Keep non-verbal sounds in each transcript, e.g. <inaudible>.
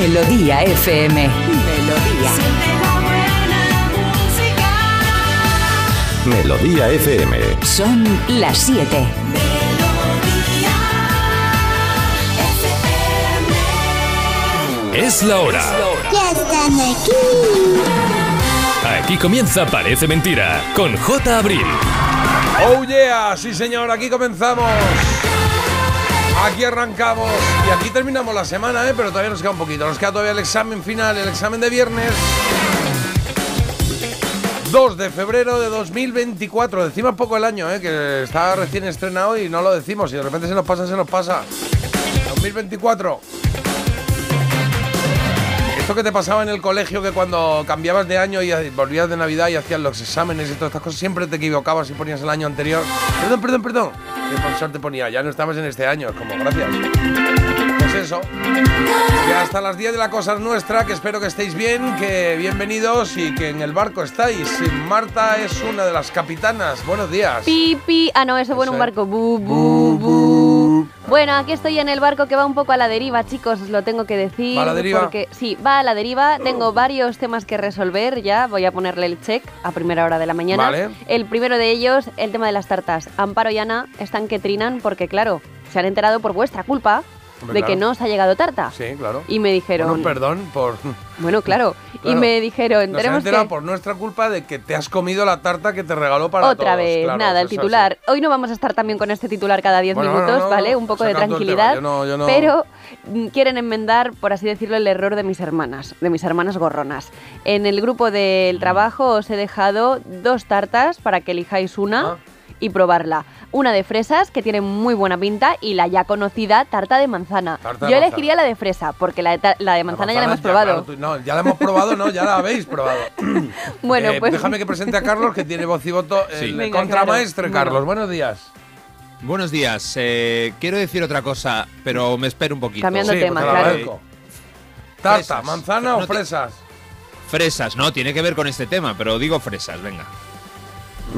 Melodía FM. Melodía. Melodía FM. Son las 7. Es la hora. Ya están aquí. Aquí comienza Parece Mentira con J. Abril. Oh yeah, sí señor, aquí comenzamos. Aquí arrancamos y aquí terminamos la semana, ¿eh? pero todavía nos queda un poquito. Nos queda todavía el examen final, el examen de viernes. 2 de febrero de 2024. Decimos poco el año, ¿eh? que está recién estrenado y no lo decimos. Y de repente se nos pasa, se nos pasa. 2024. Esto que te pasaba en el colegio, que cuando cambiabas de año y volvías de Navidad y hacías los exámenes y todas estas cosas, siempre te equivocabas y ponías el año anterior. Perdón, perdón, perdón. Y el profesor te ponía, ya no estamos en este año. Es como, gracias. Pues eso. Que hasta las 10 de la cosa es nuestra, que espero que estéis bien, que bienvenidos y que en el barco estáis. Marta es una de las capitanas. Buenos días. Pi, pi. Ah, no, eso fue en un barco. Bu, bu, bu. Bueno, aquí estoy en el barco que va un poco a la deriva, chicos, os lo tengo que decir. ¿Va a la deriva? Porque, sí, va a la deriva. Tengo varios temas que resolver ya. Voy a ponerle el check a primera hora de la mañana. Vale. El primero de ellos, el tema de las tartas. Amparo y Ana están que trinan porque, claro, se han enterado por vuestra culpa Hombre, de que claro. no os ha llegado tarta. Sí, claro. Y me dijeron. Bueno, perdón por. <laughs> Bueno, claro. Y <laughs> Claro. me dijeron, Nos tenemos que... por nuestra culpa de que te has comido la tarta que te regaló para Otra todos. vez, Claro, nada, el titular. Hoy no vamos a estar también con este titular cada 10 Bueno, minutos, no, no, ¿vale? Un poco de tranquilidad. Yo no- yo no- Pero mm, quieren enmendar, por así decirlo, el error de mis hermanas, de mis hermanas gorronas. En el grupo del Mm. trabajo os he dejado dos tartas para que elijáis una Ah. Y probarla. Una de fresas, que tiene muy buena pinta, y la ya conocida tarta de manzana. Tarta de Yo manzana. elegiría la de fresa, porque la de, ta- la de manzana, ya la hemos probado. claro, tú- no, ya la hemos probado, no, ya la habéis probado. <clears throat> Bueno, Eh, pues... Déjame que presente a Carlos, que tiene voz y voto. Sí. El Venga, contramaestre, claro. Carlos. Buenos días. Buenos días. eh, quiero decir otra cosa, pero me espero un poquito. Cambiando Sí, tema, pues claro. Tarta, Fresas. manzana No o fresas. Fresas, no, tiene que ver con este tema, pero digo fresas, venga.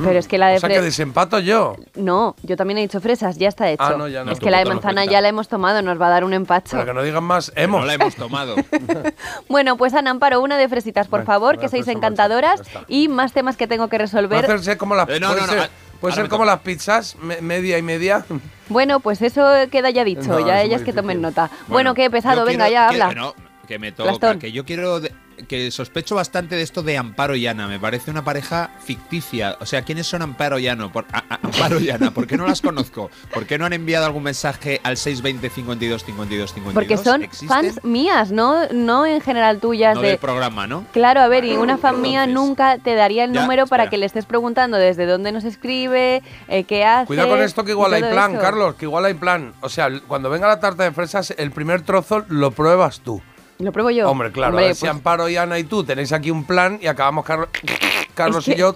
Pero es que la de O sea que desempato yo. No, yo también he dicho fresas, ya está hecho. Ah, no, ya no. es que la de manzana ya la hemos tomado, nos va a dar un empacho. Para que no digan más, Que hemos. No la hemos tomado. <laughs> Bueno, pues Ana Amparo, una de fresitas, por Bueno, favor, que sois encantadoras y más temas que tengo que Puede resolver. hacerse como las, Eh, no, puede no, no, ser, puede como las pizzas, me- media y media. Bueno, pues eso queda ya dicho, No, ya ellas que tomen nota. Bueno, que he pesado, venga, quiero- ya quiero- habla. no, que me toca, que yo quiero... que sospecho bastante de esto de Amparo y Ana. Me parece una pareja ficticia. O sea, ¿quiénes son Amparo y Ana? Por, a- a- Amparo y Ana, ¿por qué no las conozco? ¿Por qué no han enviado algún mensaje al 620 52 52 52? Porque son ¿Existen? fans mías, no, no en general tuyas. No de... del programa, ¿no? Claro, a ver, y una fan mía nunca te daría el Ya, número para espera. que le estés preguntando desde dónde nos escribe, eh, qué hace. Cuidado con esto que igual hay plan, eso. Carlos, que igual hay plan. O sea, cuando venga la tarta de fresas, el primer trozo lo pruebas tú. Lo pruebo yo. Hombre, claro, Hombre, a ver si pues, Amparo y Ana y tú tenéis aquí un plan y acabamos Carlos, Carlos que- y yo.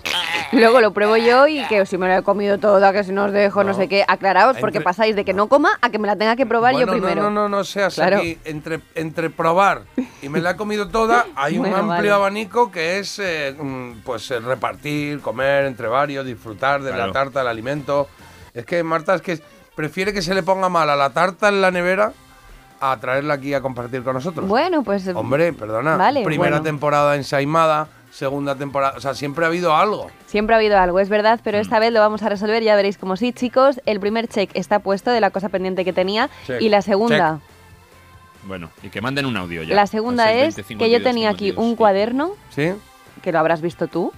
Luego lo pruebo yo y que si me la he comido toda, que si no os dejo, no, No. sé qué. Aclaraos, porque Entre- pasáis de que no coma a que me la tenga que probar Bueno, yo primero. No, no, no, no seas Claro. aquí. Entre, entre probar y me la he comido toda, hay un amplio vale. abanico que es eh, mm, pues eh, repartir, comer entre varios, disfrutar de la tarta, del alimento. Es que Marta es que prefiere que se le ponga mal a la tarta en la nevera a traerla aquí a compartir con nosotros. Bueno, pues. Hombre, perdona. Vale, Primera bueno. temporada ensaimada, segunda temporada. O sea, siempre ha habido algo. Siempre ha habido algo, es verdad, Mm. pero esta vez lo vamos a resolver, ya veréis como sí, chicos. El primer check está puesto de la cosa pendiente que tenía. Check. Y la segunda, Bueno, y que manden un audio ya. la segunda es 620 que yo 52 tenía aquí 52. un cuaderno, ¿Sí? que lo habrás visto tú,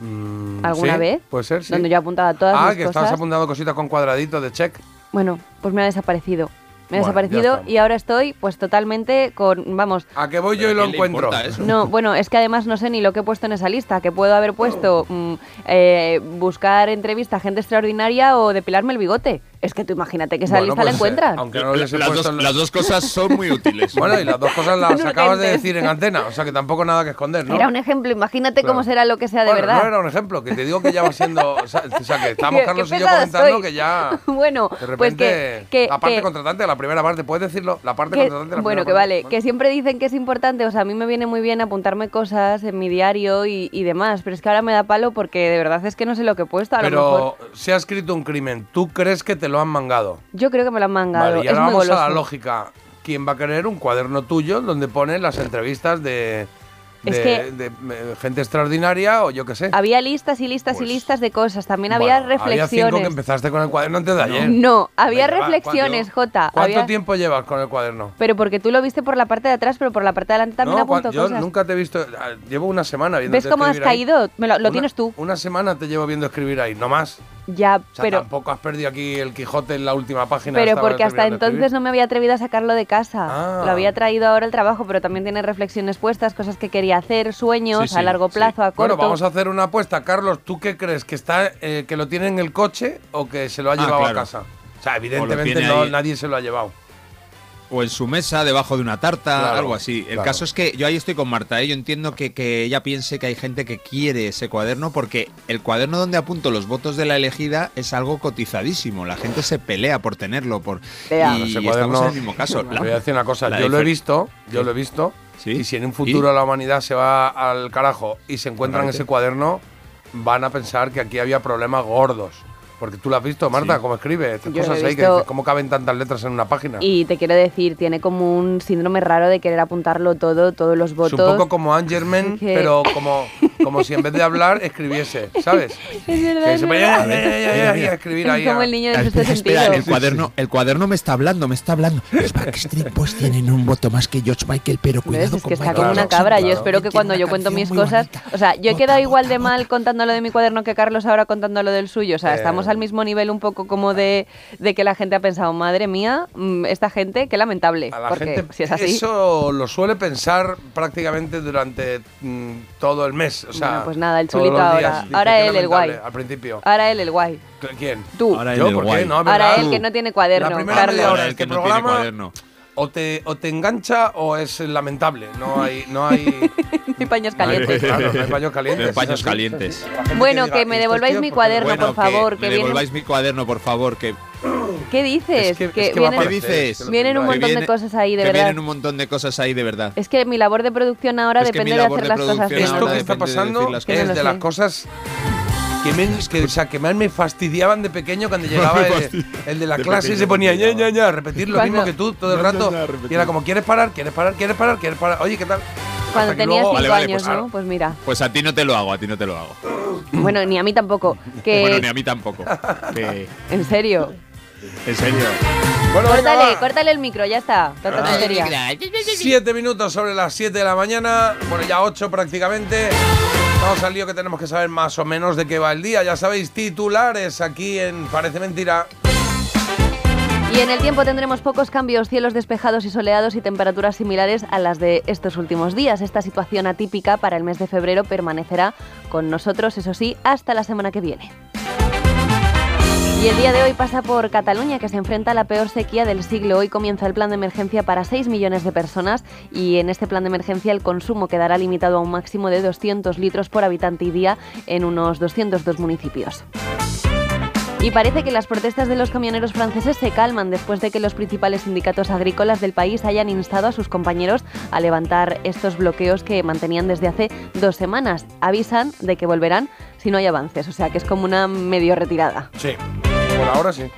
Mm, ¿Alguna ¿sí? vez? Puede ser, sí. donde yo apuntaba todas ah, mis que cosas. estabas apuntando cositas con cuadraditos de check. Bueno, pues me ha desaparecido. Me ha Bueno, desaparecido y ahora estoy pues totalmente con, vamos, ¿A qué voy yo y ¿Pero lo encuentro? No, bueno, es que además no sé ni lo que he puesto en esa lista, que puedo haber puesto mm, eh, buscar entrevista a gente extraordinaria o depilarme el bigote. Es que tú imagínate que esa Bueno, lista la pues, eh, encuentras. aunque no lo hubiese las, dos, en- las dos cosas son muy <laughs> útiles. Bueno, y las dos cosas las <laughs> acabas de decir en antena, o sea que tampoco nada que esconder, ¿no? Era un ejemplo, imagínate Claro. cómo será lo que sea de Bueno, verdad. No era un ejemplo, que te digo que ya va siendo. O sea, que <laughs> estamos Carlos y yo comentando soy. que ya. bueno, De repente. pues que, que- la parte que- contratante, la primera parte, ¿puedes decirlo? La parte que- contratante. la bueno, que parte. vale, Bueno. que siempre dicen que es importante, o sea, a mí me viene muy bien apuntarme cosas en mi diario y, y demás, pero es que ahora me da palo porque de verdad es que no sé lo que he puesto, a lo mejor. Pero se ha escrito un crimen, ¿tú crees que te lo han mangado? Yo creo que me lo han mangado. Vale, y es ahora muy vamos a la lógica. ¿quién va a querer un cuaderno tuyo donde pones las entrevistas de, Es de- que- de, gente extraordinaria o yo qué sé? Había listas y listas y listas de cosas. También había Pues, Bueno, Había cinco que reflexiones. empezaste con el cuaderno antes de ayer. No, había Venga, reflexiones, ¿cuánto- Jota. ¿Cuánto había- tiempo llevas con el cuaderno? Pero porque tú lo viste por la parte de atrás, pero por la parte de adelante también No, apunto yo cosas. nunca te he visto. ah, Llevo una semana viendo. ¿Ves cómo has caído? Me lo, lo tienes tú. Una semana te llevo viendo escribir ahí, no más. Ya, O sea, pero, tampoco has perdido aquí el Quijote en la última página. pero porque hasta entonces no me había atrevido a sacarlo de casa. Ah. Lo había traído ahora el trabajo, pero también tiene reflexiones puestas, cosas que quería hacer, sueños Sí, sí, a largo sí. plazo, a corto. Bueno, vamos a hacer una apuesta. Carlos, ¿tú qué crees? ¿Que está eh, que lo tiene en el coche o que se lo ha Ah, llevado claro. a casa? O sea, evidentemente no, nadie se lo ha llevado. O en su mesa, debajo de una tarta, Claro, algo así. El claro. caso es que yo ahí estoy con Marta, ¿eh? yo entiendo que, que ella piense que hay gente que quiere ese cuaderno porque el cuaderno donde apunto los votos de la elegida es algo cotizadísimo. La gente se pelea por tenerlo. por Pelea. Y Ese estamos en el mismo caso. Te voy a decir una cosa. la Yo lo he visto, yo lo he visto. ¿Sí? Y si en un futuro ¿Y? la humanidad se va al carajo y se encuentran ese cuaderno, van a pensar que aquí había problemas gordos. Porque tú lo has visto, Marta, Sí. cómo escribe. Estas Yo cosas ahí, que ¿cómo caben tantas letras en una página? Y te quiero decir, tiene como un síndrome raro de querer apuntarlo todo, todos los Es votos. un poco como Angerman, <laughs> Que- pero como, como si en vez de hablar escribiese, ¿sabes? <laughs> Es verdad, Que es se verdad. ponía ya, ya, ya, ya, a escribir ahí. Es como a- el niño sexto espera, sentido. espera, el cuaderno, el cuaderno me está hablando, me está hablando. <laughs> Los Backstreet Boys tienen un voto más que George Michael, pero cuidado Es con que está Michael como una cabra. Yo claro. espero que cuando yo cuento mis cosas. bonita. O sea, yo he quedado igual de mal contando lo de mi cuaderno que Carlos ahora contando lo del suyo. O sea, Eh. estamos al mismo nivel un poco como de, de que la gente ha pensado, madre mía, mm, esta gente, qué lamentable. A la porque gente si es así. eso lo suele pensar prácticamente durante mm, todo el mes. O sea, Bueno, pues nada, el chulito ahora. días. Dice, Ahora él, el guay. Al principio. Ahora él, el guay. ¿Quién? Tú. Ahora él, Yo, el ¿por qué? guay. No, Ahora él que no tiene cuaderno. La primera Carlos. media hora Ahora de el este que no tiene cuaderno. O te, o te engancha o es lamentable. No hay, no hay, <laughs> paños no hay- calientes. claro, no hay paños calientes. No hay paños calientes. Bueno, que me "¿Estos devolváis mi cuaderno, no?". por favor, que me devolváis mi cuaderno, por favor, que ¿Qué dices? Es que, que es que va a vienen, ¿Qué aparecer, dices? vienen un montón de cosas ahí, de que verdad. vienen un montón de cosas ahí, de verdad. Es que mi labor de producción ahora Es que mi depende de hacer de las cosas. Esto que está de pasando decir las Que no es de las cosas que, me, <laughs> que, o sea, que más me fastidiaban de pequeño cuando <laughs> llegaba el, el de la De clase y se ponía ña, ña, repetir lo mismo que tú todo el rato. Y era como, ¿quieres parar? ¿Quieres parar? ¿Quieres parar? ¿Quieres parar? Oye, ¿qué tal? Cuando Hasta que tenías luego- cinco Vale, vale, años, pues, ¿no? Pues mira. Pues a ti no te lo hago, a ti no te lo hago. <clears throat> Bueno, ni a mí tampoco. <laughs> Que, Bueno, ni a mí tampoco. Que- En serio. en serio. Bueno, Córtale, el micro, ya está. Tanta tontería. Siete minutos sobre las 7 de la mañana, bueno, ya 8 prácticamente. Vamos al lío que tenemos que saber más o menos de qué va el día. Ya sabéis, titulares aquí en Parece Mentira. Y en el tiempo tendremos pocos cambios, cielos despejados y soleados y temperaturas similares a las de estos últimos días. Esta situación atípica para el mes de febrero permanecerá con nosotros, eso sí, hasta la semana que viene. Y el día de hoy pasa por Cataluña, que se enfrenta a la peor sequía del siglo. Hoy comienza el plan de emergencia para 6 millones de personas y en este plan de emergencia el consumo quedará limitado a un máximo de 200 litros por habitante y día en unos 202 municipios. Y parece que las protestas de los camioneros franceses se calman después de que los principales sindicatos agrícolas del país hayan instado a sus compañeros a levantar estos bloqueos que mantenían desde hace dos semanas. Avisan de que volverán si no hay avances, o sea que es como una medio retirada. Sí, por ahora sí.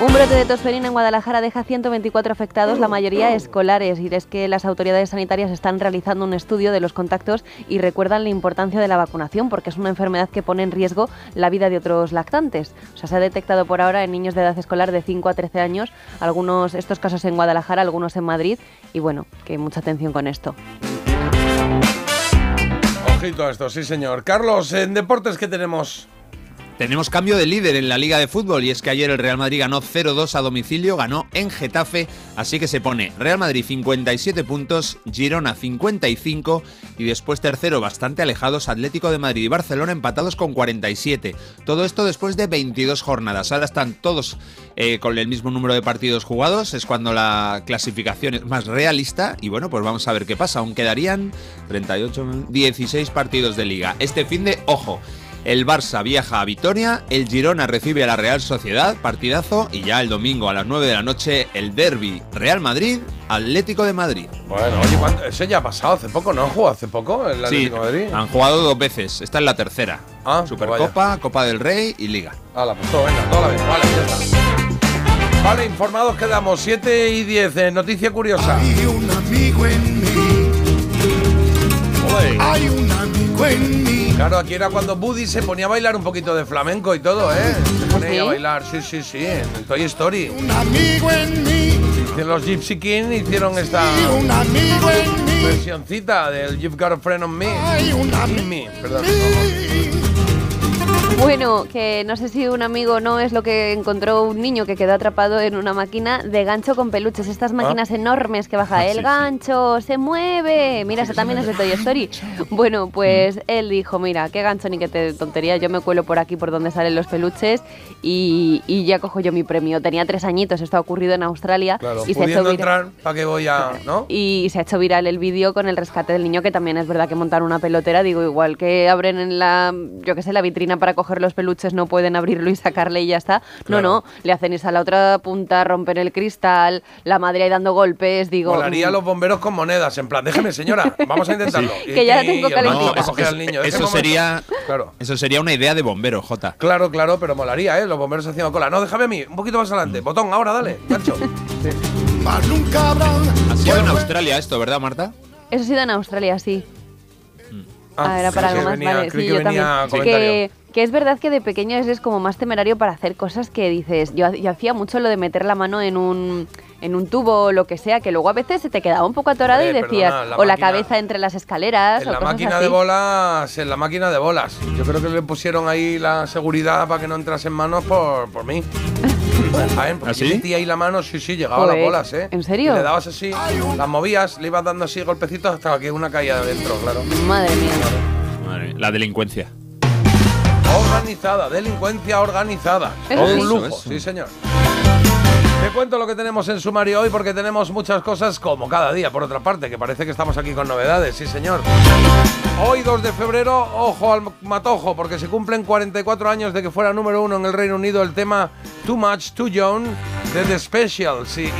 Un brote de tosferina en Guadalajara deja 124 afectados, la mayoría escolares, y es que las autoridades sanitarias están realizando un estudio de los contactos y recuerdan la importancia de la vacunación porque es una enfermedad que pone en riesgo la vida de otros lactantes. O sea, se ha detectado por ahora en niños de edad escolar de 5 a 13 años, algunos estos casos en Guadalajara, algunos en Madrid, y bueno, que mucha atención con esto. Ojito a esto, sí señor. Carlos, en deportes, ¿qué tenemos? Tenemos cambio de líder en la Liga de Fútbol y es que ayer el Real Madrid ganó 0-2 a domicilio, ganó en Getafe, así que se pone Real Madrid 57 puntos, Girona 55 y después tercero bastante alejados Atlético de Madrid y Barcelona empatados con 47. Todo esto después de 22 jornadas. Ahora están todos eh, con el mismo número de partidos jugados, es cuando la clasificación es más realista y bueno, pues vamos a ver qué pasa. Aún quedarían 38, 16 partidos de liga. Este fin de, ojo, el Barça viaja a Vitoria, el Girona recibe a la Real Sociedad, partidazo, y ya el domingo a las 9 de la noche el Derby Real Madrid, Atlético de Madrid. Bueno, oye, ¿cuánto? eso ya ha pasado hace poco, ¿no? ¿Han jugado hace poco el Sí, Atlético de Madrid? han jugado dos veces, esta es la tercera. Ah, pues Supercopa, Copa del Rey y Liga. Hala, pues todo, venga, toda la vez. Vale, ya está. Vale, informados quedamos 7 y 10. eh, noticia curiosa. Hay un amigo en mí. Hay un amigo en mí. Claro, aquí era cuando Buddy se ponía a bailar un poquito de flamenco y todo, ¿eh? Se ponía a bailar, sí, sí, sí, en Toy Story. Un amigo en mí. Los Gypsy King hicieron esta un amigo en mí. versioncita del You've Got a Friend on Me. Hay un amigo me, perdón. en mí. Bueno, que no sé si un amigo o no es lo que encontró un niño que quedó atrapado en una máquina de gancho con peluches. Estas máquinas enormes que baja el gancho, se mueve. Mira, esa también es de Toy Story. <laughs> Bueno, pues él dijo, mira, qué gancho ni qué te- tontería. Yo me cuelo por aquí por donde salen los peluches y, y ya cojo yo mi premio. Tenía tres añitos, esto ha ocurrido en Australia Claro, y se ha hecho viral. entrar, ¿para qué voy a...? ¿No? Y se ha hecho viral el vídeo con el rescate del niño, que también es verdad que montar una pelotera, digo, igual que abren en la, yo qué sé, la vitrina para coger los peluches, no pueden abrirlo y sacarle y ya está. Claro. No, no, le hacen esa a la otra punta, rompen el cristal, la madre ahí dando golpes, digo... Molaría a mm, los bomberos con monedas, en plan, déjeme señora, vamos a intentarlo. <laughs> Y- Que ya y- tengo calentito. niño para eso, niño. eso sería, Claro. eso sería una idea de bombero, Jota. Claro, claro, pero molaría, ¿eh? Los bomberos haciendo cola. No, déjame a mí, un poquito más adelante. Botón, ahora, dale, gancho. <laughs> Habrá. Ha sido en Australia esto, ¿verdad, Marta? Eso ha sido en Australia, sí. Ah, era para algo más, venía- vale. Sí, que yo también. Que, que es verdad que de pequeño eres como más temerario para hacer cosas que dices. Yo, yo hacía mucho lo de meter la mano en un, en un tubo o lo que sea, que luego a veces se te quedaba un poco atorado Hombre, y decías, perdona, la o la máquina- cabeza entre las escaleras En o la cosas máquina así. de bolas, en la máquina de bolas. Yo creo que le pusieron ahí la seguridad para que no entrase en manos por, por mí. <laughs> ¿Saben? Porque ¿Ah, sí? yo metí ahí la mano, sí, sí, llegaba a las bolas, ¿eh? ¿en serio? Y le dabas así, las movías, le ibas dando así golpecitos hasta que una caía de dentro, claro. Madre mía. Madre mía, La delincuencia. Organizada, delincuencia organizada. Eso sí. un lujo, Eso, eso. sí señor. Te cuento lo que tenemos en sumario hoy porque tenemos muchas cosas como cada día, por otra parte, que parece que estamos aquí con novedades, sí señor. Hoy 2 de febrero, ojo al matojo, porque se cumplen 44 años de que fuera número uno en el Reino Unido el tema Too Much, Too Young de The Specials. Em,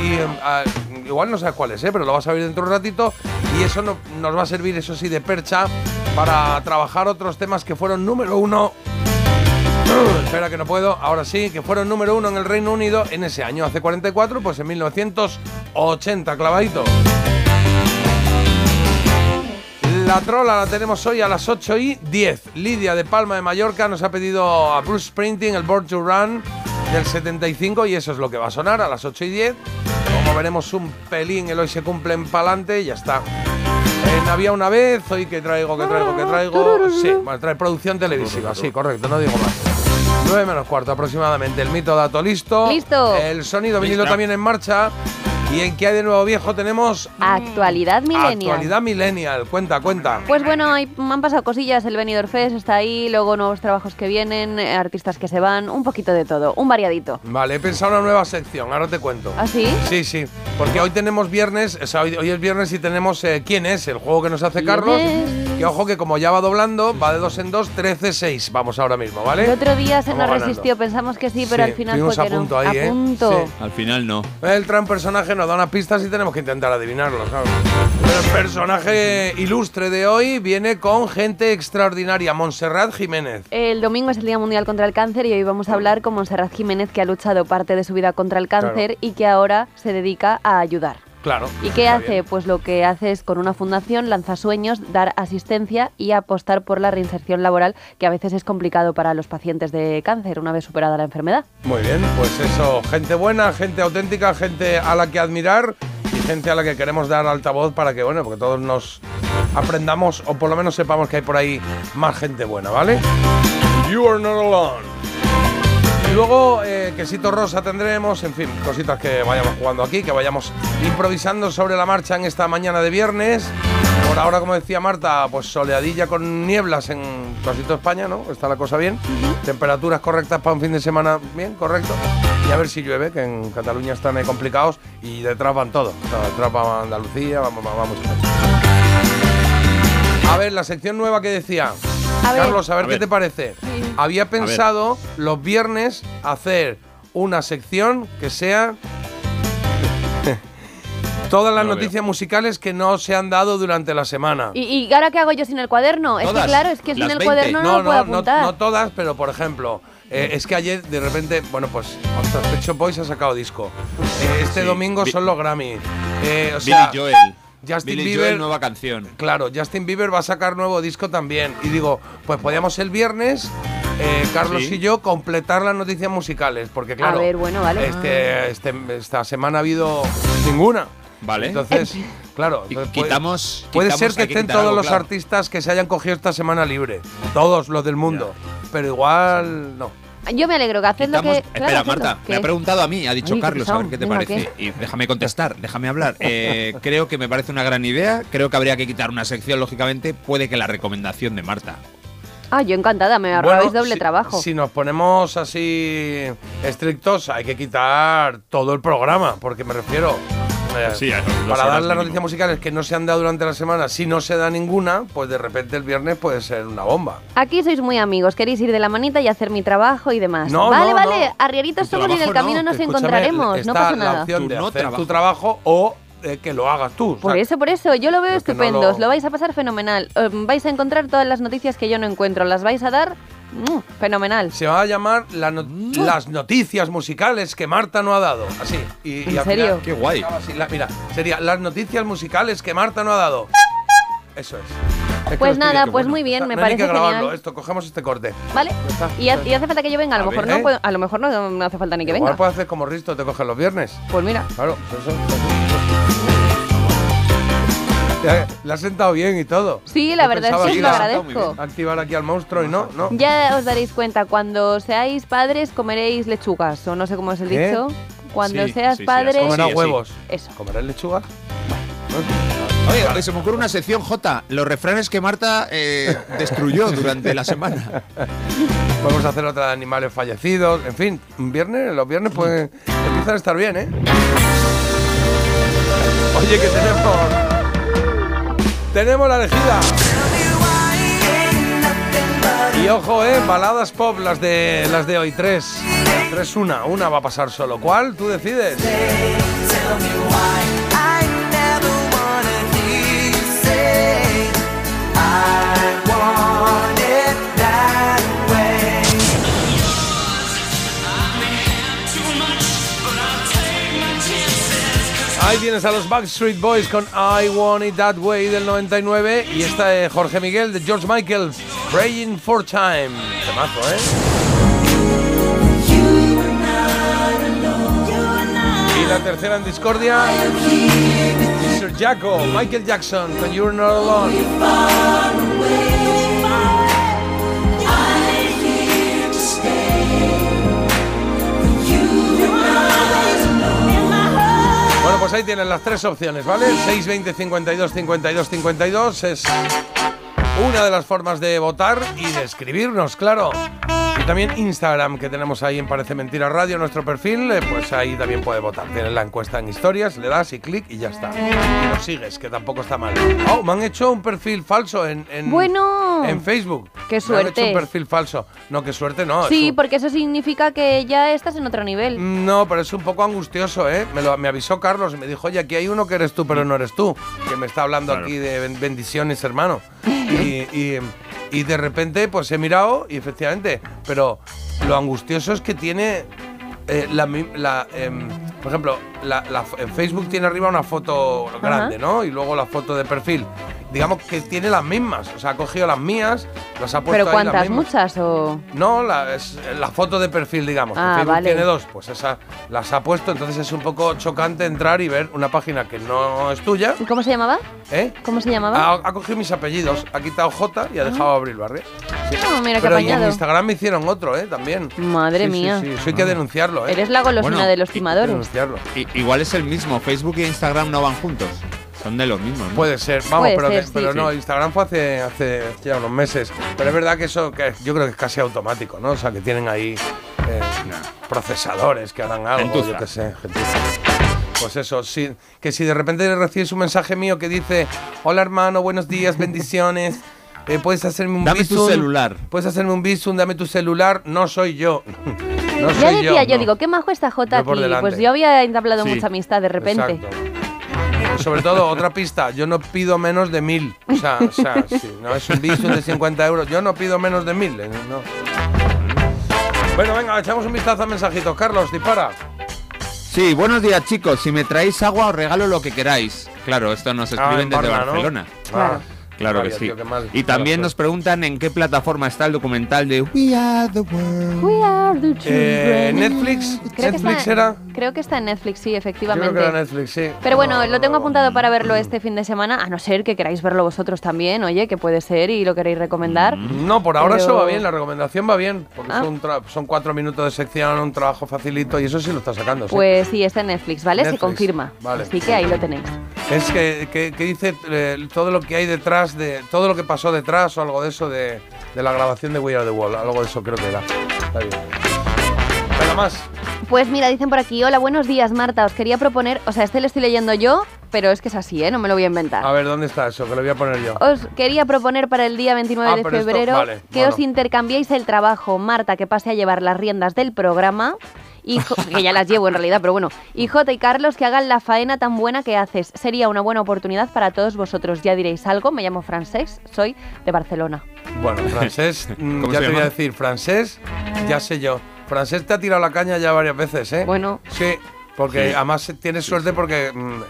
ah, igual no sabes cuál es, ¿eh? pero lo vas a ver dentro de un ratito y eso no- nos va a servir, eso sí, de percha para trabajar otros temas que fueron número uno <clears throat> Espera que no puedo. Ahora sí, que fueron número uno en el Reino Unido en ese año, hace 44, pues en 1980, clavadito. La trola la tenemos hoy a las 8 y 10. Lidia de Palma de Mallorca nos ha pedido a Bruce Springsteen el Born to Run del 75 y eso es lo que va a sonar a las 8 y 10. Como veremos un pelín, el hoy se cumple en pa'lante y ya está. En Había una vez, hoy que traigo, que traigo, que traigo. Sí, bueno, trae producción televisiva, sí, correcto, no digo más. 9 menos cuarto aproximadamente. El mito dato listo. Listo. El sonido vinilo también en marcha. ¿Y en qué hay de nuevo viejo? Tenemos Actualidad millennial. actualidad millennial. Cuenta, cuenta. Pues bueno, hay- me han pasado cosillas, el Benidorm Fest está ahí, luego nuevos trabajos que vienen, eh, artistas que se van, un poquito de todo, un variadito. Vale, he pensado una nueva sección, ahora te cuento. ¿Ah, sí? Sí, sí, porque hoy tenemos viernes, o sea, hoy, hoy es viernes y tenemos eh, ¿Quién es? El juego que nos hace ¿Quién Carlos. es? Que ojo que como ya va doblando, va de dos en dos, 13-6. Vamos ahora mismo, ¿vale? El otro día se Vamos nos ganando. resistió, pensamos que sí, pero Sí, al final fue a que punto no. ahí, ¿eh? a punto. Sí. Al final no. Él trae un personaje, nos da unas pistas y tenemos que intentar adivinarlo, ¿sabes? Pero el personaje ilustre de hoy viene con gente extraordinaria, Montserrat Jiménez. El domingo es el Día Mundial contra el Cáncer y hoy vamos a hablar con Monserrat Jiménez, que ha luchado parte de su vida contra el cáncer y que ahora se dedica a ayudar. Claro. ¿Y qué hace? bien. Pues lo que hace es con una fundación lanza sueños, dar asistencia y apostar por la reinserción laboral, que a veces es complicado para los pacientes de cáncer una vez superada la enfermedad. Muy bien, pues eso, gente buena, gente auténtica, gente a la que admirar y gente a la que queremos dar altavoz para que, bueno, porque todos nos aprendamos o por lo menos sepamos que hay por ahí más gente buena, ¿vale? You are not alone. Y luego, eh, quesito rosa tendremos, en fin, cositas que vayamos jugando aquí, que vayamos improvisando sobre la marcha en esta mañana de viernes. Por ahora, como decía Marta, pues soleadilla con nieblas en casi toda España, ¿no? Está la cosa bien. Temperaturas correctas para un fin de semana, bien, correcto. Y a ver si llueve, que en Cataluña están ahí complicados y detrás van todos. O sea, detrás va Andalucía, vamos, vamos, vamos. A ver, la sección nueva que decía. A. Carlos, a ver A qué ver. te parece. Había pensado los viernes hacer una sección que sea <laughs> Todas las No noticias musicales que no se han dado durante la semana. ¿Y, y ahora qué hago yo sin el cuaderno? Es que Todas, claro, es que sin las el 20. cuaderno no, lo puedo no, apuntar. no todas, pero por ejemplo, eh, es que ayer de repente, bueno, pues ostras, Pet Shop Boys ha sacado disco. Eh, este Sí. domingo Bi- son los Grammy. Eh, o sea, Billy Joel. Justin Billy Bieber- Joel, nueva canción. Claro, Justin Bieber va a sacar nuevo disco también. Y digo, pues podíamos el viernes, eh, Carlos Sí. y yo, completar las noticias musicales. Porque claro, ver, bueno, vale. este, este- esta semana ha habido ninguna. Vale. Entonces, <laughs> claro. Y entonces puede- quitamos- Puede quitamos- ser que estén todos algo, los claro. artistas que se hayan cogido esta semana libre. Todos los del mundo. Pero igual no. Yo me alegro que haced lo que. Espera. Marta, ¿Qué? me ha preguntado a mí, ha dicho Ay, Carlos, a ver qué te Venga, parece. Y déjame contestar, déjame hablar. Eh, <laughs> creo que me parece una gran idea, creo que habría que quitar una sección, lógicamente, puede que la recomendación de Marta. Ah, yo encantada, me Bueno, ahorráis doble si- trabajo. Si nos ponemos así estrictos, hay que quitar todo el programa, porque me refiero. Eh, Sí, para dar las noticias musicales que no se han dado durante la semana, si no se da ninguna, pues de repente el viernes puede ser una bomba. Aquí sois muy amigos, queréis ir de la manita y hacer mi trabajo y demás. No, vale, no, vale, no. arrieritos somos y en el camino no. nos Escúchame, encontraremos, está no pasa la nada. opción Tu de no hacer trabajo. tu trabajo o eh, que lo hagas tú. Por O sea, eso, por eso, yo lo veo estupendo, lo- os lo vais a pasar fenomenal. Eh, vais a encontrar todas las noticias que yo no encuentro, las vais a dar mm, fenomenal. Se va a llamar la no- las noticias musicales que Marta no ha dado. Así. Y, ¿En y al serio? final Qué guay. acaba así, la- mira, sería las noticias musicales que Marta no ha dado. Eso es. Pues nada, pues muy bien, me no hay parece que grabarlo, genial. esto, cogemos este corte. ¿Vale? Y, ha- y hace falta que yo venga, a lo A mejor ver, no, ¿eh? puedo- a lo mejor no, no hace falta ni que Igual venga. puedes hacer como Risto, te coges los viernes. Pues mira, Claro, eso. Ya, Le ha sentado bien y todo. sí, la Yo verdad es que os lo agradezco. Activar aquí al monstruo y no, no. Ya os daréis cuenta, cuando seáis padres comeréis lechugas, o no sé cómo es el ¿Qué? dicho. Cuando Sí, seas sí, padre, así Comerá sí. huevos. eso. ¿Comerás lechuga? Oye, se me ocurre una sección J, los refranes que Marta eh, destruyó durante la semana. <laughs> Vamos a hacer otra de animales fallecidos. En fin, viernes, los viernes pues empiezan a estar bien, ¿eh? Oye, que tenemos. Tenemos la elegida. Y ojo, eh, baladas pop, las de las de hoy, tres. Tres una, una va a pasar solo. ¿Cuál? Tú decides. Ahí tienes a los Backstreet Boys con I Want It That Way del 99 y esta de Jorge Miguel de George Michael, Praying for Time. Temazo, ¿eh? Y la tercera en discordia, Mr. Jacko, Michael Jackson con You're Not Alone. Bueno, pues ahí tienen las tres opciones, ¿vale? 620 52 52 52 es una de las formas de votar y de escribirnos, claro. Y también Instagram, que tenemos ahí en Parece Mentira Radio, nuestro perfil, eh, pues ahí también puede votar. Tienes la encuesta en historias, le das y clic y ya está. Y nos sigues, que tampoco está mal. Oh, me han hecho un perfil falso en, en, Bueno. en Facebook. Qué Me han hecho suerte. un perfil falso. No, qué suerte no. es Sí, un- porque eso significa que ya estás en otro nivel. no, pero es un poco angustioso, ¿eh? Me, lo, me avisó Carlos y me dijo, oye, aquí hay uno que eres tú, pero no eres tú. Que me está hablando Claro. aquí de ben- bendiciones, hermano. Y, y- y de repente, pues he mirado y efectivamente, pero lo angustioso es que tiene eh, la, la, em, por ejemplo, la- en Facebook tiene arriba una foto grande, ¿no? Y luego la foto de perfil. Digamos que tiene las mismas. O sea, ha cogido las mías, las ha puesto ¿Pero ahí las cuántas? mismas. ¿Muchas o...? No, la, es la foto de perfil, digamos. Ah, Facebook vale. tiene dos, pues esa las ha puesto, entonces es un poco chocante entrar y ver una página que no es tuya, ¿Y ¿Cómo se llamaba? ¿eh? ¿Cómo se llamaba? Ha, ha cogido mis apellidos, ha quitado J y ha dejado Abril Barrio. Sí. Ah, mira qué Pero y en. Instagram me hicieron otro, ¿eh? También. Madre Sí, sí, mía. Sí, Eso hay que denunciarlo, ¿eh? Eres la golosina Bueno, de los y- timadores. denunciarlo. Igual es el mismo, Facebook e Instagram no van juntos. Son de los mismos. ¿no? Puede ser, vamos, Puede pero, ser, que- sí. pero Sí. no, Instagram fue hace, hace ya unos meses. Pero es verdad que eso que yo creo que es casi automático, ¿no? O sea, que tienen ahí eh, procesadores que harán algo, Gentuza. yo qué sé, gentuza. Pues eso, sí, que si de repente recibes un mensaje mío que dice, hola hermano, buenos días, bendiciones, <laughs> eh, puedes hacerme un Dame tu bizum, celular. Puedes hacerme un visum, dame tu celular, no soy yo. <laughs> no Ya soy decía yo, no. digo, qué majo está aquí. delante. Pues yo había entablado Sí. mucha amistad de repente. Exacto. Sobre todo, otra pista, yo no pido menos de mil. O sea, o sea <laughs> sí, no es un Bizum de 50 euros, yo no pido menos de mil. eh, no. Bueno, venga, echamos un vistazo a mensajitos. Carlos, dispara. Sí, buenos días chicos. Si me traéis agua os regalo lo que queráis. Claro, esto nos Ah, escriben en desde. Barcelona. Ah, Claro que sí. tío, qué mal. y también nos preguntan en qué plataforma está el documental de We Are the World. We are the Eh, children. Netflix, Creo que Netflix está, era. Creo que está en Netflix, sí, efectivamente. creo que era Netflix, sí. Pero bueno, No, lo tengo apuntado para verlo este fin de semana, a no ser que queráis verlo vosotros también, oye, que puede ser y lo queréis recomendar. No, por ahora Pero- eso va bien, la recomendación va bien. Porque Ah. son, cuatro minutos de sección, un trabajo facilito y eso sí lo está sacando. sí. Pues sí, está en Netflix, ¿vale? Netflix, Se confirma. vale. Así que ahí lo tenéis. Es que, que- que dice eh, todo lo que hay detrás de. Todo lo que pasó detrás o algo de eso de, de la grabación de We Are the Wall. Algo de eso creo que era. Está bien. Venga más. Pues mira, dicen por aquí, hola, buenos días, Marta. Os quería proponer, o sea, este lo estoy leyendo yo, pero es que es así, ¿eh? No me lo voy a inventar. A ver, ¿dónde está eso? Que lo voy a poner yo. Os quería proponer para el día 29 Ah, de esto- febrero vale, que bueno. os intercambiéis el trabajo. Marta, que pase a llevar las riendas del programa. Y Jo- <laughs> que ya las llevo en realidad, pero bueno. Y Jota y Carlos, que hagan la faena tan buena que haces. Sería una buena oportunidad para todos vosotros. Ya diréis algo. Me llamo Francés, soy de Barcelona. Bueno, <laughs> francés, mm, ¿Cómo ya te voy a decir, francés, ya sé yo. Francés te ha tirado la caña ya varias veces, ¿eh? Bueno. Sí, porque Sí. además tienes suerte porque mm,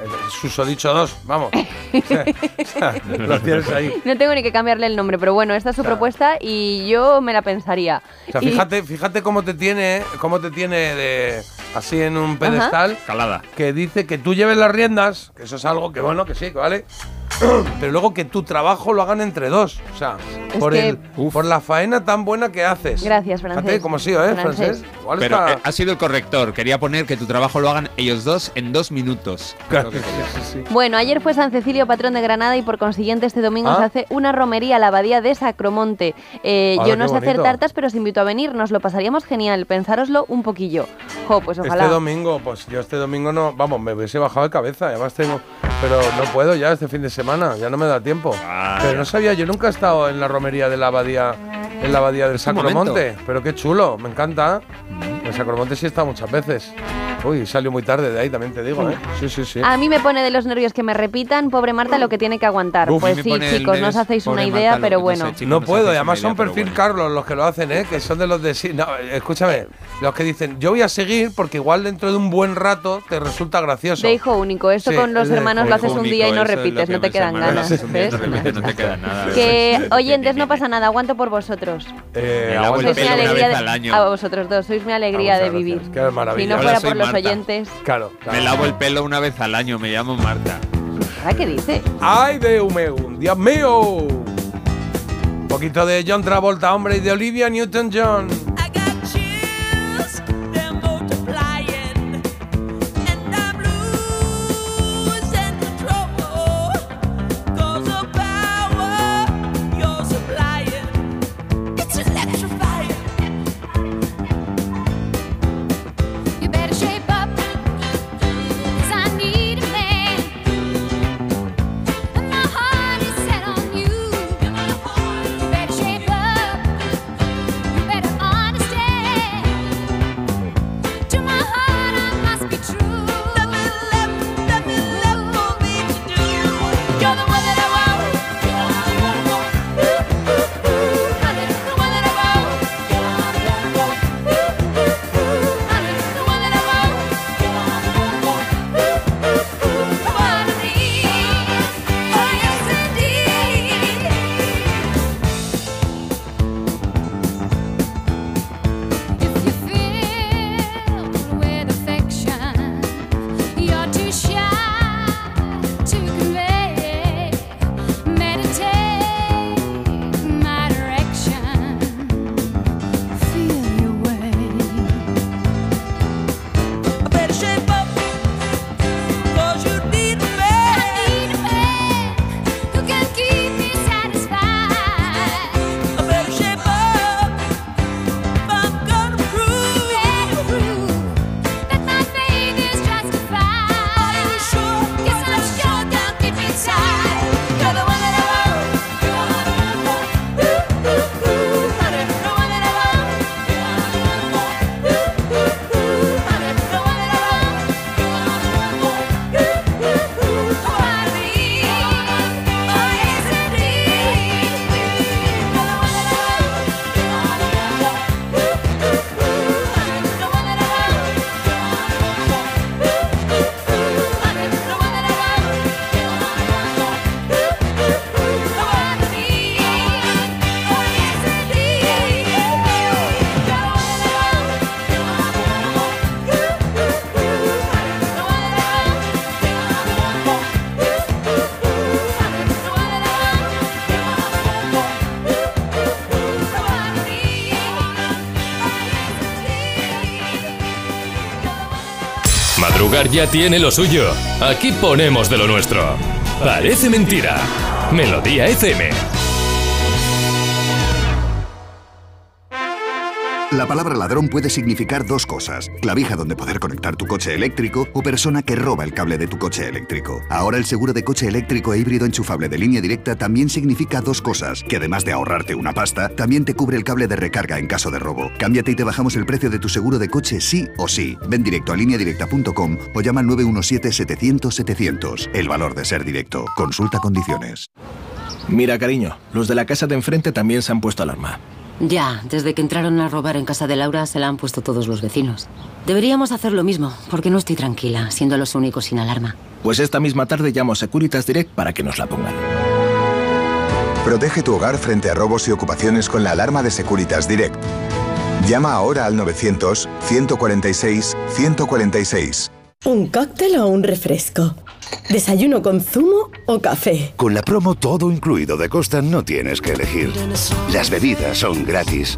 susodicho dos, vamos. <laughs> <laughs> Lo tienes ahí. No tengo ni que cambiarle el nombre, pero bueno, esta es su Claro. propuesta y yo me la pensaría. O sea, Y- fíjate, fíjate cómo te tiene, cómo te tiene de así en un pedestal. Calada. que dice que tú lleves las riendas, que eso es algo que bueno, que sí, que vale. <clears throat> Pero luego que tu trabajo lo hagan entre dos. O sea, Es por, que- el, por la faena tan buena que haces. Gracias, Francés. Ha sido, ¿eh, Francés. Pero está- eh, ha sido el corrector. Quería poner que tu trabajo lo hagan ellos dos en dos minutos. Claro, sí, sí, sí. Bueno, ayer fue San Cecilio, patrón de Granada, y por consiguiente este domingo Ah. se hace una romería a la abadía de Sacromonte. Eh, Hala, yo no sé hacer tartas, pero os invito a venir, nos lo pasaríamos genial. Pensároslo un poquillo. Jo, pues ojalá. Este domingo, pues yo este domingo no, vamos, me hubiese bajado de cabeza, además tengo, pero no puedo ya este fin de semana, ya no me da tiempo. Vaya. Pero no sabía, yo nunca he estado en la romería de la abadía, en la abadía del Sacromonte, pero qué chulo, me encanta. En Sacromonte sí he estado muchas veces. Uy, salió muy tarde de ahí, también te digo, ¿eh? Sí, sí, sí. A mí me pone de los nervios que me repitan, pobre Marta, lo que tiene que aguantar. Uf, pues sí, chicos, no os hacéis una idea, Marta, pero bueno. sé, chicos, No puedo, y además son perfil bueno. Carlos los que lo hacen, ¿eh? Que son de los de sí. No, escúchame, los que dicen, yo voy a seguir porque igual dentro de un buen rato te resulta gracioso. De hijo único, esto Sí, con los hermanos lo haces un día y no repites, no te quedan ganas. no te queda nada. Que <laughs> oyentes, no pasa nada, aguanto por vosotros. Eh, Sois mi alegría a vosotros dos, sois mi alegría De vivir. gracias, qué maravilla. Si no fuera por los oyentes. Claro, claro. Me lavo el pelo una vez al año, me llamo Marta. ¿Ahora qué dice? ¡Ay, Dios mío! ¡Dios mío! Un poquito de John Travolta, hombre, y de Olivia Newton-John. Ya tiene lo suyo. Aquí ponemos de lo nuestro. Parece mentira. Melodía FM. La palabra ladrón puede significar dos cosas. Clavija donde poder conectar tu coche eléctrico o persona que roba el cable de tu coche eléctrico. Ahora el seguro de coche eléctrico e híbrido enchufable de línea directa también significa dos cosas. Que además de ahorrarte una pasta, también te cubre el cable de recarga en caso de robo. Cámbiate y te bajamos el precio de tu seguro de coche sí o sí. Ven directo a lineadirecta.com o llama al 917-700-700. El valor de ser directo. Consulta condiciones. Mira, cariño, los de la casa de enfrente también se han puesto alarma. Ya, desde que entraron a robar en casa de Laura se la han puesto todos los vecinos. Deberíamos hacer lo mismo, porque no estoy tranquila, siendo los únicos sin alarma. Pues esta misma tarde llamo a Securitas Direct para que nos la pongan. Protege tu hogar frente a robos y ocupaciones con la alarma de Securitas Direct. Llama ahora al 900-146-146. ¿Un cóctel o un refresco? ¿Desayuno con zumo o café? Con la promo todo incluido de Costa no tienes que elegir. Las bebidas son gratis.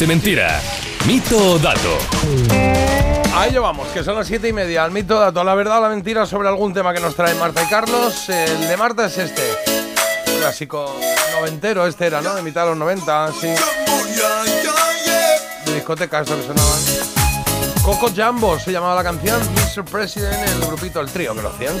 Parece Mentira. Mito o dato. A ello vamos, que son las siete y media. Al mito dato, la verdad o la mentira sobre algún tema que nos traen Marta y Carlos. El de Marta es este. Clásico noventero, este era, ¿no? De mitad de los 90, sí. De discoteca, esto que sonaban. Coco Jumbo se llamaba la canción. Mr. President, el grupito, el trío que lo hacían.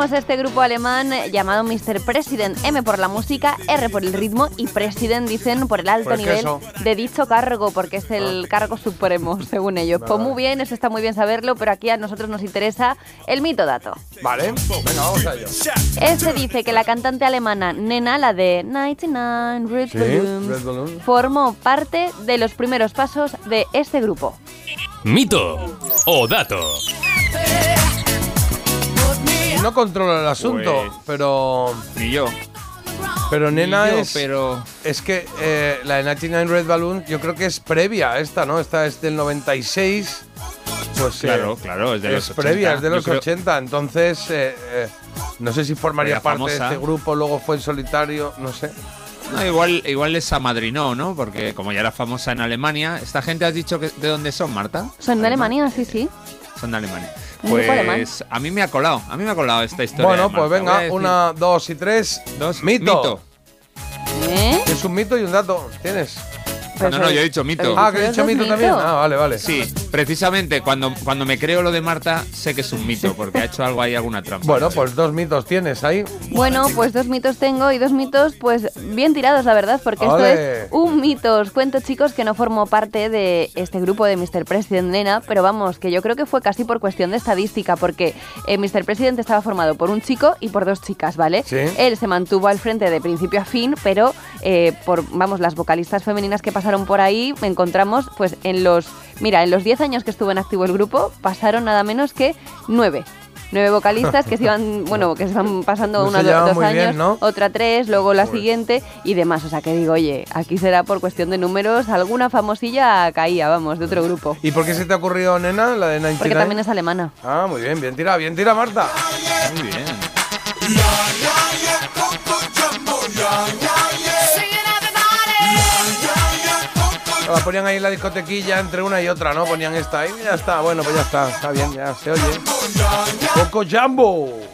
Este grupo alemán llamado Mr. President, M por la música, R por el ritmo y President dicen por el alto Pues nivel de dicho cargo, porque es el cargo supremo, <laughs> según ellos. Pues muy bien, eso está muy bien saberlo, pero aquí a nosotros nos interesa el mito dato. Vale, venga, vamos a ello. Este dice que la cantante alemana Nena, la de 99 Red Sí, Balloons, Red Balloon. formó parte de los primeros pasos de este grupo. Mito o dato. No controlo el asunto, Pues- pero. Ni yo. Pero nena yo, es. pero- Es que eh, la de 99 Red Balloon, yo creo que es previa a esta, ¿no? Esta es del 96. Pues eh, Claro, claro, es de los 80. previa, es de los creo- 80. Entonces, eh, eh, no sé si formaría Era parte de este grupo, luego fue en solitario, no sé. No, igual, igual les amadrinó, ¿no? Porque como ya era famosa en Alemania, ¿esta gente has dicho que de dónde son, Marta? Son de Alemania, sí, sí. Son de Alemania. Pues a mí me ha colado, a mí me ha colado esta historia. Bueno, pues venga, una, dos y tres. Dos. Mito. Mito. ¿Eh? Es un mito y un dato. ¿Tienes? No, no, yo he dicho mito. Ah, que he dicho mito también. Ah, vale, vale. Sí, precisamente cuando, cuando me creo lo de Marta, sé que es un mito, porque ha hecho algo ahí, alguna trampa. Bueno, pues dos mitos tienes ahí. Bueno, pues dos mitos tengo y dos mitos pues bien tirados, la verdad, porque Ole. esto es un mito. Os cuento, chicos, que no formo parte de este grupo de Mr. President Nena, pero vamos, que yo creo que fue casi por cuestión de estadística, porque eh, Mr. President estaba formado por un chico y por dos chicas, ¿vale? Sí. Él se mantuvo al frente de principio a fin, pero eh, por, vamos, las vocalistas femeninas que pasaron por ahí, me encontramos pues en los, mira, en los 10 años que estuvo en activo el grupo, pasaron nada menos que nueve. Nueve vocalistas que se iban, <laughs> bueno, que se van pasando No una dos muy años, bien, ¿no? otra tres, luego la siguiente y demás. O sea que digo, oye, aquí será por cuestión de números, alguna famosilla caía, vamos, de otro grupo. ¿Y por qué se te ha ocurrido, nena, la de 99? Porque también es alemana. Ah, muy bien, bien tira, bien tira, Marta. Muy bien. La ponían ahí en la discotequilla entre una y otra, ¿no? Ponían esta ahí y ya está. Bueno, pues ya está, está bien, ya se oye. Coco happy.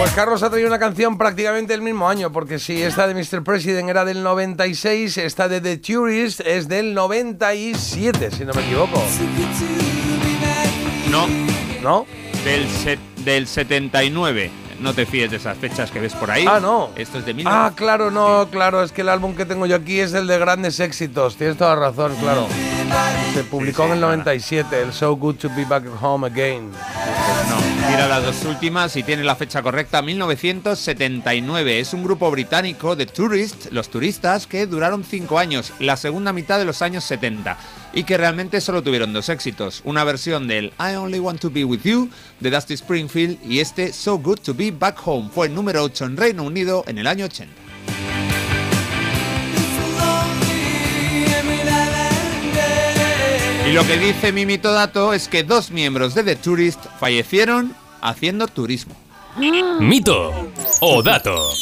Pues Carlos ha traído una canción prácticamente del mismo año, porque si esta de Mr. President era del 96, esta de The Tourist es del 97, si no me equivoco. No, ¿No? Del, set- del 79. No te fíes de esas fechas que ves por ahí. Ah, no. Esto es de mil. Ah, claro, no, claro, es que el álbum que tengo yo aquí es el de grandes éxitos, tienes toda la razón, claro. Se publicó Sí, sí, en el claro. 97, el So Good to Be Back Home Again. No, mira las dos últimas y tiene la fecha correcta, 1979. Es un grupo británico de Tourist, los turistas, que duraron cinco años, la segunda mitad de los años 70, y que realmente solo tuvieron dos éxitos. Una versión del I Only Want to Be With You de Dusty Springfield y este So Good to Be Back Home. Fue el número 8 en Reino Unido en el año 80. Y lo que dice mi mito dato es que dos miembros de The Tourist fallecieron haciendo turismo. Mito o dato.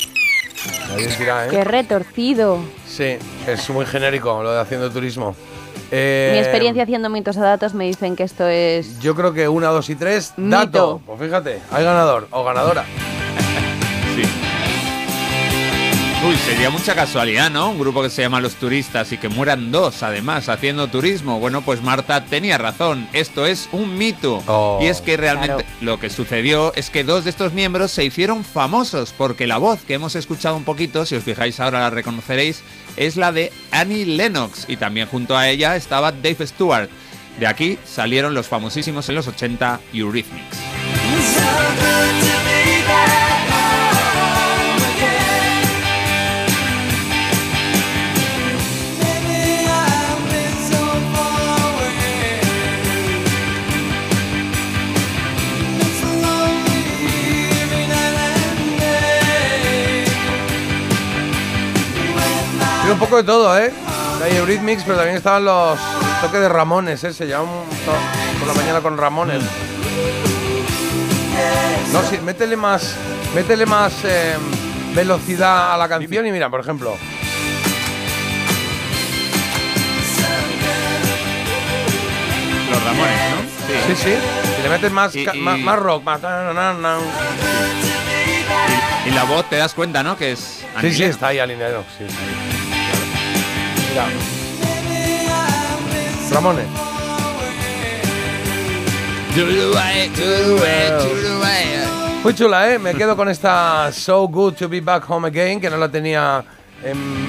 Dirá, ¿eh? Qué retorcido. Sí, es muy genérico lo de haciendo turismo. Eh, Mi experiencia haciendo mitos o datos me dicen que esto es... Yo creo que una, dos y tres, Mito. dato. Pues fíjate, hay ganador o ganadora. Sí. Uy, sería mucha casualidad, ¿no? Un grupo que se llama Los Turistas y que mueran dos, además, haciendo turismo. Bueno, pues Marta tenía razón. Esto es un mito. Oh. y es que realmente lo que sucedió es que dos de estos miembros se hicieron famosos porque la voz que hemos escuchado un poquito, si os fijáis ahora la reconoceréis, es la de Annie Lennox. Y también junto a ella estaba Dave Stewart. De aquí salieron los famosísimos en los 80 Eurythmics. Un poco de todo, ¿eh? Hay Eurythmics, pero también estaban los toques de Ramones, ¿eh? Se llama por la mañana con Ramones. No, sí, métele más, métele más eh, velocidad a la canción y mira, por ejemplo. Los Ramones, ¿no? Sí, sí. Si le metes más, Y- ca- y- más, más rock, más... Y la voz te das cuenta, ¿no? Que es. Sí, sí, está ahí alineado. Sí, sí. Mira. Ramones. Muy chula, ¿eh? Me quedo con esta So Good to Be Back Home Again, que no la tenía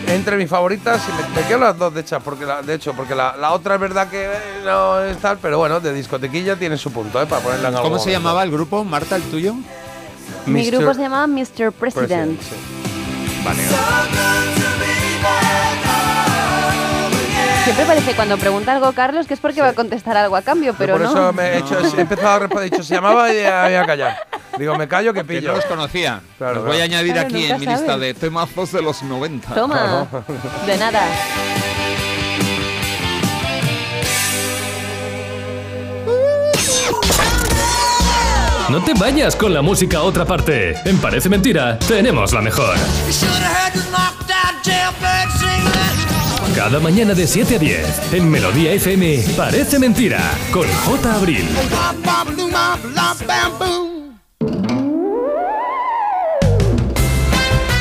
entre mis favoritas. Y me, me quedo las dos, de hecho, porque la, de hecho, porque la, la otra es verdad que no es tal, pero bueno, de discotequilla tiene su punto, ¿eh? Para ponerla en ¿Cómo se llamaba el grupo, Marta, el tuyo? Mi grupo se llama Mr. President. Vale. Siempre parece cuando pregunta algo Carlos que es porque va a contestar algo a cambio, pero por no. eso me he, hecho, he empezado a responder. He dicho, se llamaba y voy a callar. Digo, me callo que Que pillo. no los conocía. Claro, los voy a añadir Claro, aquí en mi lista de temazos de los 90. Toma, de nada. No te vayas con la música a otra parte. En Parece Mentira, tenemos la mejor. Cada mañana de 7 a 10, en Melodía FM, Parece Mentira, con J. Abril.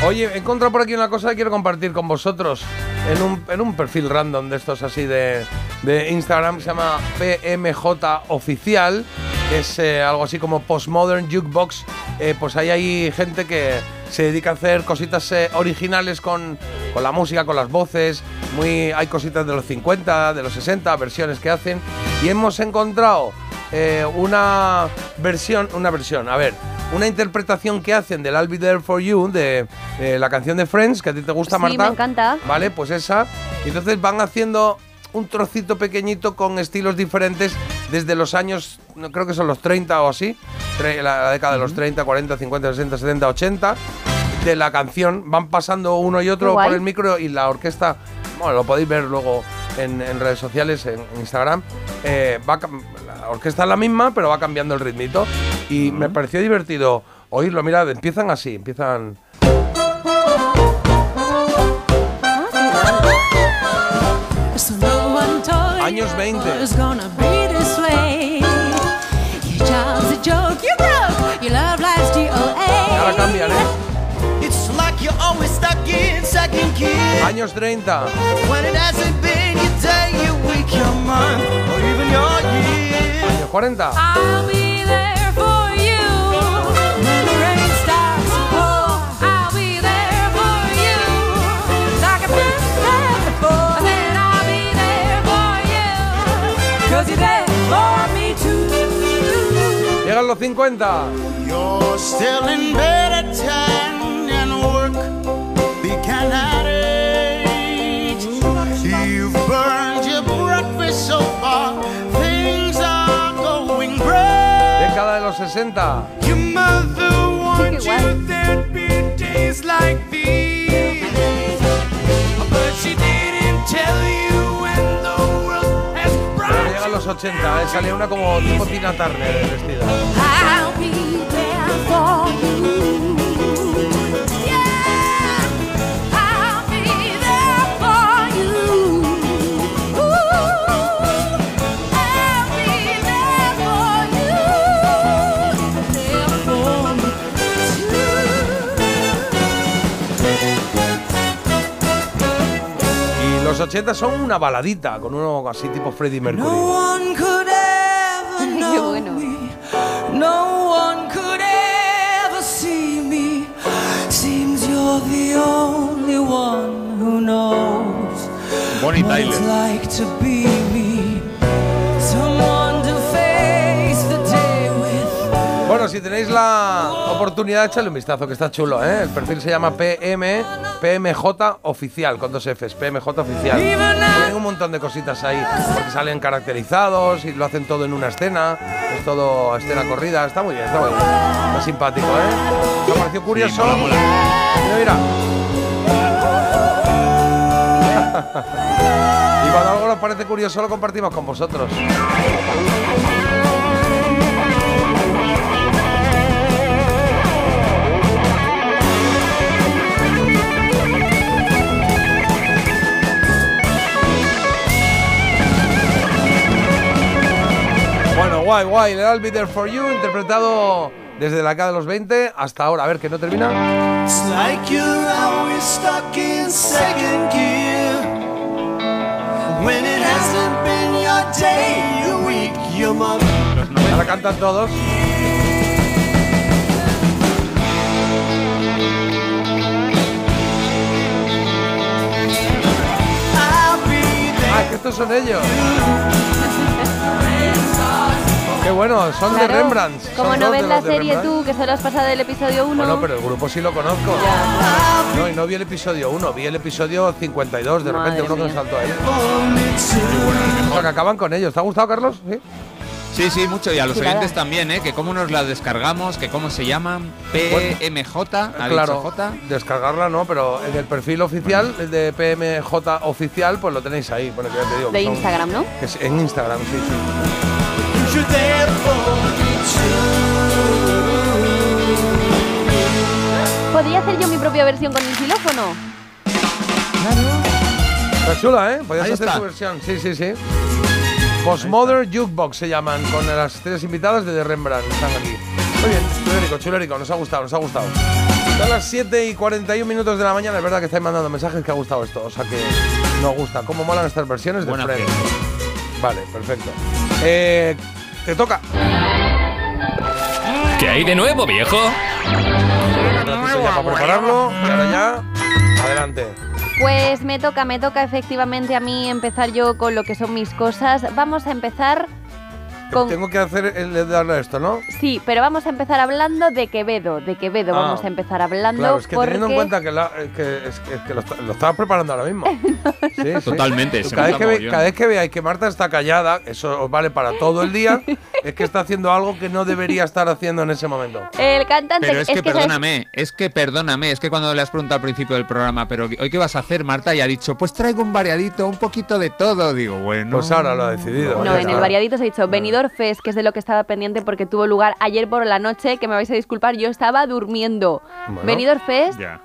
Oye, he encontrado por aquí una cosa que quiero compartir con vosotros en un, en un perfil random de estos así de, de Instagram se llama PMJ Oficial, que es eh, algo así como Postmodern Jukebox. Eh, pues ahí hay gente que se dedica a hacer cositas eh, originales con, con la música, con las voces. Muy, hay cositas de los 50, de los 60, versiones que hacen. Y hemos encontrado eh, una versión, una versión, a ver, una interpretación que hacen del I'll Be There For You, de la canción de Friends, que a ti te gusta, Sí, Marta. me encanta. Vale, pues esa. Y entonces van haciendo un trocito pequeñito con estilos diferentes desde los años, no creo que son los 30 o así, la, la década de los 30, 40, 50, 60, 70, 80, de la canción. Van pasando uno y otro por el micro y la orquesta, bueno, lo podéis ver luego en, en redes sociales, en Instagram. eh, va, la orquesta es la misma, pero va cambiando el ritmito. Y me pareció divertido oírlo. Mirad, empiezan así, empiezan... Años you 20. Joke, you broke. Your love life's Y ahora GOA. cambian, ¿eh? It's like you're always stuck in second gear. Años 30. When it hasn't been your day, your week, your month, or even your year. Años 40. I'll be there los 50. You're still in bed at 10 and work began at 8. You've burned your breakfast so far, things are going great. Década de los 60. Your mother warned you there'd be days like these. But she didn't tell you 80. eh, Sale una como tipo Tina Turner vestida. Los 80 son una baladita con uno así tipo Freddie Mercury. No one could ever <laughs> Qué know bueno. me. No one could ever see me. Seems you're the only one who knows Bonnie what it's Tyler. Bueno, si tenéis la oportunidad, echadle un vistazo, que está chulo, ¿eh? El perfil se llama PM, PMJ Oficial, con dos Fs, PMJ Oficial. Tienen un montón de cositas ahí, porque salen caracterizados y lo hacen todo en una escena, es todo escena corrida, está muy bien, está muy bien. Está simpático, ¿eh? Me ha parecido curioso. mola, mola. Mira, mira. <laughs> y cuando algo nos parece curioso, lo compartimos con vosotros. Guay, guay. El I'll Be There For You, interpretado desde la década de los 20 hasta ahora. A ver, que no termina. It's like you're always stuck in second gear. When it hasn't been your day, your week, your month. Ahora cantan todos. Ah, que estos son ellos. Qué bueno. bueno, son de. Rembrandt. Como no ves la serie tú, que solo has pasado el episodio 1. Bueno, pero el grupo sí lo conozco. No, y no vi el episodio 1, vi el episodio 52, de Madre repente uno que me mía. saltó ahí. O sea, que acaban con ellos. ¿Te ha gustado, Carlos? Sí. Sí, sí, mucho. Y a los Chulada. oyentes también, ¿eh? Que cómo nos la descargamos, que cómo se llaman. PMJ, ha claro, dicho J. descargarla no, pero en el perfil oficial, el de PMJ oficial, pues lo tenéis ahí. Bueno, que ya te digo. que De son- Instagram, ¿no? que es en Instagram, sí, sí. You're there for me ¿Podría hacer yo mi propia versión con el xilófono? Está chula, ¿eh? Podías Ahí hacer está. tu versión. Sí, sí, sí. Postmodern Jukebox se llaman, con las tres invitadas de The Rembrandt. Están aquí. Muy bien, chulérico, chulérico. Nos ha gustado, nos ha gustado. Son las 7 y 41 minutos de la mañana. Es verdad que estáis mandando mensajes que ha gustado esto. O sea que nos gusta. ¿Cómo molan estas versiones de Buena Friends? Vale, perfecto. Eh, te toca. ¿Qué hay de nuevo, viejo? Un ratito ya para prepararlo. Y ahora ya, adelante. Pues me toca, me toca efectivamente a mí empezar yo con lo que son mis cosas. Vamos a empezar con... Tengo que hacer el de darle a esto, ¿no? Sí, pero vamos a empezar hablando de Quevedo. De Quevedo Ah, vamos a empezar hablando Claro, es que porque... teniendo en cuenta que, la- eh, que, es que, es que lo, está- lo estaba preparando ahora mismo. <laughs> Sí, sí. Totalmente, se Cada vez, que ve- cada vez que veáis que Marta está callada, eso os vale para todo el día, <laughs> es que está haciendo algo que no debería estar haciendo en ese momento. El cantante... Pero es que, ¿sabes? perdóname, es que perdóname, es que cuando le has preguntado al principio del programa, pero hoy qué vas a hacer, Marta, y ha dicho, pues traigo un variadito, un poquito de todo. Digo, bueno. Pues ahora lo ha decidido. No, en el variadito se ha dicho Fest, que es de lo que estaba pendiente porque tuvo lugar ayer por la noche, que me vais a disculpar, yo estaba durmiendo. Bueno. Benidorm Fest Ya.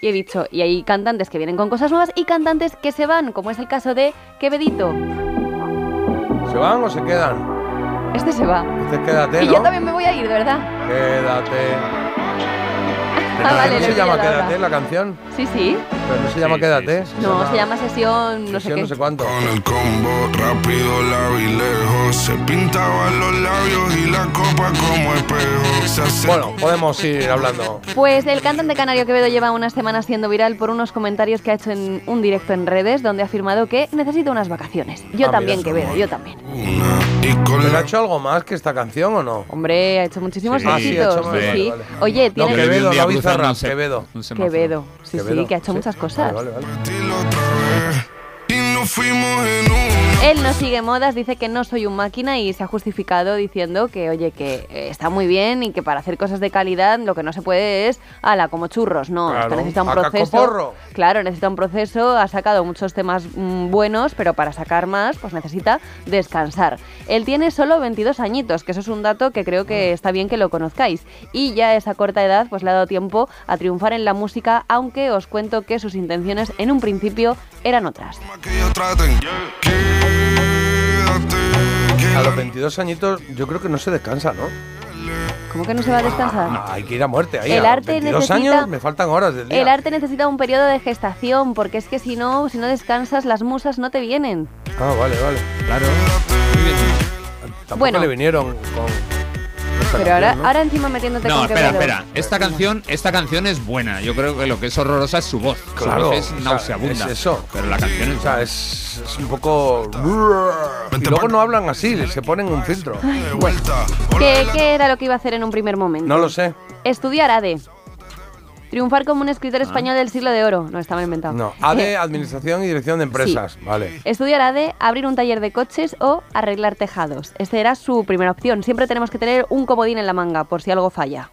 y he dicho, y hay cantantes que vienen con cosas nuevas y cantantes que se van, como es el caso de Quevedito. ¿Se van o se quedan? Este se va. Este quédate, Y yo también me voy a ir, de verdad. Quédate. Ah, vale, ¿No se llama. Quédate la canción? Sí, sí. Pero no se llama Sí, Quédate. sí, No, se llama sesión, no sé qué. no sé cuánto. Con el combo rápido la vi lejos Se pintaban los labios y la copa como espejo Se hace Bueno, podemos ir hablando. Pues el cantante canario Quevedo lleva unas semanas siendo viral por unos comentarios que ha hecho en un directo en redes donde ha afirmado que necesita unas vacaciones. Yo Ah, también. Quevedo, yo también. ¿Pero ha hecho algo más que esta canción o no? Hombre, ha hecho muchísimos Sí. Ah, sí, ha hecho éxitos. sí, vale, sí. vale. Oye, No, tiene un Quevedo, no Quevedo. Quevedo. Sí, Quevedo, sí, que ha hecho sí. muchas cosas. Vale, vale, vale. Fuimos en un Él no sigue modas, dice que no soy un máquina y se ha justificado diciendo que, oye, que eh, está muy bien y que para hacer cosas de calidad lo que no se puede es, ala, como churros, no, Claro, esto necesita un proceso. Claro, necesita un proceso, ha sacado muchos temas mm, buenos, pero para sacar más, pues necesita descansar. Él tiene solo 22 añitos, que eso es un dato que creo que está bien que lo conozcáis. Y ya a esa corta edad, pues le ha dado tiempo a triunfar en la música, aunque os cuento que sus intenciones en un principio eran otras. Quédate A los 22 añitos yo creo que no se descansa, ¿no? ¿Cómo que no se va a descansar? No, hay que ir a muerte ahí. El a los arte 22 necesita- años me faltan horas del día. El arte necesita un periodo de gestación, porque es que si no, si no descansas, las musas no te vienen. Ah, vale, vale. Claro. Tampoco Bueno. le vinieron con... Pero ahora, canción, ¿no? ahora encima metiéndote No, con espera, Quevedo. espera. Esta canción, esta canción es buena. Yo creo que lo que es horrorosa es su voz. Claro, Su voz es o sea, nauseabunda. es eso. Pero la canción es O sea, es, es un poco... Y luego no hablan así, se ponen un filtro. ¿Qué, qué era lo que iba a hacer en un primer momento? No lo sé. Estudiar ADE. Triunfar como un escritor español del siglo de oro. No, estaba inventado. Ah. No, ADE, <laughs> Administración y Dirección de Empresas. Vale. Estudiar ADE, abrir un taller de coches o arreglar tejados. Esta era su primera opción. Siempre tenemos que tener un comodín en la manga por si algo falla.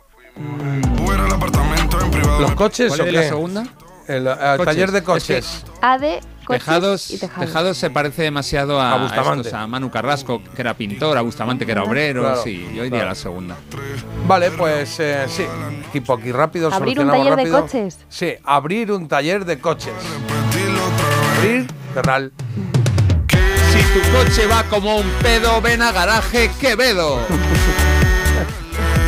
¿Los coches ¿Cuál o qué? la segunda? El, eh, Coches. taller de Es coches. ADE, coches Tejados, y tejados. tejados se parece demasiado a, A a, Bustamante. estos, a Manu Carrasco, que era pintor, a Bustamante, que era obrero. Claro, sí, yo iría claro. a la segunda. Vale, pues eh, sí. Tipo aquí rápido, Abrir un taller de rápido. coches. Sí, abrir un taller de coches. Abrir, cerrar. Si tu coche va como un pedo, ven a garaje Quevedo. <laughs>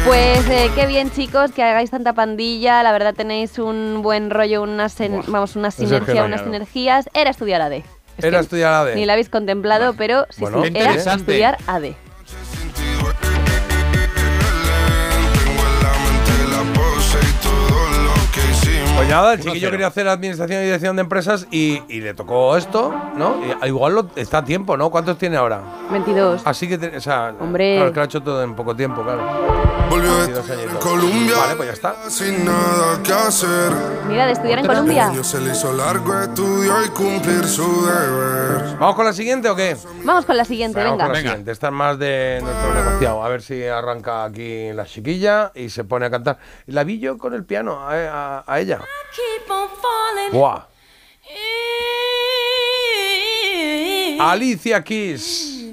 Pues eh, qué bien chicos que hagáis tanta pandilla, la verdad tenéis un buen rollo, una sen- vamos, una sinergia, unas sinergias. Era estudiar AD. Es Era estudiar AD. Ni la habéis contemplado, pero sí, Bueno, sí, era estudiar AD. todo Pues nada, el chiquillo quería hacer administración y dirección de empresas y, y le tocó esto, ¿no? Y, ah, igual lo- está a tiempo, ¿no? ¿Cuántos tiene ahora? 22. Así que, te- o sea, Hombre. claro, que lo ha hecho todo en poco tiempo, claro. Volvió a 22 estar en añitos. Colombia Vale, pues ya está. sin nada que hacer. Mira, de estudiar en Colombia. año se le hizo largo, estudió y cumplir su deber. ¿Vamos con la siguiente o qué? Vamos con la siguiente, Vamos venga. con la siguiente. Esta es más de nuestro negociado. A ver si arranca aquí la chiquilla y se pone a cantar. La vi yo con el piano a, a- a ella. Keep on falling. ¡Buah! Alicia Keys.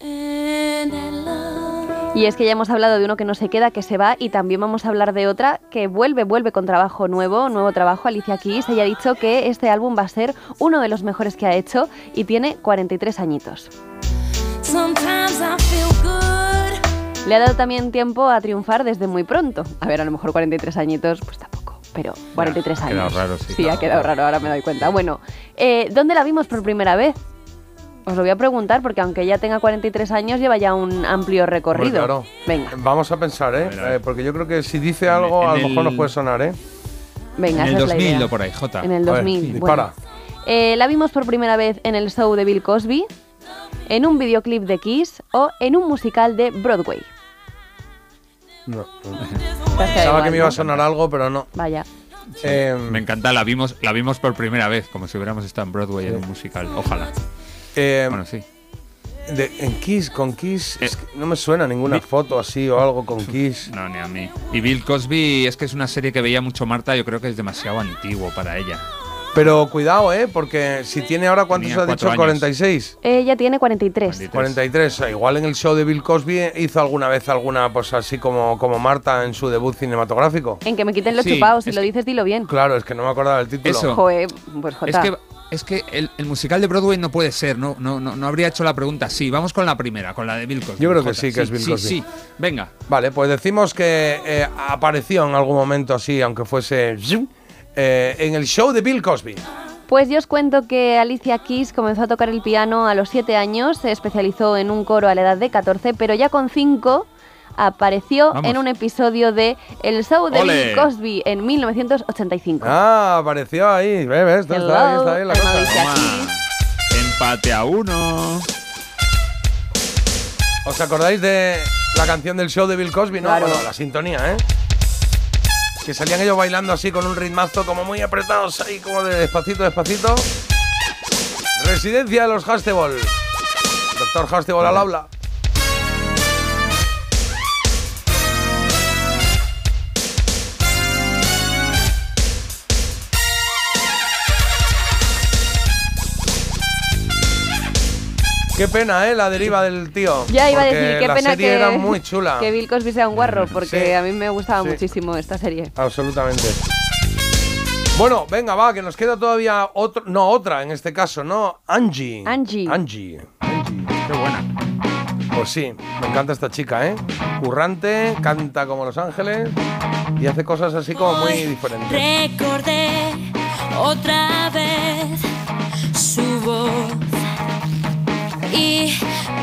And I love Y es que ya hemos hablado de uno que no se queda, que se va, y también vamos a hablar de otra que vuelve, vuelve con trabajo nuevo, nuevo trabajo, Alicia Keys. Ella ha dicho que este álbum va a ser uno de los mejores que ha hecho y tiene 43 añitos. Le ha dado también tiempo a triunfar desde muy pronto. A ver, a lo mejor 43 añitos, pues tampoco, pero 43 ha años. quedado raro, sí. Sí, ha quedado raro, ahora me doy cuenta. Bueno, eh, ¿dónde la vimos por primera vez? Os lo voy a preguntar porque aunque ella tenga 43 años lleva ya un amplio recorrido. Hombre, claro. Venga, Vamos a pensar, ¿eh? ver, a ver. Eh, porque yo creo que si dice algo, en a lo mejor el- nos puede sonar, ¿eh? venga, en el esa es la 2000 idea. o por ahí, Jota. En el A ver, 2000. dispara. bueno. Eh, la vimos por primera vez en el show de Bill Cosby, en un videoclip de Kiss o en un musical de Broadway. No. Pensaba que me iba a sonar algo, pero no. Vaya. Eh, Me encanta, la vimos, la vimos por primera vez, como si hubiéramos estado en Broadway en un musical. Ojalá. eh, Bueno, sí. de- en Kiss, con Kiss, Eh, es que no me suena ninguna foto así o algo con <laughs> Kiss. No, ni a mí. Y Bill Cosby es que es una serie que veía mucho Marta, yo creo que es demasiado antiguo para ella. Pero cuidado, ¿eh? Porque si tiene ahora, ¿cuántos Tenía ha dicho? años. 46. Ella tiene 43. 43. Igual en el show de Bill Cosby hizo alguna vez alguna, pues así como, como Marta en su debut cinematográfico. En que me quiten los Sí, chupados, si es lo dices, dilo bien. Claro, es que no me acordaba del título. Eso. Joder, pues Es Jota. que, es que el, el musical de Broadway no puede ser, no, no, no, no habría hecho la pregunta. Sí, vamos con la primera, con la de Bill Cosby. Yo creo que Jota. sí, que es Bill sí, Cosby. Sí, venga. Vale, pues decimos que eh, apareció en algún momento así, aunque fuese eh, en el show de Bill Cosby. Pues yo os cuento que Alicia Keys comenzó a tocar el piano a los 7 años, se especializó en un coro a la edad de 14, pero ya con 5 apareció Vamos. en un episodio de El Show de ¡Ole! Bill Cosby en 1985. Ah, apareció ahí. ¿Ves? Está, está ahí, está ahí la cosa. Alicia Toma. Keys. Empate a uno. ¿Os acordáis de la canción del show de Bill Cosby? No, Claro. bueno, la sintonía, ¿eh? Que salían ellos bailando así con un ritmazo como muy apretados ahí, como de despacito, despacito. Residencia de los Hastebol. Doctor Hastebol al aula. Qué pena, ¿eh? La deriva del tío. Ya iba a decir, qué la pena serie que, era muy chula. que Bill Cosby sea un guarro, porque Sí. a mí me gustaba Sí. muchísimo esta serie. Absolutamente. Bueno, venga, va, que nos queda todavía otro, no otra en este caso, ¿no? Angie. Angie. Angie. Angie. Qué buena. Pues sí, me encanta esta chica, ¿eh? Currante, canta como Los Ángeles y hace cosas así como muy diferentes. Recordé otra vez su voz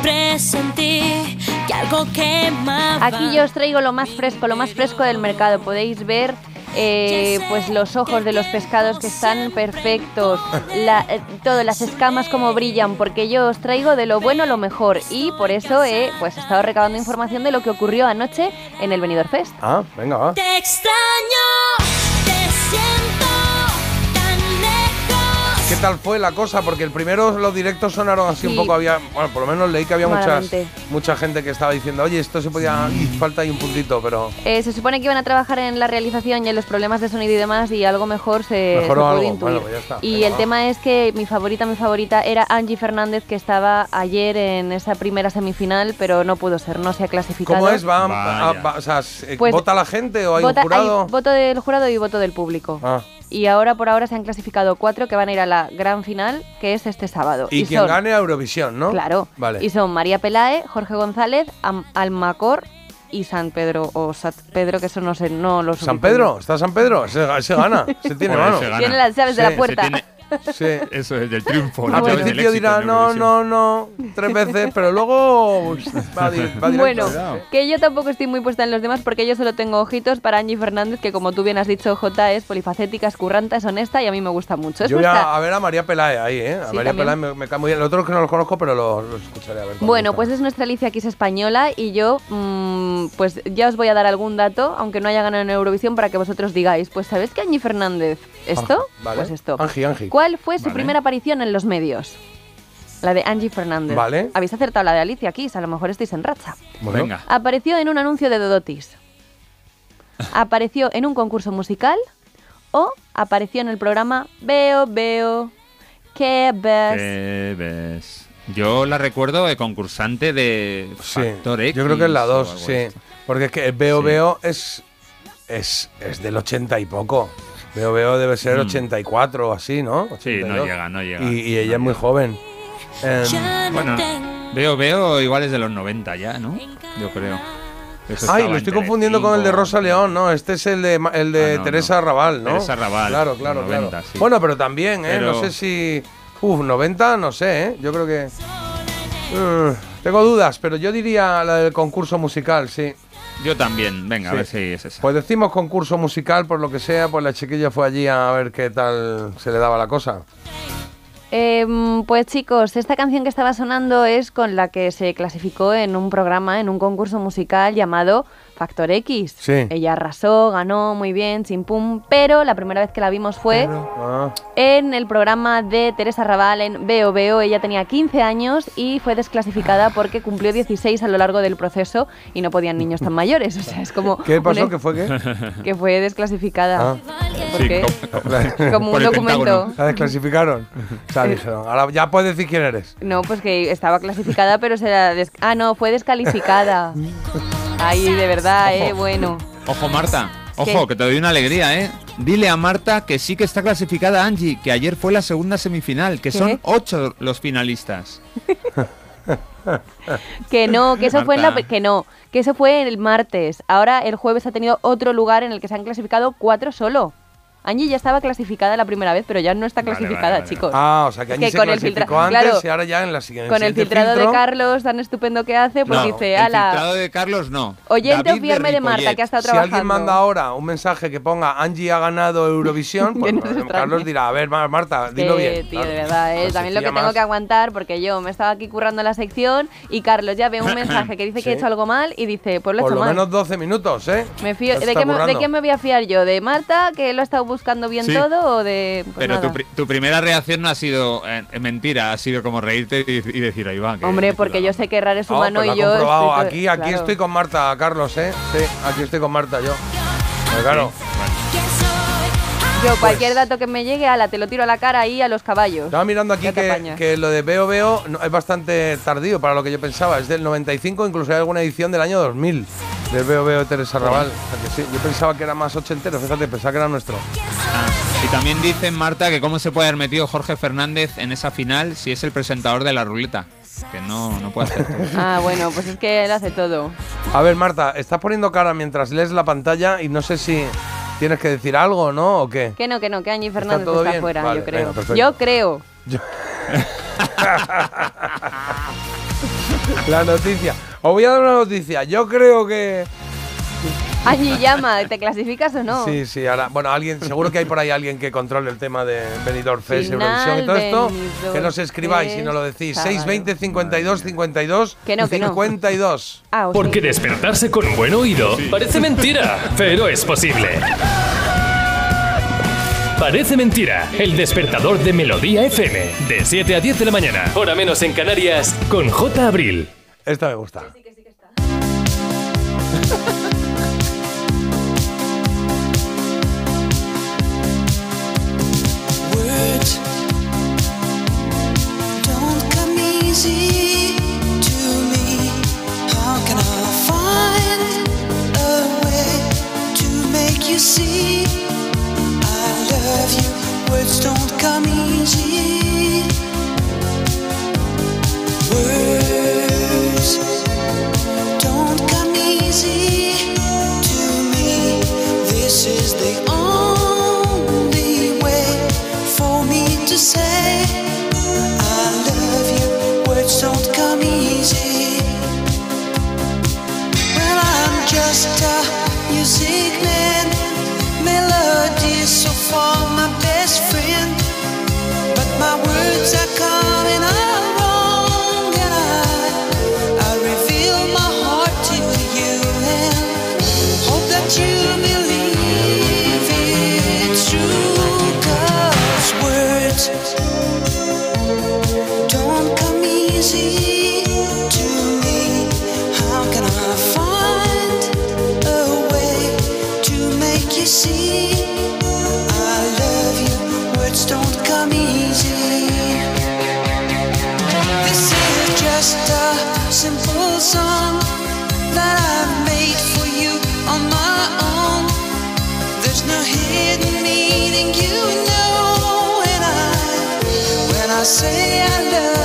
presentí que algo quemaba. Aquí yo os traigo lo más fresco, lo más fresco del mercado. Podéis ver eh, pues los ojos de los pescados que están perfectos, la, eh, todo, las escamas como brillan, porque yo os traigo de lo bueno lo mejor y por eso he pues estado recabando información de lo que ocurrió anoche en el Benidorm Fest. Ah, venga, va. Te extraño, te siento. ¿Qué tal fue la cosa? Porque el primero los directos sonaron así un Sí. poco, había, bueno, por lo menos leí que había muchas, mucha gente que estaba diciendo, oye, esto se podía, falta ahí un puntito, pero Eh, se supone que iban a trabajar en la realización y en los problemas de sonido y demás y algo mejor se, se algo. intuir. Bueno, pues ya está. Y Venga, el va. tema es que mi favorita, mi favorita era Angie Fernández que estaba ayer en esa primera semifinal, pero no pudo ser, no se ha clasificado. ¿cómo es? ¿Va, a- va- o sea, eh, Pues, ¿Vota la gente o hay Vota- un jurado? voto del jurado y voto del público. Ah. Y ahora por ahora se han clasificado cuatro que van a ir a la gran final, que es este sábado. Y, quien son- gane a Eurovisión, ¿no? Claro. Vale. Y son María Pelae, Jorge González, Am- Almacor y San Pedro o Sat Pedro, que eso no sé, no lo ¿San Pedro? ¿Está San Pedro? Ese, ese gana. Se tiene mano. ese gana. Tiene las llaves de Sí, la puerta. Se tiene, Sí. Eso es del triunfo. Al llaves del principio éxito dirá no, no, no, tres veces, <laughs> pero luego uy, va, di- va. Bueno, que yo tampoco estoy muy puesta en los demás porque yo solo tengo ojitos para Angie Fernández, que como tú bien has dicho, J es polifacética, es curranta, es honesta y a mí me gusta mucho. Es Yo voy a, a ver a María Pelae ahí, ¿eh? A Sí, María. Pelae me, me cae muy bien. Los otros que no los conozco, pero los, los escucharé a ver. Bueno, pues es nuestra Alicia Kiss española y yo, mm, pues ya os voy a dar algún dato, aunque no haya ganado en Eurovisión, para que vosotros digáis, pues ¿sabéis que Angie Fernández esto? Vale. Pues esto. Angie, Angie. ¿Cuál fue su Vale. primera aparición en los medios? La de Angie Fernández. Vale. Habéis acertado la de Alicia Kiss, a lo mejor estáis en racha. Bueno. Venga. Apareció en un anuncio de Dodotis. Apareció en un concurso musical o apareció en el programa Veo, veo, ¿qué ves? ¿Qué ves? Yo la recuerdo de concursante de Sí, Factor X. yo creo que es la o 2, algo sí. Porque es que Veo Sí. Veo es, es, es del 80 y poco. Veo Veo debe ser Mm. 84 o así, ¿no? Sí, no 82. llega, no llega. Y, y ella es muy joven. Em, Bueno, veo, veo igual es de los 90 ya, ¿no? Yo creo. Eso Ay, lo estoy confundiendo con el de. Rosa León, ¿no? Este es el de, Ma- el de Ah, no, Teresa no. Raval, ¿no? Teresa Raval, Claro, claro, 90, claro. sí. Bueno, pero también, ¿eh? Pero- No sé si... Uf, 90, no sé, ¿eh? Yo creo que... Uh, tengo dudas, pero yo diría la del concurso musical, sí. Yo también, venga, Sí. a ver si es esa. Pues decimos concurso musical, por lo que sea, pues la chiquilla fue allí a ver qué tal se le daba la cosa. Em, pues chicos, esta canción que estaba sonando es con la que se clasificó en un programa, en un concurso musical llamado Factor X. Sí. Ella arrasó, ganó muy bien, sin pum, pero la primera vez que la vimos fue Ah, en el programa de Teresa Raval en Veo Veo. Ella tenía 15 años y fue desclasificada porque cumplió 16 a lo largo del proceso y no podían niños tan mayores. O sea, es como... ¿Qué pasó? un- ¿Qué fue qué? Que fue desclasificada. Ah. <laughs> ¿Por qué? Como un documento. La desclasificaron. O sea, dijeron, ahora ya puedes decir quién eres. No, pues que estaba clasificada, pero se la des- Ah, no, fue descalificada. <laughs> Ay, de verdad, eh, bueno. Ojo, Marta. ¿Qué? Ojo, que te doy una alegría, ¿eh? Dile a Marta que sí que está clasificada Angie, que ayer fue la segunda semifinal, que ¿Qué? son ocho los finalistas. <laughs> Que no, que eso fue en la que no, que eso fue el martes. Ahora el jueves ha tenido otro lugar en el que se han clasificado cuatro solo. Angie ya estaba clasificada la primera vez, pero ya no está clasificada, vale, vale. chicos. Ah, o sea que Es Angie se con el clasificó filtra- antes claro, y ahora ya en la siguiente Con el filtrado filtro- de Carlos tan estupendo que hace, pues No, dice, el ala, filtrado de Carlos no. oyente o fiarme de Marta, que ha estado Si trabajando. alguien manda ahora un mensaje que ponga Angie ha ganado Eurovisión, <laughs> pues no se Carlos dirá, a ver, Mar- Marta, dilo bien. tío, claro. de verdad, ¿eh? También lo que tengo más. que aguantar, porque yo me estaba aquí currando la sección y Carlos ya ve un <clears throat> mensaje que dice que he hecho algo mal y dice, pues lo he Por hecho lo mal. menos 12 minutos, ¿eh? Me fío- ¿de, qué ¿De me voy a fiar yo? ¿De Marta, que lo ha estado buscando bien Sí. todo? ¿O de.? pues Pero tu, tu primera reacción no ha sido eh, mentira, ha sido como reírte y, y decir, ahí va. que- Hombre, porque yo sé que errar es Ah, humano pues lo y yo. estoy aquí aquí claro. estoy con Marta, Carlos, ¿eh? Sí, aquí estoy con Marta yo. Pues claro. Yo, cualquier dato que me llegue, ala, te lo tiro a la cara ahí a los caballos. Estaba mirando aquí que, lo de Veo Veo no- es bastante tardío para lo que yo pensaba. Es del 95, incluso hay alguna edición del año 2000 del Veo Veo de Teresa Raval. O sea que sí, yo pensaba que era más ochentero, fíjate, pensaba que era nuestro. Y también dicen, Marta, que cómo se puede haber metido Jorge Fernández en esa final si es el presentador de la ruleta. Que no, no puede hacer. <laughs> Ah, bueno, pues es que él hace todo. A ver, Marta, estás poniendo cara mientras lees la pantalla y no sé si tienes que decir algo, ¿no? ¿O qué? Que no, que no, que Angie Fernández todo está bien? fuera, Vale, yo creo. venga, yo creo. <laughs> <laughs> <laughs> La noticia. Os voy a dar una noticia. Yo creo que. Angie llama, ¿te clasificas o no? Sí, sí, ahora. Bueno, alguien, <laughs> seguro que hay por ahí alguien que controle el tema de Benidorm Fest, Final Eurovisión y todo esto. Benidorm Que nos escribáis y nos lo decís. Fest, 620 52 52 Que no, que no. 52. Ah, o Porque despertarse con buen oído parece mentira, pero es posible. Parece mentira, el despertador de Melodía FM, de 7 a 10 de la mañana, hora menos en Canarias, con J. Abril. Esta me gusta. Words don't come easy to me. How can I find a way to make you see love you, words don't come easy. Words don't come easy to me. This is the only way for me to say I love you. Words don't come easy. Well, I'm just a music man. So far my best friend. But my words are coming out song that I've made for you on my own. There's no hidden meaning, you know, and I when I say I love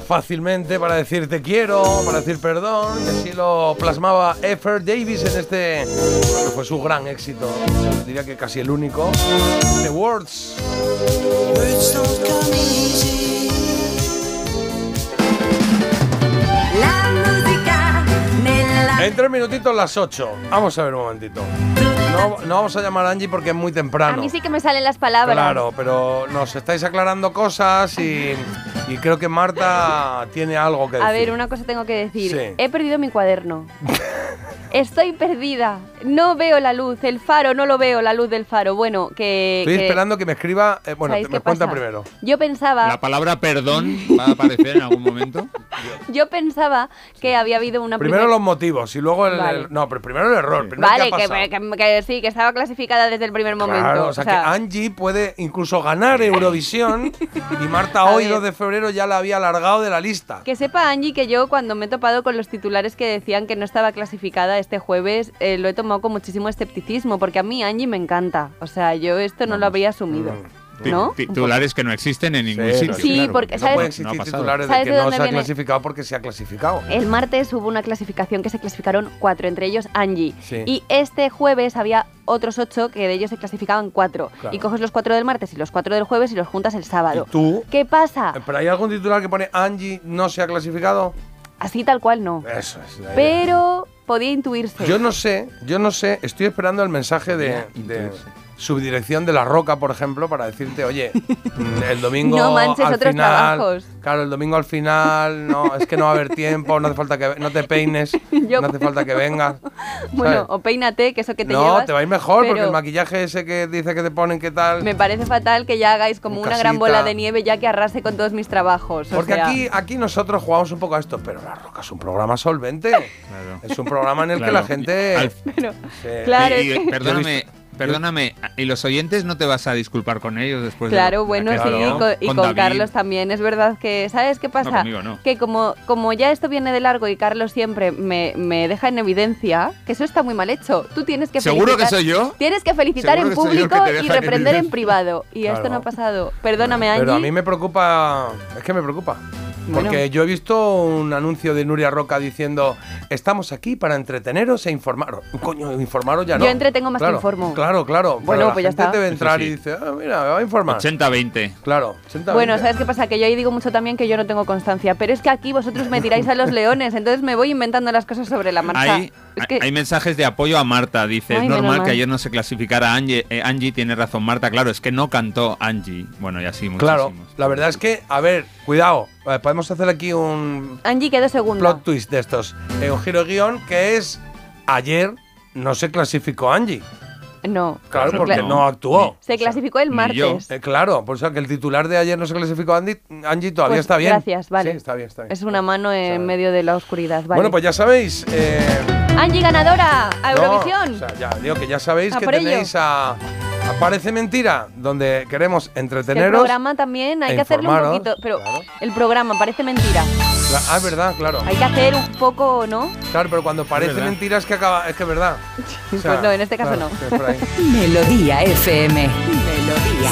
fácilmente para decir te quiero, para decir perdón, y así lo plasmaba Effer Davis en este, que fue su gran éxito, yo diría que casi el único, The Words. En tres minutitos las 8. Vamos a ver un momentito. No, no vamos a llamar a Angie porque es muy A temprano. mí sí que me salen las palabras. Claro, pero nos estáis aclarando cosas y, y creo que Marta tiene algo que decir. A ver, una cosa tengo que decir. Sí. He perdido mi cuaderno. <laughs> Estoy perdida. No veo la luz. El faro, no lo veo, la luz del faro. Bueno, que. Estoy que- esperando que me escriba. eh, bueno, ¿Sabéis te- me cuenta primero. Yo pensaba. La palabra perdón va a aparecer en algún momento. <laughs> Yo pensaba que había habido una Primero primer- los motivos y luego el. Vale. el- no, pero primero el error. Primero Vale, que, que- que sí, que estaba clasificada desde el primer momento. Claro, o sea, que Angie puede incluso ganar Eurovisión y Marta <laughs> hoy, ver. 2 de febrero, ya la había alargado de la lista. Que sepa Angie que yo cuando me he topado con los titulares que decían que no estaba clasificada este jueves, eh, lo he tomado con muchísimo escepticismo, porque a mí Angie me encanta. O sea, yo esto no lo habría asumido. Ti- ¿No? Titulares que no existen en ningún Sí, sitio. Sí, claro, porque, No ¿sabes? No existir pasado. titulares de ¿Sabes que de no se ha clasificado porque se ha clasificado. El martes hubo una clasificación que se clasificaron cuatro, entre ellos Angie. Sí. Y este jueves había otros ocho que de ellos se clasificaban cuatro. Claro. Y coges los cuatro del martes y los cuatro del jueves y los juntas el sábado. ¿Tú? ¿Qué pasa? ¿Pero hay algún titular que pone Angie no se ha clasificado? Así tal cual no. Eso es. Pero podía intuirse. Yo no sé, yo no sé, estoy esperando el mensaje de, de subdirección de La Roca, por ejemplo, para decirte, oye, mm, el domingo <laughs> No manches al otros final, trabajos. claro, el domingo al final, no, es que no va a haber tiempo, no hace falta que no te peines, <laughs> Yo- no hace falta que vengas. <laughs> Bueno, ¿sabes? o peínate, que eso que te no, llevas. te va a ir mejor porque el maquillaje ese que dice que te ponen qué tal. Me parece fatal que ya hagáis como una gran bola de nieve ya que arrase con todos mis trabajos. o Porque sea, aquí, aquí nosotros jugamos un poco a esto, pero La Roca es un programa solvente. Es un programa en el que Claro. la gente. Al- Sí. Claro, Y- y- es que- perdóname, perdóname. ¿Y los oyentes no te vas a disculpar con ellos después de Claro, lo- bueno, que- sí, y Claro. con, y con David. Carlos también. Es verdad que, ¿sabes qué pasa? conmigo no. Que como, como ya esto viene de largo y Carlos siempre me, me deja en evidencia, que eso está muy mal hecho. Tú tienes que ¿Seguro que felicitar- soy yo? Tienes que felicitar ¿Seguro en público y en reprender en privado. Y esto Claro. no ha pasado. Perdóname, Angie. Pero a mí me preocupa. Es que me preocupa. Bueno. Porque yo he visto un anuncio de Nuria Roca diciendo estamos aquí para entreteneros e informaros. Coño, informaros ya no. Yo entretengo más que informo. Claro, claro. Bueno, Pero la pues ya gente está. debe entrar sí. y dice, ah, mira, me va a informar. 80-20. Claro, 80 Bueno, ¿sabes qué pasa? Que yo ahí digo mucho también que yo no tengo constancia. Pero es que aquí vosotros me tiráis a los leones, entonces me voy inventando las cosas sobre la marcha. Hay, es que hay mensajes de apoyo a Marta. Dice, Ay, es normal mal. que ayer no se clasificara Angie. Eh, Angie tiene razón, Marta. Claro, es que no cantó Angie. Bueno, y así muchísimos. Claro, la verdad es que, a ver, cuidado, eh, podemos hacer aquí un Angie quedó segunda. plot twist de estos. Eh, un giro de guion que es ayer no se clasificó Angie. No. Claro, porque no actuó. Se clasificó el martes. Eh, claro, por eso que el titular de ayer no se clasificó Andy, Angie todavía Pues está bien. Gracias, vale. Sí, está bien, está bien. Es una mano en medio de la oscuridad, vale. Bueno, pues ya sabéis. eh, Angie ganadora a no, Eurovisión. o sea, ya digo que ya sabéis A que ello. tenéis a, a Parece Mentira, donde queremos Que el entreteneros. programa también hay e que hacerle un poquito, pero el programa parece mentira. Ah, es verdad, claro. Hay que hacer un poco, ¿no? Claro, pero cuando parece verdad. mentira es que acaba, es que es verdad. <laughs> O sea, Pues no, en este caso claro, no. Melodía FM. Melodía.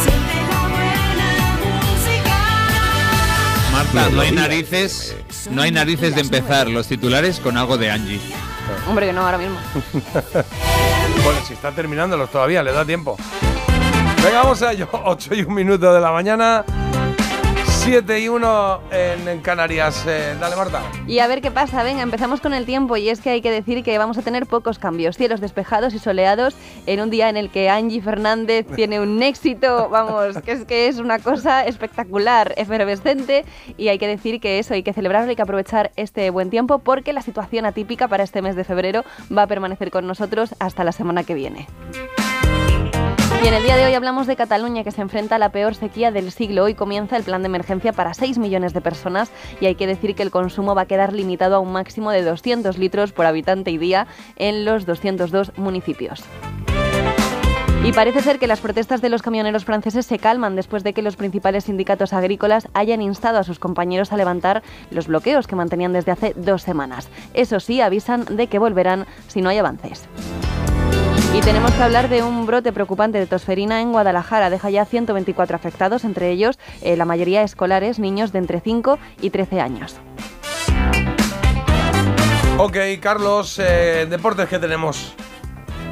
Marta, no hay narices, no hay narices de empezar los titulares con algo de Angie. Hombre, que no, ahora mismo. <laughs> Bueno, si está terminándolos todavía, le da tiempo. Venga, vamos a ello. <laughs> 8 y un minuto de la mañana. 7 y 1 en, en Canarias. Eh, dale, Marta. Y a ver qué pasa, venga, empezamos con el tiempo y es que hay que decir que vamos a tener pocos cambios, cielos despejados y soleados en un día en el que Angie Fernández <laughs> tiene un éxito, vamos, que es que es una cosa espectacular, efervescente y hay que decir que eso, hay que celebrarlo, hay que aprovechar este buen tiempo porque la situación atípica para este mes de febrero va a permanecer con nosotros hasta la semana que viene. Y en el día de hoy hablamos de Cataluña, que se enfrenta a la peor sequía del siglo. Hoy comienza el plan de emergencia para 6 millones de personas y hay que decir que el consumo va a quedar limitado a un máximo de 200 litros por habitante y día en los 202 municipios. Y parece ser que las protestas de los camioneros franceses se calman después de que los principales sindicatos agrícolas hayan instado a sus compañeros a levantar los bloqueos que mantenían desde hace dos semanas. Eso sí, avisan de que volverán si no hay avances. Y tenemos que hablar de un brote preocupante de tosferina en Guadalajara. Deja ya 124 afectados, entre ellos eh, la mayoría escolares, niños de entre 5 y 13 años. Ok, Carlos, eh, deportes que tenemos.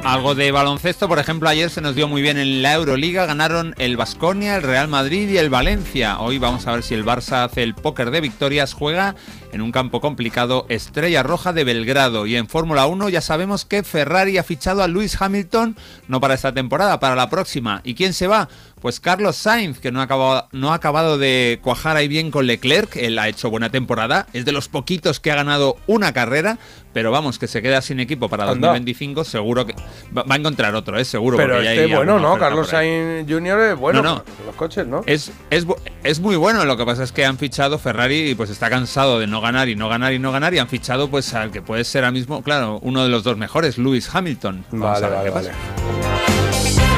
Algo de baloncesto, por ejemplo, ayer se nos dio muy bien en la Euroliga, ganaron el Vasconia, el Real Madrid y el Valencia. Hoy vamos a ver si el Barça hace el póker de victorias, juega en un campo complicado Estrella Roja de Belgrado. Y en Fórmula 1 ya sabemos que Ferrari ha fichado a Lewis Hamilton, no para esta temporada, para la próxima. ¿Y quién se va? Pues Carlos Sainz, que no ha, acabado, no ha acabado de cuajar ahí bien con Leclerc, él ha hecho buena temporada, es de los poquitos que ha ganado una carrera, pero vamos, que se queda sin equipo para Anda. 2025, seguro que va, a encontrar otro, ¿eh? seguro. Pero ya este hay bueno, ¿no? Carlos. Sainz Jr. es bueno No, los coches, ¿no? Es, es, es muy bueno, lo que pasa es que han fichado Ferrari y pues está cansado de no ganar y no ganar y no ganar y han fichado pues al que puede ser ahora mismo, claro, uno de los dos mejores, Lewis Hamilton. Vamos Vale, a ver vale, qué vale.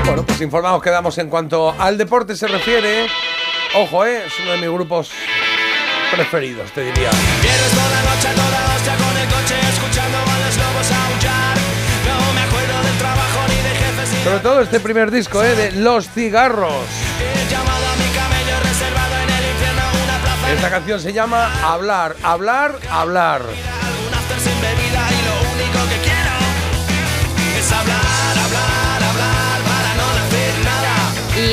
Bueno, pues informados quedamos en cuanto al deporte se refiere. Ojo, ¿eh? Es uno de mis grupos preferidos, te diría. Viernes por la noche a toda hostia con el coche escuchando a los lobos aullar. No me acuerdo del trabajo ni de jefes ni Sobre todo este primer disco, ¿eh? De Los Cigarros. Esta canción se llama Hablar, hablar, hablar. Un after sin bebida y lo único que quiero es hablar, hablar,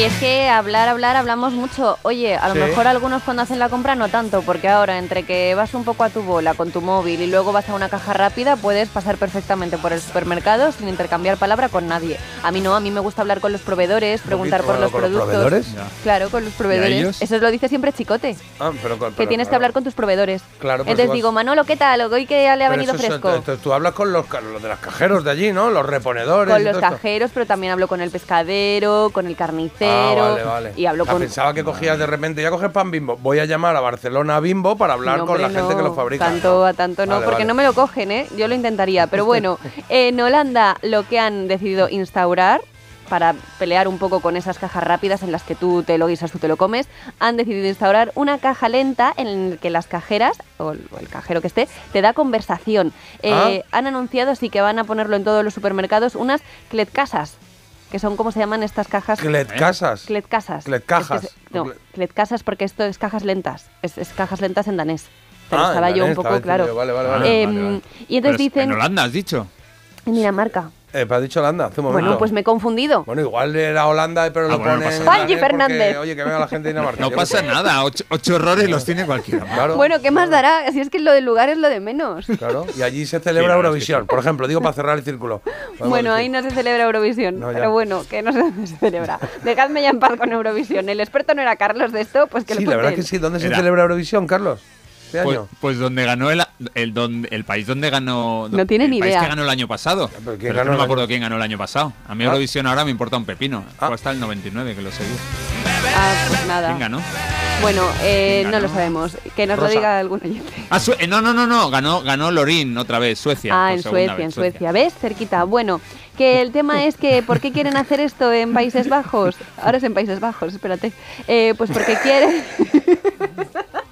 es que hablar, hablar, hablamos mucho. Oye, a lo Sí. mejor algunos cuando hacen la compra no tanto, porque ahora entre que vas un poco a tu bola con tu móvil y luego vas a una caja rápida, puedes pasar perfectamente por el supermercado sin intercambiar palabra con nadie. A mí no, a mí me gusta hablar con los proveedores, preguntar por los con los productos. proveedores. Ya. Claro, con los proveedores. Eso lo dice siempre Chicote, Ah, pero, con- que pero, tienes que claro. hablar con tus proveedores. Claro, pero Entonces digo, Manolo, ¿qué tal? Hoy que le ha Pero venido eso es- fresco. entonces tú hablas con los, de los cajeros de allí, ¿no? Los reponedores. Con los cajeros, pero también hablo con el pescadero, con el carnicero. Ah, vale, vale. Y hablo O sea, con. Pensaba que cogías de repente, ya coges pan bimbo. Voy a llamar a Barcelona Bimbo para hablar No, con la gente que lo fabrica. Tanto a tanto no, Vale, porque no me lo cogen, ¿eh? Yo lo intentaría. Pero <laughs> bueno, en Holanda lo que han decidido instaurar para pelear un poco con esas cajas rápidas en las que tú te lo guisas, tú te lo comes, han decidido instaurar una caja lenta en la que las cajeras, o el, cajero que esté, te da conversación. Eh, Han anunciado sí que van a ponerlo en todos los supermercados, unas cletcasas. Que son como se llaman estas cajas. Cletcasas. Cletcasas. Cletcajas. Es que no, cletcasas porque esto es cajas lentas. Es, es cajas lentas en danés. Pero Ah, estaba en yo un poco claro. vale, vale, vale. Em, Vale, vale. Y entonces Pero dicen. En Holanda has dicho. En Dinamarca. Eh, pero has dicho Holanda hace un momento. Bueno, pues me he confundido. Bueno, igual era Holanda, pero lo Ah, bueno, no pone. pasa en nada. Juanji danés porque, Fernández. Oye, que venga la gente de Dinamarca. No pasa nada, ocho, ocho errores los tiene cualquiera. Claro. Bueno, ¿qué más dará? Si es que lo del lugar es lo de menos. Claro, y allí se celebra Sí, Eurovisión, por ejemplo, digo para cerrar el círculo. Podemos <laughs> Bueno, decir. ahí no se celebra Eurovisión, No, pero bueno, que no sé dónde <laughs> se celebra. Dejadme ya en paz con Eurovisión. El experto no era Carlos de esto, pues que Sí, lo la verdad que sí. ¿Dónde se celebra Eurovisión, Carlos? Este Pues, año. pues donde ganó el, el, donde- el país donde ganó. No tiene el ni país idea. que ganó el año pasado. pero ¿quién Pero es que ganó no me año- acuerdo quién ganó el año pasado. A mí Ah. Eurovisión ahora me importa un pepino. Ah. Fue hasta el 99 que lo seguí. Ah, pues nada. ¿Quién ganó? Bueno, eh, ¿Quién no lo sabemos. Que nos lo diga algún oyente. Ah, eh, no, no, no, no. Ganó, ganó Lorín otra vez, Suecia. Ah, en Suecia, vez, en Suecia. ¿Ves? Cerquita. Bueno, que el tema es que ¿por qué quieren hacer esto en Países Bajos? Ahora es en Países Bajos, espérate. Eh, pues porque quieren... <laughs>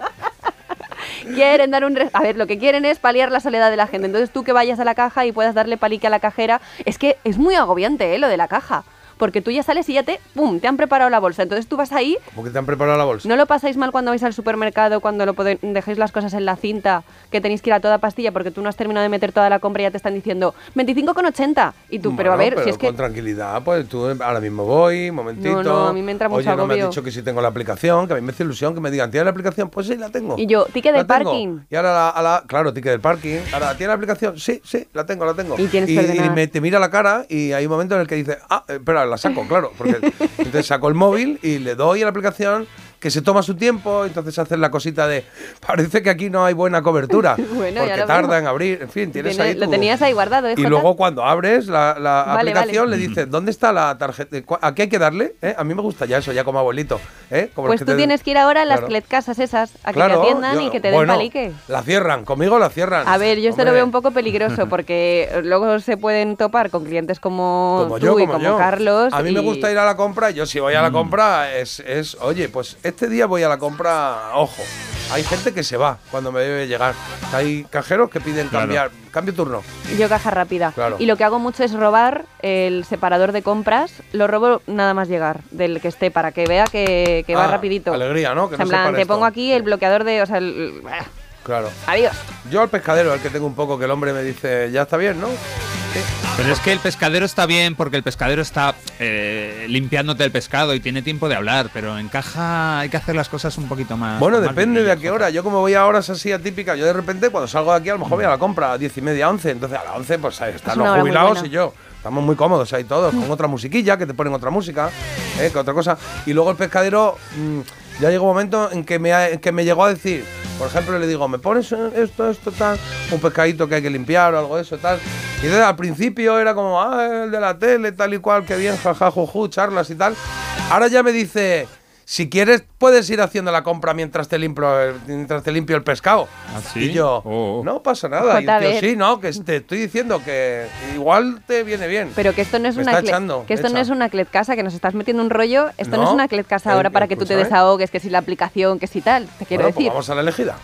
quieren dar un... A ver, lo que quieren es paliar la soledad de la gente. Entonces tú que vayas a la caja y puedas darle palique a la cajera... Es que es muy agobiante, ¿eh? Lo de la caja. Porque tú ya sales y ya te... ¡Pum! Te han preparado la bolsa. Entonces tú vas ahí ¿Cómo que te han preparado la bolsa? ¿No lo pasáis mal cuando vais al supermercado, cuando lo pode- dejéis las cosas en la cinta, que tenéis que ir a toda pastilla porque tú no has terminado de meter toda la compra y ya te están diciendo 25,80? Y tú, pero a ver, si es que... con tranquilidad, pues tú ahora mismo voy, un momentito. No, no, a mí me entra mucho Oye, no me agobio. has dicho que si tengo la aplicación, que a mí me hace ilusión que me digan, ¿tienes la aplicación? Pues sí, la tengo. Y yo, ticket del tengo. parking. Y ahora, la, a la- claro, ticket del parking. Ahora, ¿tiene la aplicación? Sí, sí, la tengo, la tengo. Y tienes que y, me, te mira la cara y hay un momento en el que dice, ah, eh, espera, la saco, claro. Porque <laughs> entonces saco el móvil y le doy a la aplicación que se toma su tiempo, entonces haces la cosita de, parece que aquí no hay buena cobertura. <laughs> Bueno, ya porque tarda en abrir, en fin, tienes Tiene- ahí lo tenías ahí guardado, ¿eh, y luego cuando abres la, la Vale, aplicación vale. le dices, ¿dónde está la tarjeta? ¿Cu- ¿A qué hay que darle? ¿Eh? A mí me gusta ya eso, ya como abuelito. ¿eh? Como Pues tú te- tienes que ir ahora a las Claro. cletcasas esas, a que Claro, te atiendan yo- y que te den bueno, palique. La cierran, conmigo la cierran. A ver, yo esto lo veo un poco peligroso porque luego se pueden topar con clientes como, como tú yo, y como como yo. Carlos. A mí me gusta ir a la compra. Yo si voy a la compra es, es, oye, pues este día voy a la compra, ojo. Hay gente que se va cuando me debe llegar. Hay cajeros que piden Claro. cambiar, cambio turno. Yo caja rápida. Claro. Y lo que hago mucho es robar el separador de compras. Lo robo nada más llegar, del que esté, para que vea que, que va Ah, rapidito. alegría, ¿no? Que O sea, no en plan, te esto. pongo aquí el bloqueador de... O sea, el- Claro. Adiós. Yo al pescadero, el que tengo un poco, que el hombre me dice, ya está bien, ¿no? Pero es que el pescadero está bien porque el pescadero está eh, limpiándote el pescado y tiene tiempo de hablar, pero en caja hay que hacer las cosas un poquito más. Bueno, más depende de a qué hora. Yo como voy a horas así atípicas, yo de repente cuando salgo de aquí a lo mejor voy a la compra a 10 y media, 11. Entonces a las 11 pues ahí están los jubilados y yo. Estamos muy cómodos ahí todos, con otra musiquilla, que te ponen otra música, ¿eh? que otra cosa. Y luego el pescadero, mm, ya llegó un momento en que, me, ha- en que me llegó a decir, por ejemplo, le digo, ¿me pones esto, esto, tal? Un pescadito que hay que limpiar o algo de eso, tal. Y entonces al principio era como, ah, el de la tele, tal y cual, que bien, jaja, juju, charlas y tal. Ahora ya me dice, si quieres puedes ir haciendo la compra mientras te limpio, el- mientras te limpio el pescado. ¿Ah, sí? Y yo, Oh, oh. no pasa nada. Y el tío, sí, no, que te estoy diciendo que igual te viene bien. Pero que esto no es Me una echando, que esto no es una cletcasa, que nos estás metiendo un rollo. Esto no, No, es una cletcasa eh, ahora para que tú te escúchame. desahogues, que si la aplicación, que si tal. Te quiero Bueno, pues decir. vamos a la elegida.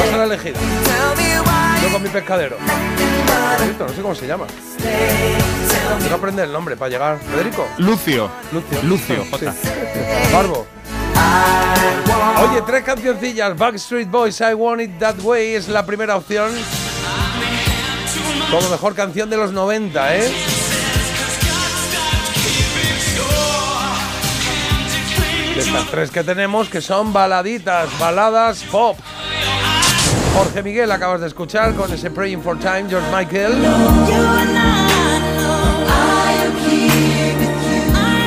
Vamos a la elegida. Yo con mi pescadero. Federico, No sé cómo se llama. Que aprender el nombre para llegar. ¿Federico? Lucio. Lucio. Lucio, Sí. Barbo. Oye, tres cancioncillas. Backstreet Boys, I Want It That Way es la primera opción. Como mejor canción de los 90, ¿eh? De estas tres que tenemos, que son baladitas, baladas pop. Jorge Miguel acabas de escuchar con ese Praying for Time, George Michael.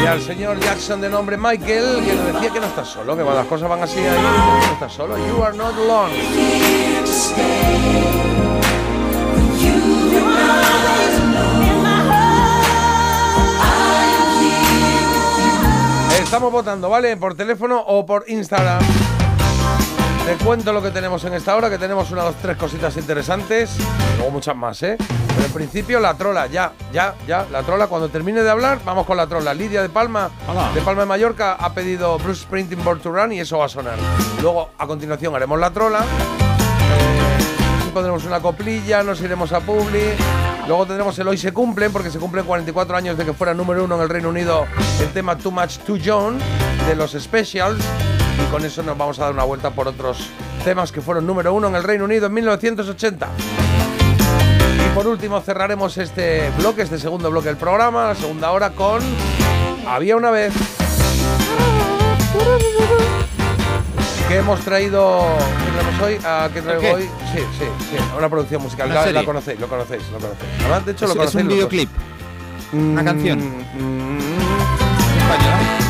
Y al señor Jackson de nombre Michael, que le decía que no estás solo, que las cosas van así ahí, no estás solo. You are not alone. Estamos votando, ¿vale? Por teléfono o por Instagram. Te cuento lo que tenemos en esta hora, que tenemos una, dos, tres cositas interesantes. y Luego muchas más, ¿eh? Pero en principio la trola, ya, ya, ya. La trola, cuando termine de hablar, vamos con la trola. Lidia de Palma, de Palma de Mallorca, ha pedido Bruce Sprinting Born to Run y eso va a sonar. Luego, a continuación, haremos la trola. Eh, pondremos una coplilla, nos iremos a Publi. Luego tendremos el Hoy se cumplen, porque se cumplen 44 años de que fuera número uno en el Reino Unido el tema Too Much Too Young de los Specials. Y con eso nos vamos a dar una vuelta por otros temas que fueron número uno en el Reino Unido en 1980. Y por último cerraremos este bloque, este segundo bloque del programa, la segunda hora, con Había una vez. Que hemos traído. ¿Qué traemos hoy? Ah, ¿Qué traigo qué? hoy? Sí, sí, sí. Una producción musical. Una La, conocéis, lo conocéis, lo conocéis. Además, de hecho, Es- lo es conocéis. un los dos. videoclip. Una canción.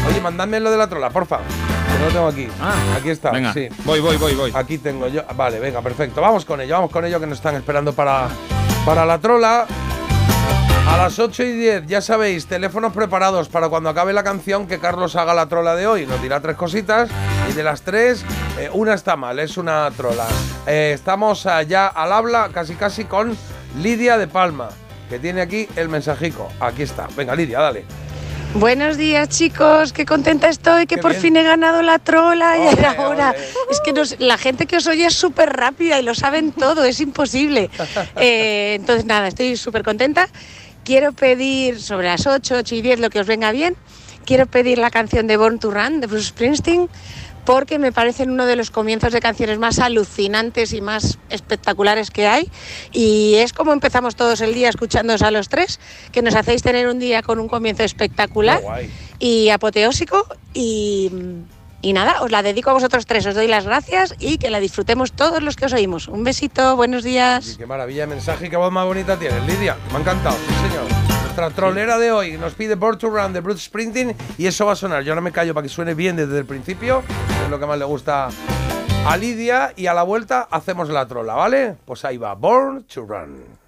Oye, mandadme lo de la trola, porfa. Que no lo tengo aquí. aquí está. Ah, venga. sí. Voy, voy, voy, voy. Aquí tengo yo. Vale, venga, perfecto. Vamos con ello, vamos con ello que nos están esperando para, para la trola. A las 8 y 10, ya sabéis, teléfonos preparados para cuando acabe la canción que Carlos haga la trola de hoy. Nos dirá tres cositas y de las tres, eh, una está mal, es una trola. Eh, estamos allá al habla, casi casi con Lidia de Palma, que tiene aquí el mensajico. Aquí está. Venga, Lidia, dale. Buenos días chicos, qué contenta estoy, que Qué por bien. fin he ganado la trola y ahora es que nos- la gente que os oye es súper rápida y lo saben <laughs> todo, es imposible. <laughs> Eh, entonces nada, estoy súper contenta. Quiero pedir sobre las 8, 8 y 10, lo que os venga bien, quiero pedir la canción de Born to Run de Bruce Springsteen porque me parecen uno de los comienzos de canciones más alucinantes y más espectaculares que hay. Y es como empezamos todos el día escuchándoos a los tres, que nos hacéis tener un día con un comienzo espectacular y apoteósico. Y, y nada, os la dedico a vosotros tres, os doy las gracias y que la disfrutemos todos los que os oímos. Un besito, buenos días. Qué maravilla de mensaje y qué voz más bonita tienes, Lidia. Me ha encantado, sí, señor. Nuestra trolera de hoy nos pide Born to Run de Bruce Springsteen y eso va a sonar. Yo ahora me callo para que suene bien desde el principio, que es lo que más le gusta a Lidia. Y a la vuelta hacemos la trola, ¿vale? Pues ahí va, Born to Run.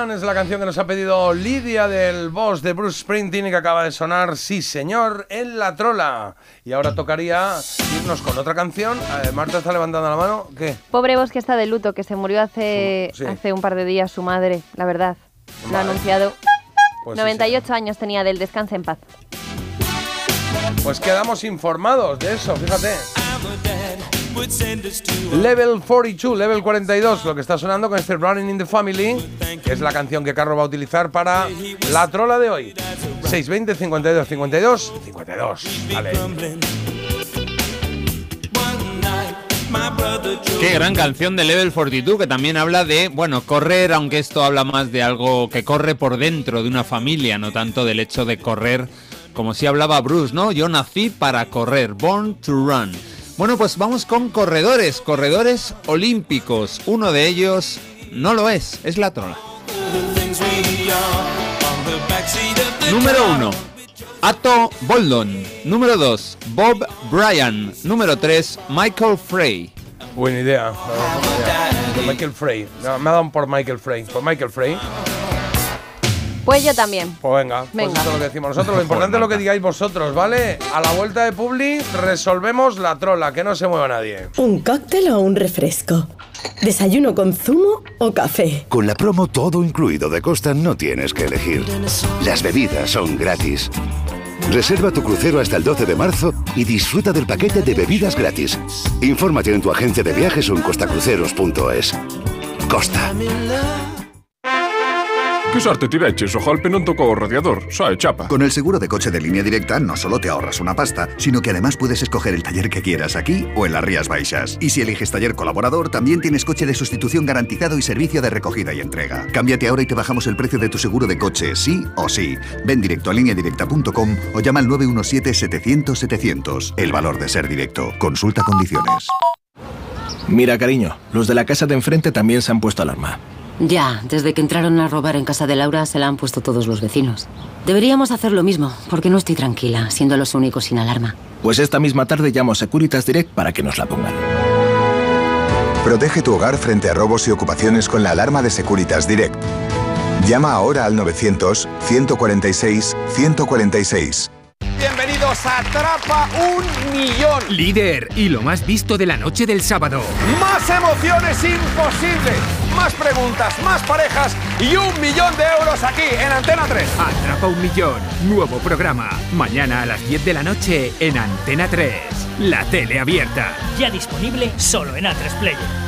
Run es la canción que nos ha pedido Lidia del boss de Bruce Springsteen y que acaba de sonar, sí señor, en la trola. Y ahora tocaría irnos con otra canción. Eh, Marta está levantando la mano. ¿Qué? Pobre Bos que está de luto, que se murió hace, Sí. hace un par de días su madre, la verdad. Lo ha anunciado. Pues sí, 98 años tenía del descanse en paz. Pues quedamos informados de eso, fíjate. Level 42, Level 42, lo que está sonando con este Running in the Family, que es la canción que Carro va a utilizar para la trola de hoy. 620 52 52 52. Vale. Qué gran canción de Level 42 que también habla de, bueno, correr, aunque esto habla más de algo que corre por dentro de una familia, no tanto del hecho de correr como si hablaba Bruce, ¿no? Yo nací para correr, born to run. Bueno, pues vamos con corredores, corredores olímpicos. Uno de ellos no lo es, es la trola. Número 1. Atto Boldon. Número 2. Bob Bryan. Número 3. Michael Frey. Buena idea. Michael Frey. No, me ha dado por Michael Frey. Por Michael Frey. Pues yo también. Pues venga, pues Venga. eso es lo que decimos nosotros. Lo importante es lo que digáis vosotros, ¿vale? A la vuelta de Publi resolvemos la trola, que no se mueva nadie. ¿Un cóctel o un refresco? ¿Desayuno con zumo o café? Con la promo todo incluido de Costa no tienes que elegir. Las bebidas son gratis. Reserva tu crucero hasta el 12 de marzo y disfruta del paquete de bebidas gratis. Infórmate en tu agencia de viajes o en costacruceros.es. Costa. Sorte o golpe non tocou o radiador, é chapa. Con el seguro de coche de línea directa no solo te ahorras una pasta, sino que además puedes escoger el taller que quieras aquí o en las Rías Baixas. Y si eliges taller colaborador, también tienes coche de sustitución garantizado y servicio de recogida y entrega. Cámbiate ahora y te bajamos el precio de tu seguro de coche, sí o sí. Ven directo a lineadirecta.com o llama al 917-700-700. El valor de ser directo. Consulta condiciones. Mira, cariño, los de la casa de enfrente también se han puesto alarma. Ya, desde que entraron a robar en casa de Laura se la han puesto todos los vecinos. Deberíamos hacer lo mismo, porque no estoy tranquila, siendo los únicos sin alarma. Pues esta misma tarde llamo a Securitas Direct para que nos la pongan. Protege tu hogar frente a robos y ocupaciones con la alarma de Securitas Direct. Llama ahora al 900-146-146. Bienvenidos a Atrapa un Millón. Líder y lo más visto de la noche del sábado. Más emociones imposibles. Más preguntas, más parejas y un millón de euros aquí en Antena 3. Atrapa un millón. Nuevo programa. Mañana a las 10 de la noche en Antena 3. La tele abierta. Ya disponible solo en A3 Player.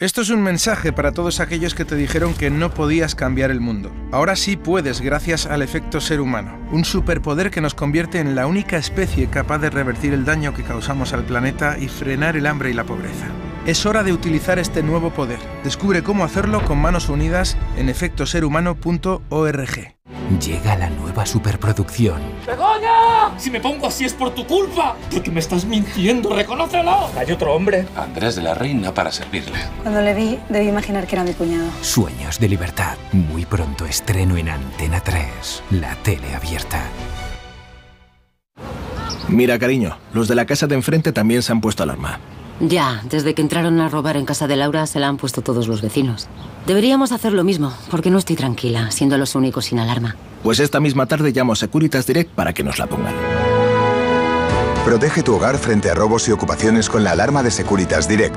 Esto es un mensaje para todos aquellos que te dijeron que no podías cambiar el mundo. Ahora sí puedes gracias al efecto ser humano, un superpoder que nos convierte en la única especie capaz de revertir el daño que causamos al planeta y frenar el hambre y la pobreza. Es hora de utilizar este nuevo poder. Descubre cómo hacerlo con manos unidas en efectoserhumano.org. Llega la nueva superproducción. ¡Begoña! Si me pongo así es por tu culpa. Porque me estás mintiendo, reconócelo. Hay otro hombre. Andrés de la Reina para servirle. Cuando le vi, debí imaginar que era mi cuñado. Sueños de libertad. Muy pronto estreno en Antena 3. La tele abierta. Mira, cariño, los de la casa de enfrente también se han puesto alarma. Ya, desde que entraron a robar en casa de Laura se la han puesto todos los vecinos. Deberíamos hacer lo mismo, porque no estoy tranquila, siendo los únicos sin alarma. Pues esta misma tarde llamo a Securitas Direct para que nos la pongan. Protege tu hogar frente a robos y ocupaciones con la alarma de Securitas Direct.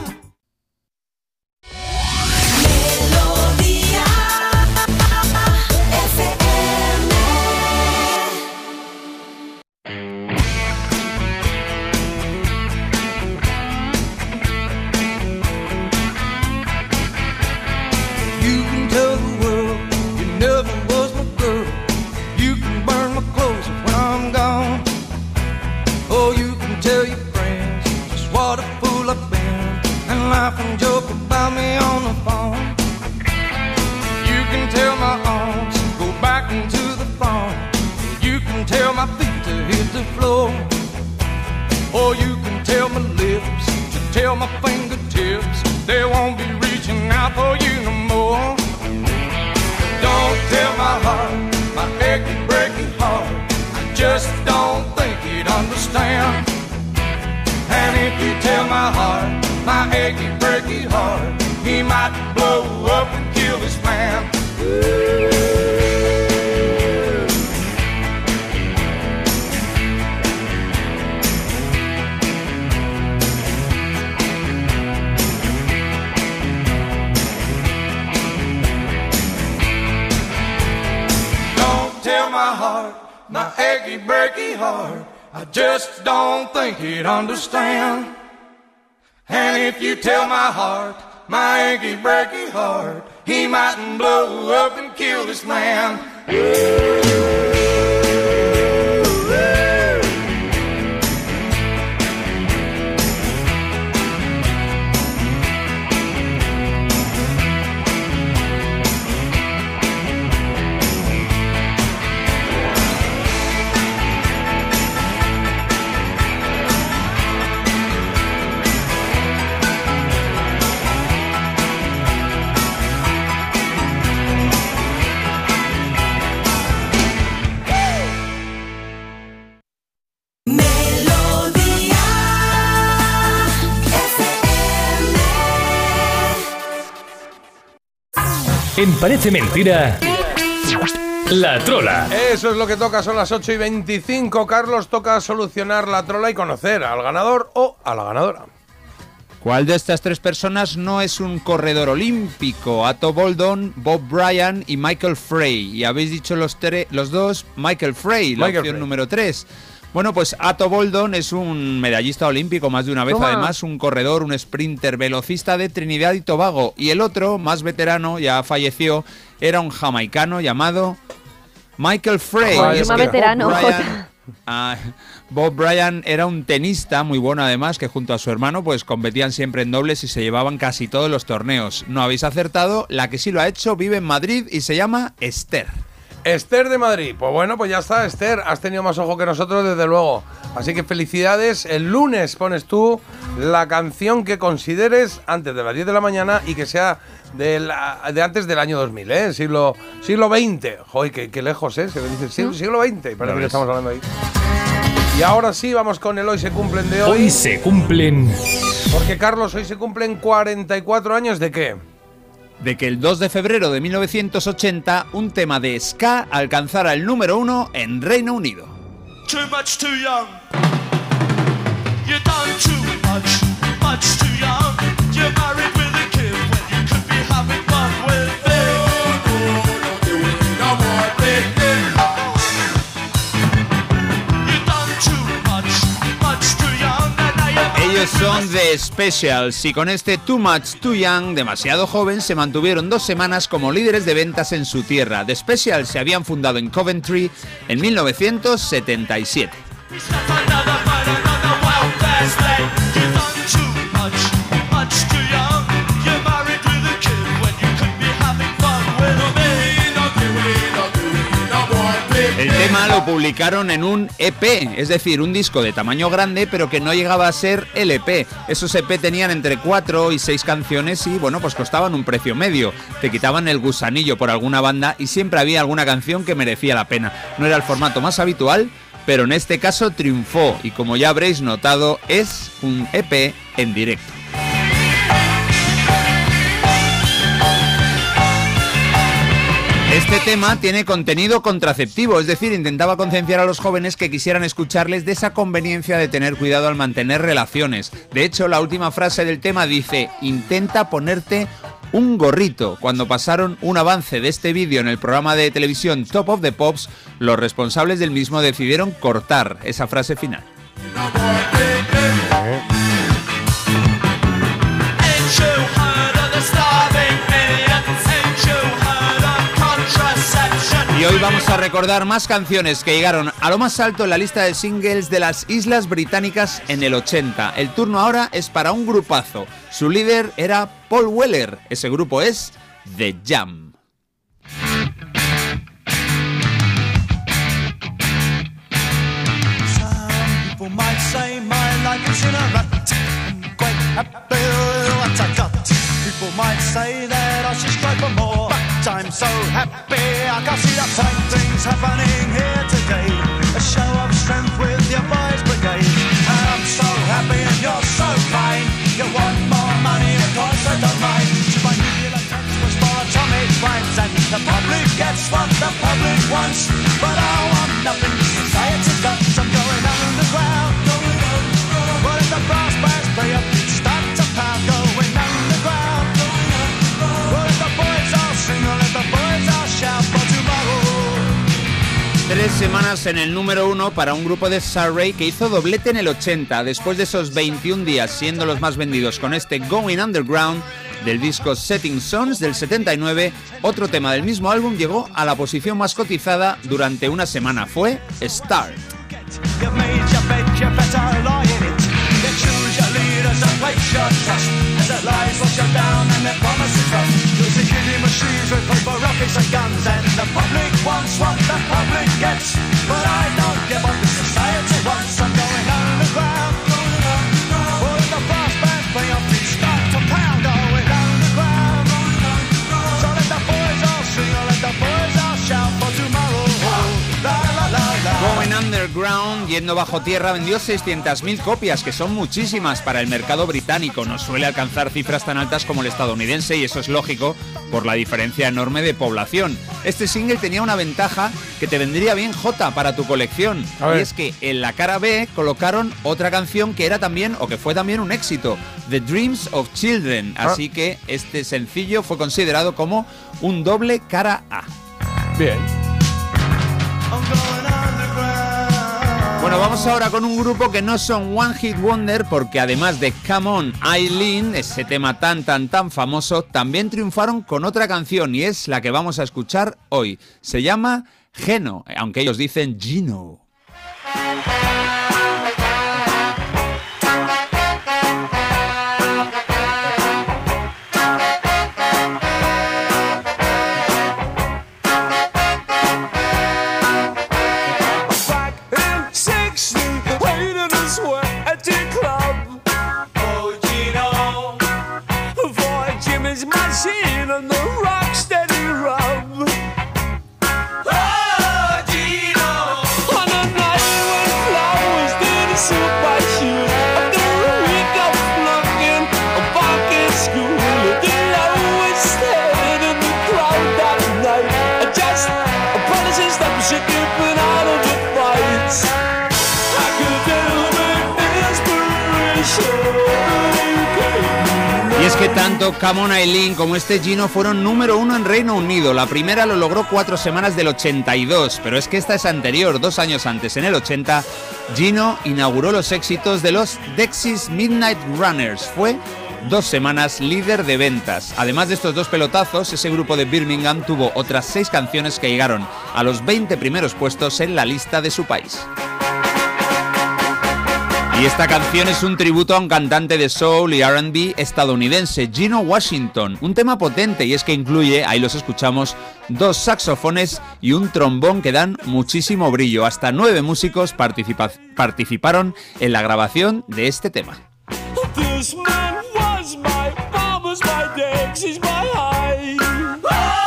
Kill this man. En Parece Mentira. La Trola. Eso es lo que toca, son las 8 y 25. Carlos, toca solucionar la trola y conocer al ganador o a la ganadora. ¿Cuál de estas tres personas no es un corredor olímpico? Atto Boldon, Bob Bryan y Michael Frey. Y habéis dicho los, tre- los dos Michael Frey, la Michael opción Frey. número 3. Bueno, pues Atto Boldon es un medallista olímpico más de una vez, Toma. además un corredor, un sprinter velocista de Trinidad y Tobago. Y el otro, más veterano, ya falleció, era un jamaicano llamado Michael Frey. Es que veterano, Bob Bryan-. Ah, Bob Bryan era un tenista muy bueno además que junto a su hermano pues competían siempre en dobles y se llevaban casi todos los torneos. No habéis acertado, la que sí lo ha hecho vive en Madrid y se llama Esther. Esther de Madrid. Pues bueno, pues ya está, Esther. Has tenido más ojo que nosotros, desde luego. Así que felicidades. El lunes pones tú la canción que consideres antes de las 10 de la mañana y que sea de, la- de antes del año 2000, ¿eh? Siglo, siglo XX. Joder, qué, qué lejos, ¿eh? Se dice siglo, siglo XX. Parece que estamos hablando ahí. Y ahora sí, vamos con el hoy se cumplen de hoy. Hoy se cumplen. Porque Carlos, hoy se cumplen 44 años de qué? De que el 2 de febrero de 1980 un tema de ska alcanzara el número uno en Reino Unido. Son The Specials y con este Too Much Too Young, demasiado joven, se mantuvieron dos semanas como líderes de ventas en su tierra. The Specials se habían fundado en Coventry en 1977. Publicaron en un EP, es decir, un disco de tamaño grande, pero que no llegaba a ser LP. Esos EP tenían entre 4 y 6 canciones y, bueno, pues costaban un precio medio. Te quitaban el gusanillo por alguna banda y siempre había alguna canción que merecía la pena. No era el formato más habitual, pero en este caso triunfó y, como ya habréis notado, es un EP en directo. Este tema tiene contenido contraceptivo, es decir, intentaba concienciar a los jóvenes que quisieran escucharles de esa conveniencia de tener cuidado al mantener relaciones. De hecho, la última frase del tema dice, intenta ponerte un gorrito. Cuando pasaron un avance de este vídeo en el programa de televisión Top of the Pops, los responsables del mismo decidieron cortar esa frase final. Ain't Y hoy vamos a recordar más canciones que llegaron a lo más alto en la lista de singles de las Islas Británicas en el 80. El turno ahora es para un grupazo. Su líder era Paul Weller. Ese grupo es The Jam. People might say that I should for more. I'm so happy I can see the fine things happening here today. A show of strength with your boys' brigade. And I'm so happy and you're so kind. You want more money, of course I don't mind. To my nuclear tax was for atomic crimes. And the public gets what the public wants. But I want nothing society does. Semanas en el número uno para un grupo de Surrey que hizo doblete en el 80, después de esos 21 días siendo los más vendidos con este Going Underground del disco Setting Sons del 79, otro tema del mismo álbum llegó a la posición más cotizada durante una semana, fue Start. shoes with by rockets and guns. And the public wants what the public gets. But I don't give up the society wants. Underground, yendo bajo tierra, vendió 600.000 copias, que son muchísimas para el mercado británico. No suele alcanzar cifras tan altas como el estadounidense y eso es lógico por la diferencia enorme de población. Este single tenía una ventaja que te vendría bien J para tu colección. Y es que en la cara B colocaron otra canción que era también o que fue también un éxito, The Dreams of Children. Ah. Así que este sencillo fue considerado como un doble cara A. Bien. Bueno, vamos ahora con un grupo que no son One Hit Wonder porque además de Come On Eileen, ese tema tan tan tan famoso, también triunfaron con otra canción y es la que vamos a escuchar hoy. Se llama Geno, aunque ellos dicen Gino. Tanto Come On Eileen como este Gino fueron número uno en Reino Unido. La primera lo logró cuatro semanas del 82, pero es que esta es anterior, dos años antes, en el 80, Gino inauguró los éxitos de los Dexys Midnight Runners. Fue dos semanas líder de ventas. Además de estos dos pelotazos, ese grupo de Birmingham tuvo otras seis canciones que llegaron a los 20 primeros puestos en la lista de su país. Y esta canción es un tributo a un cantante de soul y RB estadounidense, Gino Washington. Un tema potente y es que incluye, ahí los escuchamos, dos saxofones y un trombón que dan muchísimo brillo. Hasta nueve músicos participa- participaron en la grabación de este tema.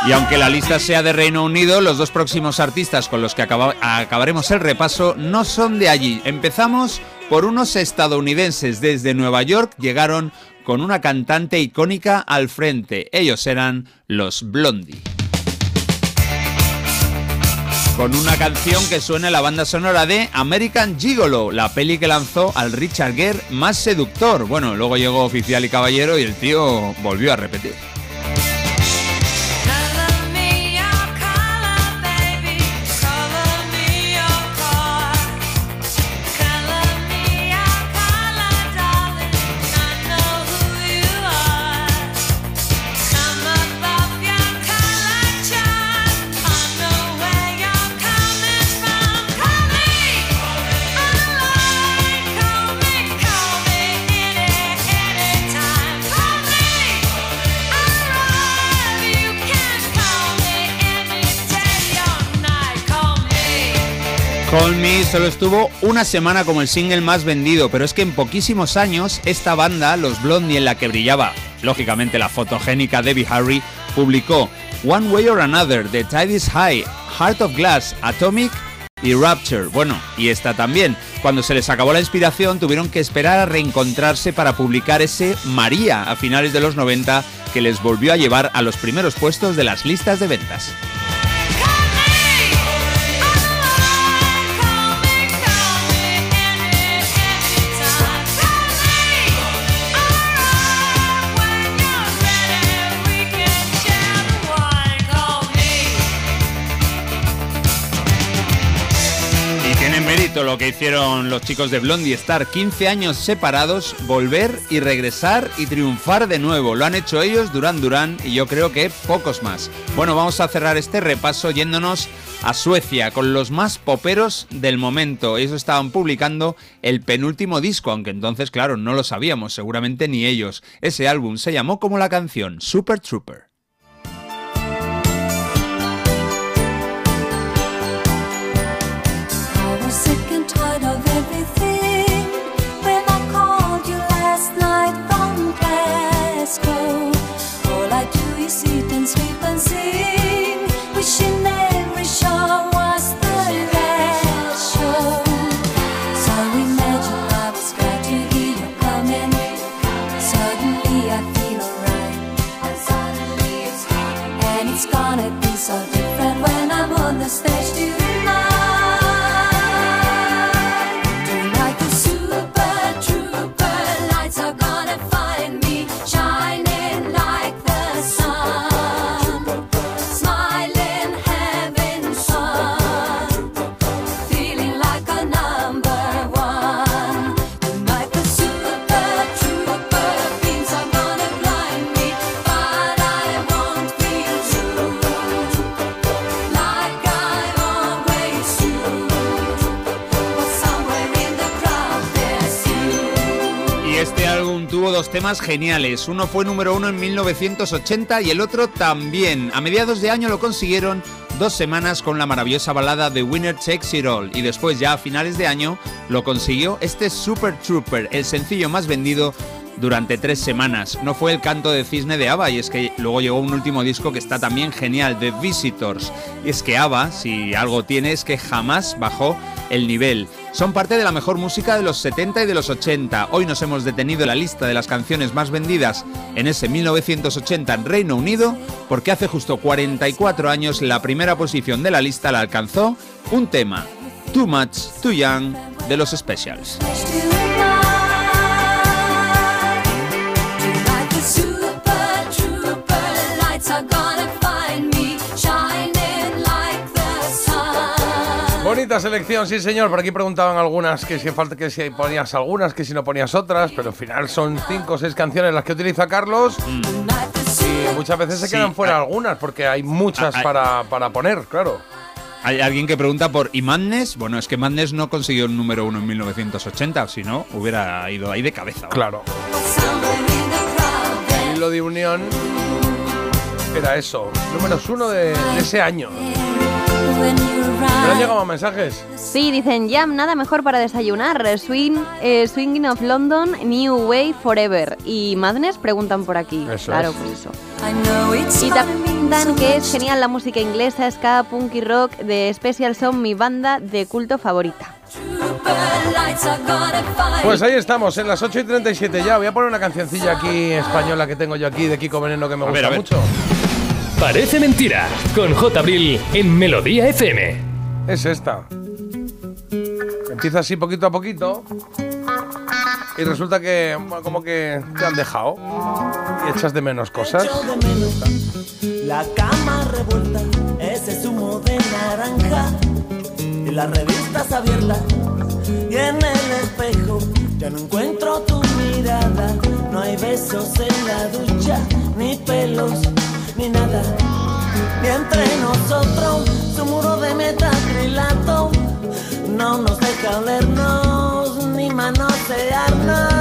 Y aunque la lista sea de Reino Unido, los dos próximos artistas con los que acaba- acabaremos el repaso no son de allí. Empezamos por unos estadounidenses desde Nueva York, llegaron con una cantante icónica al frente. Ellos eran los Blondie. Con una canción que suena en la banda sonora de American Gigolo, la peli que lanzó al Richard Gere más seductor. Bueno, luego llegó Oficial y Caballero y el tío volvió a repetir. Call Me solo estuvo una semana como el single más vendido, pero es que en poquísimos años esta banda, los Blondie, en la que brillaba, lógicamente la fotogénica Debbie Harry, publicó One Way or Another, The Tide is High, Heart of Glass, Atomic y Rapture. Bueno, y esta también. Cuando se les acabó la inspiración tuvieron que esperar a reencontrarse para publicar ese María a finales de los 90 que les volvió a llevar a los primeros puestos de las listas de ventas. Lo que hicieron los chicos de Blondie, estar 15 años separados, volver y regresar y triunfar de nuevo. Lo han hecho ellos, Durán Durán, y yo creo que pocos más. Bueno, vamos a cerrar este repaso yéndonos a Suecia con los más poperos del momento. Ellos estaban publicando el penúltimo disco, aunque entonces, claro, no lo sabíamos, seguramente ni ellos. Ese álbum se llamó como la canción, Super Trooper. Dos temas geniales. Uno fue número uno en 1980 y el otro también. A mediados de año lo consiguieron dos semanas con la maravillosa balada The Winner Takes It All. Y después ya a finales de año lo consiguió este Super Trooper, el sencillo más vendido durante tres semanas. No fue el canto de cisne de ABBA y es que luego llegó un último disco que está también genial, The Visitors. Y es que ABBA, si algo tiene, es que jamás bajó el nivel. Son parte de la mejor música de los 70 y de los 80. Hoy nos hemos detenido en la lista de las canciones más vendidas en ese 1980 en Reino Unido porque hace justo 44 años la primera posición de la lista la alcanzó un tema, Too Much, Too Young, de los Specials. Bonita selección, sí señor. Por aquí preguntaban algunas que si falta que si ponías algunas, que si no ponías otras, pero al final son cinco o seis canciones las que utiliza Carlos. Y muchas veces se Sí, quedan fuera hay- algunas, porque hay muchas hay- para, para poner, claro. Hay alguien que pregunta por ¿y Madness? Bueno, es que Madness no consiguió el número uno en 1980, si no, hubiera ido ahí de cabeza. Claro. El hilo de unión era eso, números uno de, de ese año. ¿Te han llegado mensajes? Sí, dicen Jam, nada mejor para desayunar. Swing, eh, Swinging of London, New Way Forever. Y Madness preguntan por aquí. Eso claro, es. pues eso. Y también que es genial la música inglesa, ska, punk y rock de Special Son, mi banda de culto favorita. Pues ahí estamos, en las 8 y 37 ya. Voy a poner una cancioncilla aquí española que tengo yo aquí de Kiko Veneno que me A gusta ver, a ver. mucho. Parece mentira, con J. Abril en Melodía FM. Es esta. Empieza así poquito a poquito. Y resulta que, bueno, como que te han dejado. Y echas de menos cosas. La cama revuelta, ese zumo de naranja. Y las revistas abiertas. Y en el espejo ya no encuentro tu mirada. No hay besos en la ducha, ni pelos, ni nada. Y entre nosotros, su muro de metacrilato no nos deja olernos ni manosearnos.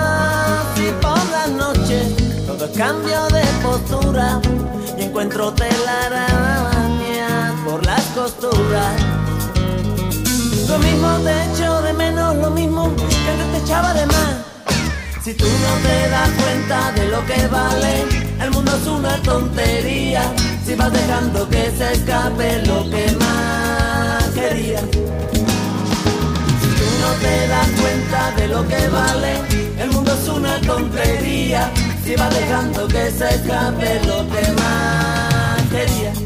Y por la noche todo cambio de postura y encuentro telarañas por las costuras. Lo mismo te echo de menos, lo mismo que antes te echaba de más. Si tú no te das cuenta de lo que vale, el mundo es una tontería. Si vas dejando que se escape lo que más querías. Si tú no te das cuenta de lo que vale, el mundo es una tontería. Si vas dejando que se escape lo que más querías.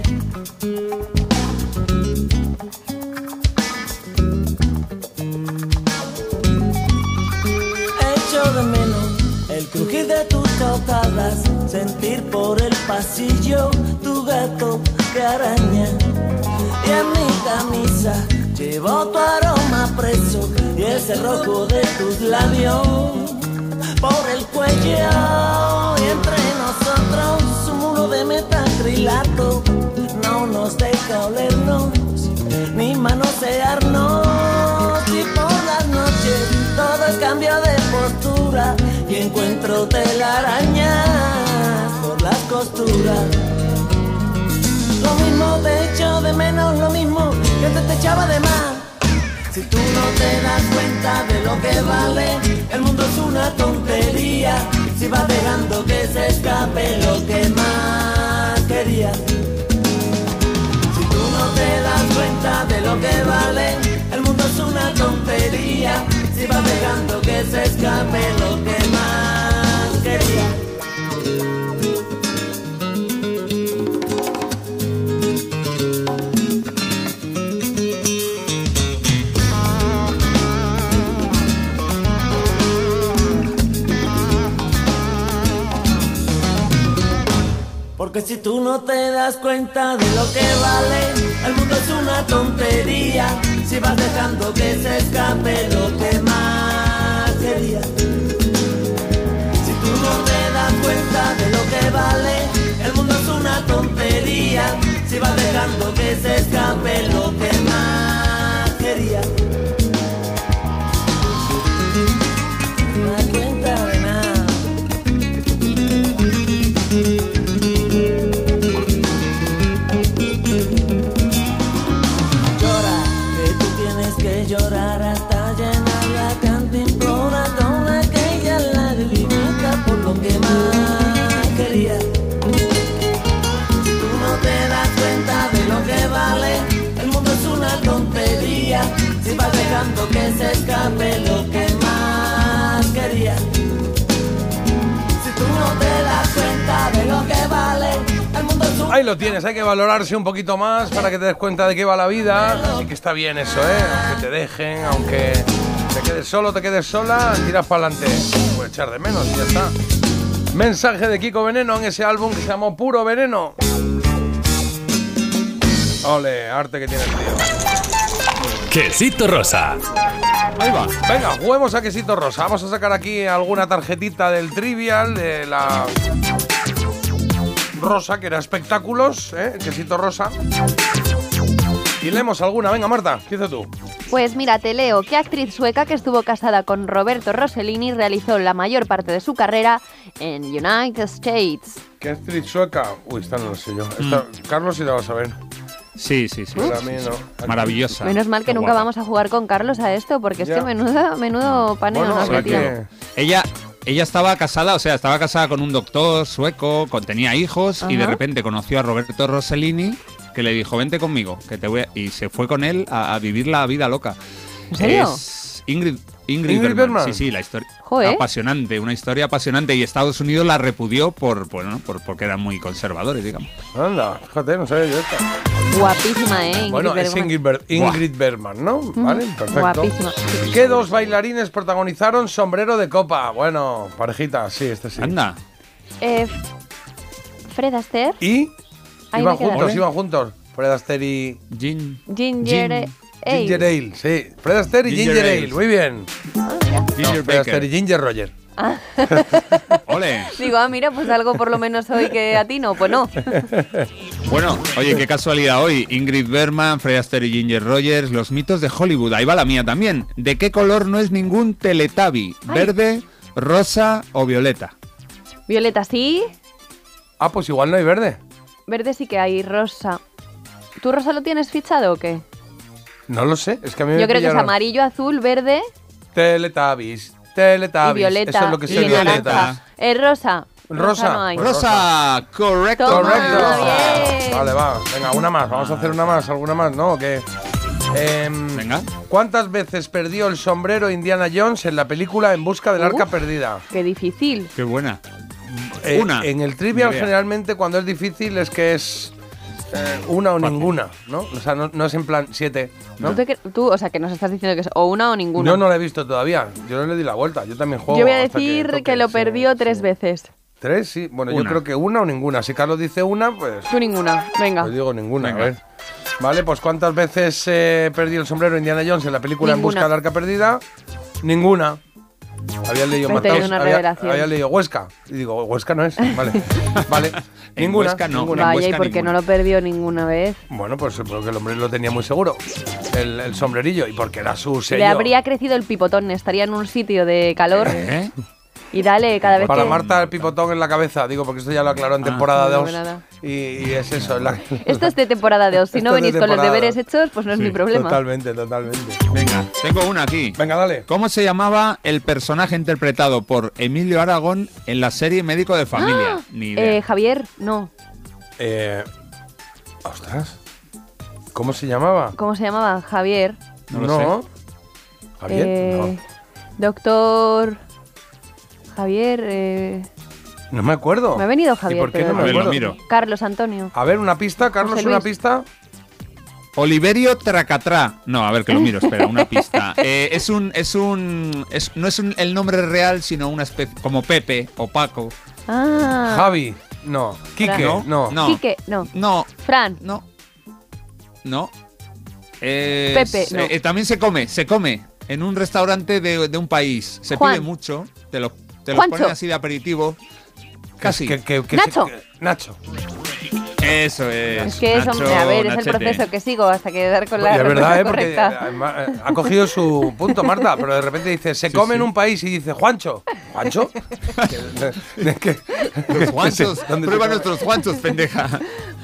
Crujir de tus tocadas, sentir por el pasillo tu gato que araña. Y en mi camisa llevo tu aroma preso y ese rojo de tus labios por el cuello. Y entre nosotros un muro de metacrilato no nos deja olernos ni manosearnos. Y por las noches todo es cambio de encuentro telarañas por las costuras. Lo mismo te echo de menos, lo mismo que antes te echaba de más. Si tú no te das cuenta de lo que vale, el mundo es una tontería. Si vas dejando que se escape lo que más querías. Si tú no te das cuenta de lo que vale, el mundo es una tontería. Si vas dejando que se escape lo que Porque si tú no te das cuenta de lo que vale, el mundo es una tontería. Si vas dejando que se escape lo que más querías. Si tú no te das cuenta de lo que vale, el mundo es una tontería. Si vas dejando que se escape lo que más querías. Ahí lo tienes, hay que valorarse un poquito más para que te des cuenta de qué va la vida. Así que está bien eso, ¿eh? Aunque te dejen, aunque te quedes solo, te quedes sola, tiras para adelante. Puedes echar de menos y ya está. Mensaje de Kiko Veneno en ese álbum que se llamó Puro Veneno. Ole, arte que tiene el tío. Quesito Rosa. Ahí va. Venga, juguemos a quesito rosa. Vamos a sacar aquí alguna tarjetita del trivial de la rosa, que era espectáculos, ¿eh? El quesito rosa. Y leemos alguna. Venga, Marta, empieza tú. Pues mira, te leo que actriz sueca que estuvo casada con Roberto Rossellini realizó la mayor parte de su carrera en United States. ¿Qué actriz sueca? Uy, esta no lo sé yo. Esta- Carlos sí la vas a ver. Sí, sí, sí. Pero a mí no. Maravillosa. Menos mal que Qué nunca guapa. vamos a jugar con Carlos a esto, porque es Ya. que menudo, menudo paneo Bueno, nos habrá que- Ella, ella estaba casada, o sea, estaba casada con un doctor sueco, con, tenía hijos y de repente conoció a Roberto Rossellini que le dijo, vente conmigo, que te voy a-", y se fue con él a, a vivir la vida loca. ¿En serio? Es Ingrid, Ingrid, Ingrid Bergman. Bergman. Sí, sí, la historia. Joder. Apasionante, una historia apasionante y Estados Unidos la repudió por, bueno, por, porque eran muy conservadores, digamos. Anda, fíjate, no sabía yo esta. Guapísima, ¿eh? Ingrid Bueno, es Bergman. Ingrid, Ber- Ingrid Bergman, ¿no? Vale, perfecto. Guapísima. ¿Qué dos bailarines protagonizaron Sombrero de Copa? Bueno, parejita, sí, este sí. Anda. Eh, Fred Astaire, ¿Y? Ahí iban me quedo. juntos, iban juntos. Fred Astaire y... Gin. Ginger Ale. Ginger Ale, sí. Fred Astaire y Ginger Ginger, Ale. Ale. muy bien. Ginger no, Fred Astaire y Ginger Roger. <laughs> Ole. Digo, ah, mira, pues algo por lo menos hoy que a ti no, pues no. <laughs> Bueno, oye, qué casualidad hoy. Ingrid Bergman, Fred Astaire y Ginger Rogers, los mitos de Hollywood. Ahí va la mía también. ¿De qué color no es ningún Teletubby? ¿Verde, rosa o violeta? Violeta sí, Ah, pues igual no hay verde. verde sí que hay, rosa. ¿Tú rosa lo tienes fichado o qué? No lo sé, es que a mí me Yo creo que es amarillo, azul, verde Teletubbies, Teletubbies. y violeta. Eso es lo que y violeta. Eh, rosa. Rosa. no. Rosa, correcto. Toma, Correcto. Vale, va. Venga, una más. Vamos a hacer una más, alguna más, ¿no? ¿O qué? Em, Venga. ¿Cuántas veces perdió el sombrero Indiana Jones en la película En busca del arca perdida? Qué difícil. Qué buena. Eh, Una. En el trivial generalmente cuando es difícil es que es eh, una o ninguna, ¿no? O sea, no, no es en plan siete, ¿no? ¿Tú, te cre- tú, o sea, que nos estás diciendo que es o una o ninguna. Yo no la he visto todavía. Yo no le di la vuelta. Yo también juego. Yo voy a hasta decir que, toque, lo sí. perdió tres veces. ¿Tres? Sí. Bueno, yo Una. creo que una o ninguna. Si Carlos dice una, pues. Tú ninguna. Venga. Pues digo ninguna, Venga. a ver. Vale, pues ¿cuántas veces eh, perdió el sombrero Indiana Jones en la película En Ninguna. busca del arca perdida? Ninguna. Había leído una había, leído Huesca. Y digo, Huesca no es. Vale. <laughs> vale. En ninguna. Huesca no. ninguna. Vaya, ¿y por qué no lo perdió ninguna vez? Bueno, pues porque el hombre lo tenía muy seguro. El, el sombrerillo. Y porque era su sello. Le habría crecido el pipotón, estaría en un sitio de calor ¿Eh? Y dale cada vez Para que... Marta el pipotón en la cabeza, digo, porque esto ya lo aclaró en temporada no, 2. nada. Y, y es eso. la- <laughs> Esto es de temporada 2, si no venís con los temporada deberes hechos, pues no es mi problema. Totalmente, totalmente. Venga, tengo una aquí. Venga, dale. ¿Cómo se llamaba el personaje interpretado por Emilio Aragón en la serie Médico de Familia? ¡Ah! Ni idea. Eh, Javier, no. Eh, ostras. ¿Cómo se llamaba? ¿Cómo se llamaba? Javier. No lo Javier. Eh, Doctor... Javier... eh, no. me acuerdo. Me ha venido ¿Y Javier, por qué pero no A me ver, lo miro. Carlos Antonio. A ver, una pista, Carlos, una pista. Oliverio Tracatrá. No, a ver que lo miro, espera, una pista. <laughs> Eh, es un, es un, es- no es un- el nombre real, sino una especie, como Pepe o Paco. Ah. Javi. No. Quique. No, No. no. Quique, no. No, Fran. no, no. Es- Pepe, no. eh, eh, también se come, se come en un restaurante de, de un país. Se Juan. pide mucho, te lo, te lo Juancho. ponen así de aperitivo. Casi. Que- que- que Nacho. que- Nacho. Eso es. Es que eso, Nacho, a ver, es el proceso que sigo hasta que dar con Y la es verdad, respuesta ¿eh? Porque correcta. además, eh, ha cogido su punto, Marta, pero de repente dice, se Sí, come sí. en un país y dice, Juancho. ¿Juancho? De- <laughs> que- Los Juanchos. ¿Dónde se Prueba nuestros Juanchos, pendeja.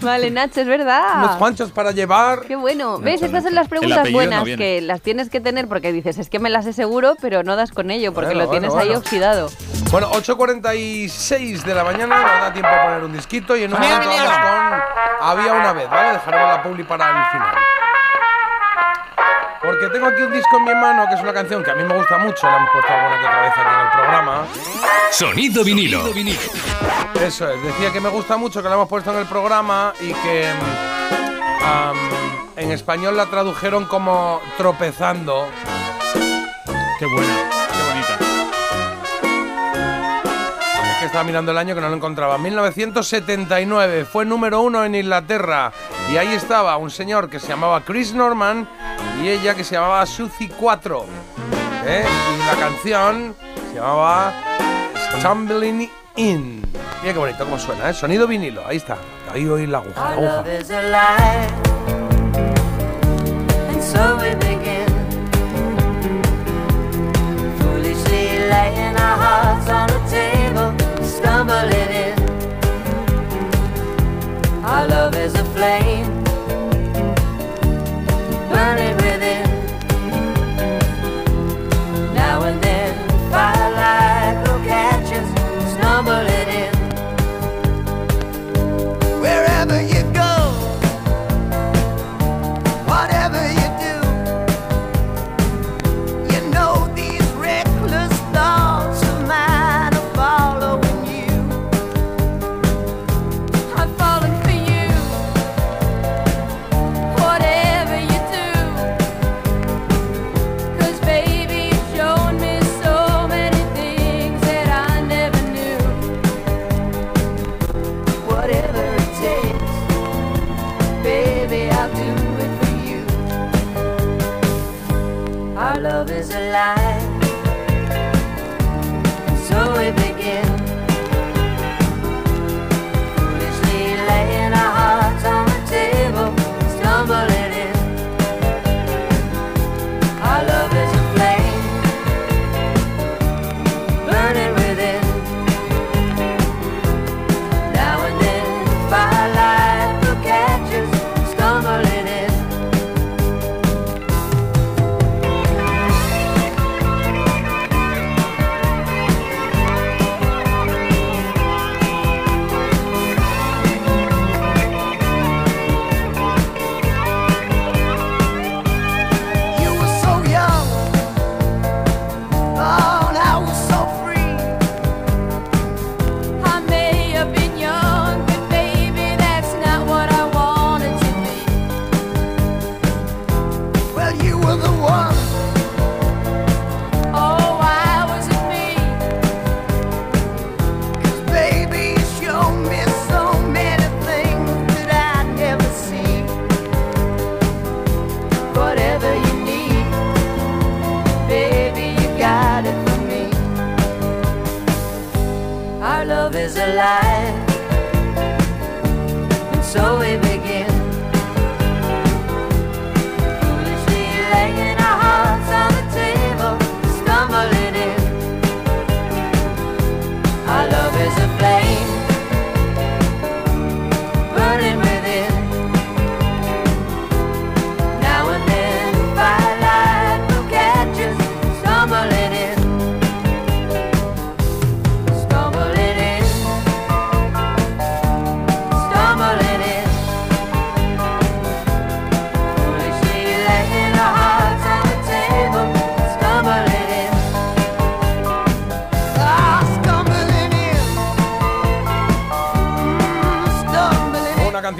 Vale, Nacho, es verdad. Unos Juanchos para llevar. Qué bueno. ¿Ves? Nacho, Estas son las preguntas no buenas que las tienes que tener porque dices, es que me las aseguro, pero no das con ello porque Bueno, lo tienes bueno, ahí bueno. oxidado. Bueno, 8.46 de la mañana, nos da tiempo a poner un disquito y en un momento vamos con Había una vez, ¿vale? Dejaremos la publi para el final. Porque tengo aquí un disco en mi mano, que es una canción que a mí me gusta mucho, la hemos puesto alguna que otra vez aquí en el programa. Sonido vinilo. Eso es, decía que me gusta mucho que la hemos puesto en el programa y que en español la tradujeron como tropezando. Qué buena, estaba mirando el año que no lo encontraba. 1979 fue número uno en Inglaterra y ahí estaba un señor que se llamaba Chris Norman y ella que se llamaba Suzy 4. ¿eh? Y la canción se llamaba Stumbling In. Mira qué bonito cómo suena, ¿eh? Sonido vinilo, ahí está. Ahí oí la aguja, la aguja.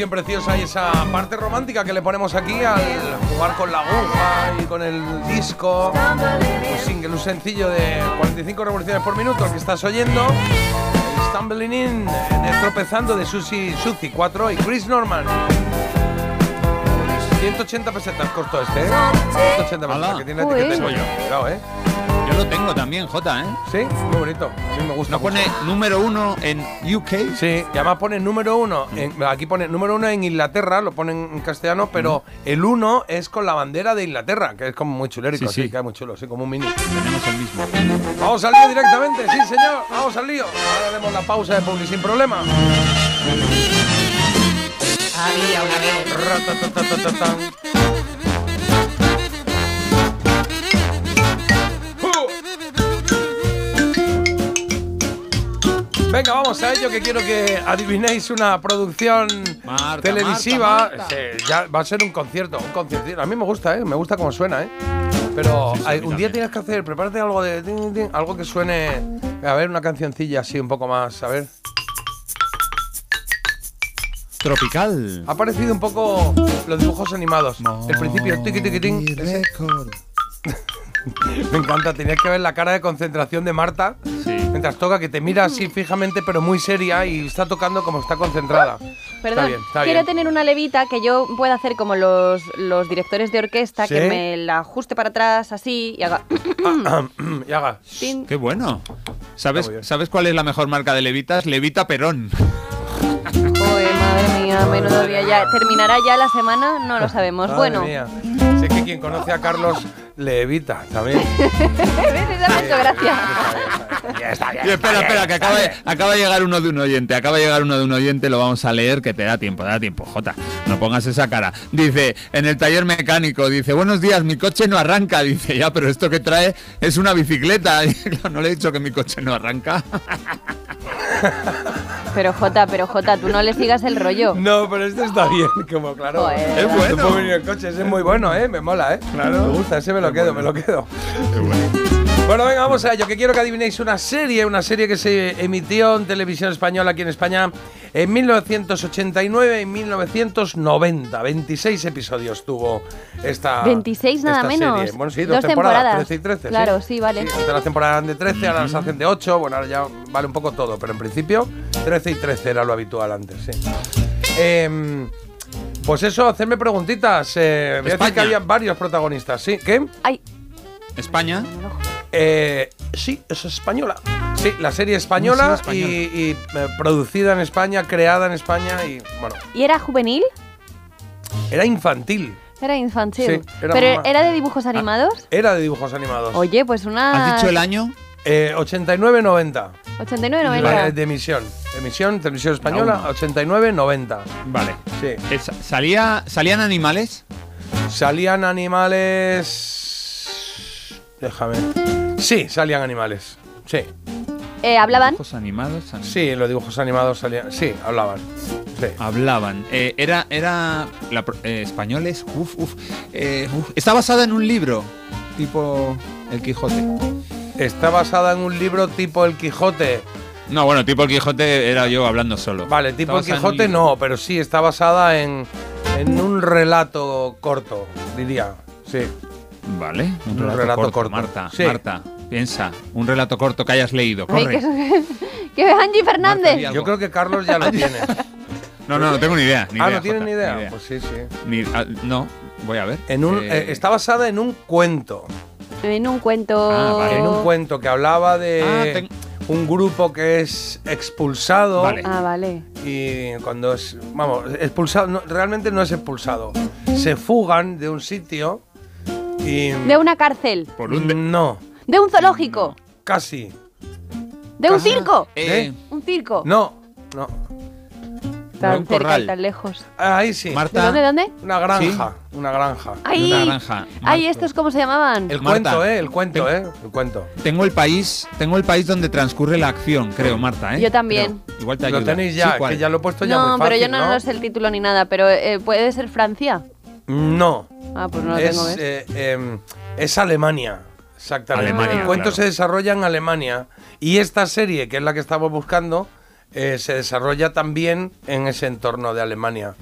Canción preciosa y esa parte romántica que le ponemos aquí al jugar con la aguja y con el disco. Un single, un sencillo de 45 revoluciones por minuto que estás oyendo. Stumbling In, de Tropezando de Susi Suzy 4 y Chris Norman. 180 pesetas costó este, ¿eh? 180 pesetas, que tiene la etiqueta yo. Cuidado, ¿eh? Yo lo tengo también, Jota, ¿eh? Sí, muy bonito. A mí me gusta. ¿No pone número uno en UK? Sí, y además pone número uno. en- aquí pone número uno en Inglaterra, lo ponen en castellano, pero el uno es con la bandera de Inglaterra, que es como muy chulérico, Sí, sí, sí. que es muy chulo, sí, como un mini. Tenemos el mismo. Vamos al lío directamente, sí, señor, vamos al lío. Ahora haremos la pausa de publi sin problema. Había una vez. A ello que quiero que adivinéis una producción Marta, televisiva. Marta, Marta. Eh, ya va a ser un concierto, un concierto. A mí me gusta, ¿eh? Me gusta cómo suena, ¿eh? Pero hay- un día tienes que hacer, prepárate algo de algo que suene, a ver, una cancioncilla así un poco más, a ver. Tropical. Ha parecido un poco los dibujos animados. El principio, tiqui, tiqui, tin, ese. <laughs> Me encanta, tenías que ver la cara de concentración de Marta Mientras toca, que te mira así fijamente, pero muy seria y está tocando como está concentrada. Perdón, Está bien, está quiero bien. tener una levita que yo pueda hacer como los, los directores de orquesta, ¿Sí? que me la ajuste para atrás así y haga... <coughs> <coughs> y haga. Tin. Qué bueno. ¿Sabes. ¿Sabes cuál es la mejor marca de levitas? Levita Perón. Joder, madre mía, menudo día ya. ¿Terminará ya la semana? No lo sabemos. Madre bueno, mía. Sé que quien conoce a Carlos le evita también. ¿ves? Esa me hizo gracia. Ya está bien. Y espera, espera, que acaba de, acaba de llegar uno de un oyente. Acaba de llegar uno de un oyente, lo vamos a leer, que te da tiempo, te da tiempo, Jota. No pongas esa cara. Dice, en el taller mecánico, dice, buenos días, mi coche no arranca. Dice, ya, pero esto que trae es una bicicleta. <laughs> Y, claro, no le he dicho que mi coche no arranca. Pero Jota, pero Jota, tú no le sigas el rollo. No, pero este está bien, como claro. Joder. Es bueno. puedo venir en coche, ese es muy bueno, ¿eh? Me mola, ¿eh? Claro. Me gusta, ese me lo quedo, me lo quedo. Bueno, venga, vamos a ello, que quiero que adivinéis una serie, una serie que se emitió en televisión española aquí en España en 1989 y 1990. 26 episodios tuvo esta 26 nada esta menos. serie. Bueno, sí, dos, Dos temporadas, temporadas. 13 y 13. Claro, sí, vale. Antes las temporadas eran de 13, ahora las hacen de 8. Bueno, ahora ya vale un poco todo, pero en principio 13 y 13 era lo habitual antes, sí. Em, pues eso, hacerme preguntitas. Eh, voy a decir España. que había varios protagonistas, ¿sí? ¿Qué? Ay, España. Eh, sí, es española. Sí, la serie española, y, y, eh, producida en España, creada en España y, bueno, ¿y era juvenil? era infantil. Era infantil. Sí, era ¿Pero era de dibujos animados? Era de dibujos animados. Oye, pues una... ¿Has dicho el año? Eh, 89-90. 89, 90. Vale, de emisión. Emisión, televisión española, La 89-90. Vale. Sí. Eh, sa- ¿Salía, ¿Salían animales? Salían animales. Déjame. Sí, salían animales. Sí. Eh, ¿Hablaban? Dibujos animados. anim- Sí, los dibujos animados salían. Sí, hablaban. Sí. Hablaban. Eh, era era la pro- eh, españoles. Uf, uf, eh, uf. Está basada en un libro. Tipo El Quijote. Está basada en un libro tipo El Quijote. No, bueno, tipo El Quijote era yo hablando solo. Vale, tipo El en Quijote no, pero sí está basada en, en un relato corto, diría. Sí. Vale, un, Un relato, relato corto, corto. Marta. Sí. Piensa, piensa. Un relato corto que hayas leído. Ay, Corre. que, <laughs> que Angie Fernández. Yo creo que Carlos ya lo <laughs> tiene. <laughs> No, no, no tengo ni idea. Ni ah, idea, ¿no tiene Jota, ni idea? Pues sí, sí. Ni- ah, no, voy a ver. En un, Eh, eh, está basada en un cuento. En un cuento... Ah, vale. En un cuento que hablaba de Ah, ten- un grupo que es expulsado. Vale. Ah, vale. Y cuando es. Vamos, expulsado. no, realmente no es expulsado. Se fugan de un sitio y. De una cárcel. Por un de- No, De un zoológico. casi. De un circo. Eh, Un circo. No, no. Tan un cerca corral. y tan lejos. Ahí sí. Marta. ¿De dónde, dónde? Una granja. Una granja. ¡Ay! Una granja. ¡Ay, estos cómo se llamaban! El Marta. cuento, ¿eh? El cuento, ¿eh? El cuento. Tengo el país, tengo el país donde transcurre la acción, creo, Marta, ¿eh? Yo también. Creo. Igual te Lo ayuda. tenéis ya, que ya lo he puesto ya no, muy fácil, pero yo no, ¿no? no sé el título ni nada, pero eh, ¿puede ser Francia? No. Ah, pues no lo es, tengo, ¿ves? eh, em, es Alemania. Exactamente. Alemania, el cuento claro. se desarrolla en Alemania. Y esta serie, que es la que estamos buscando, eh, se desarrolla también en ese entorno de Alemania.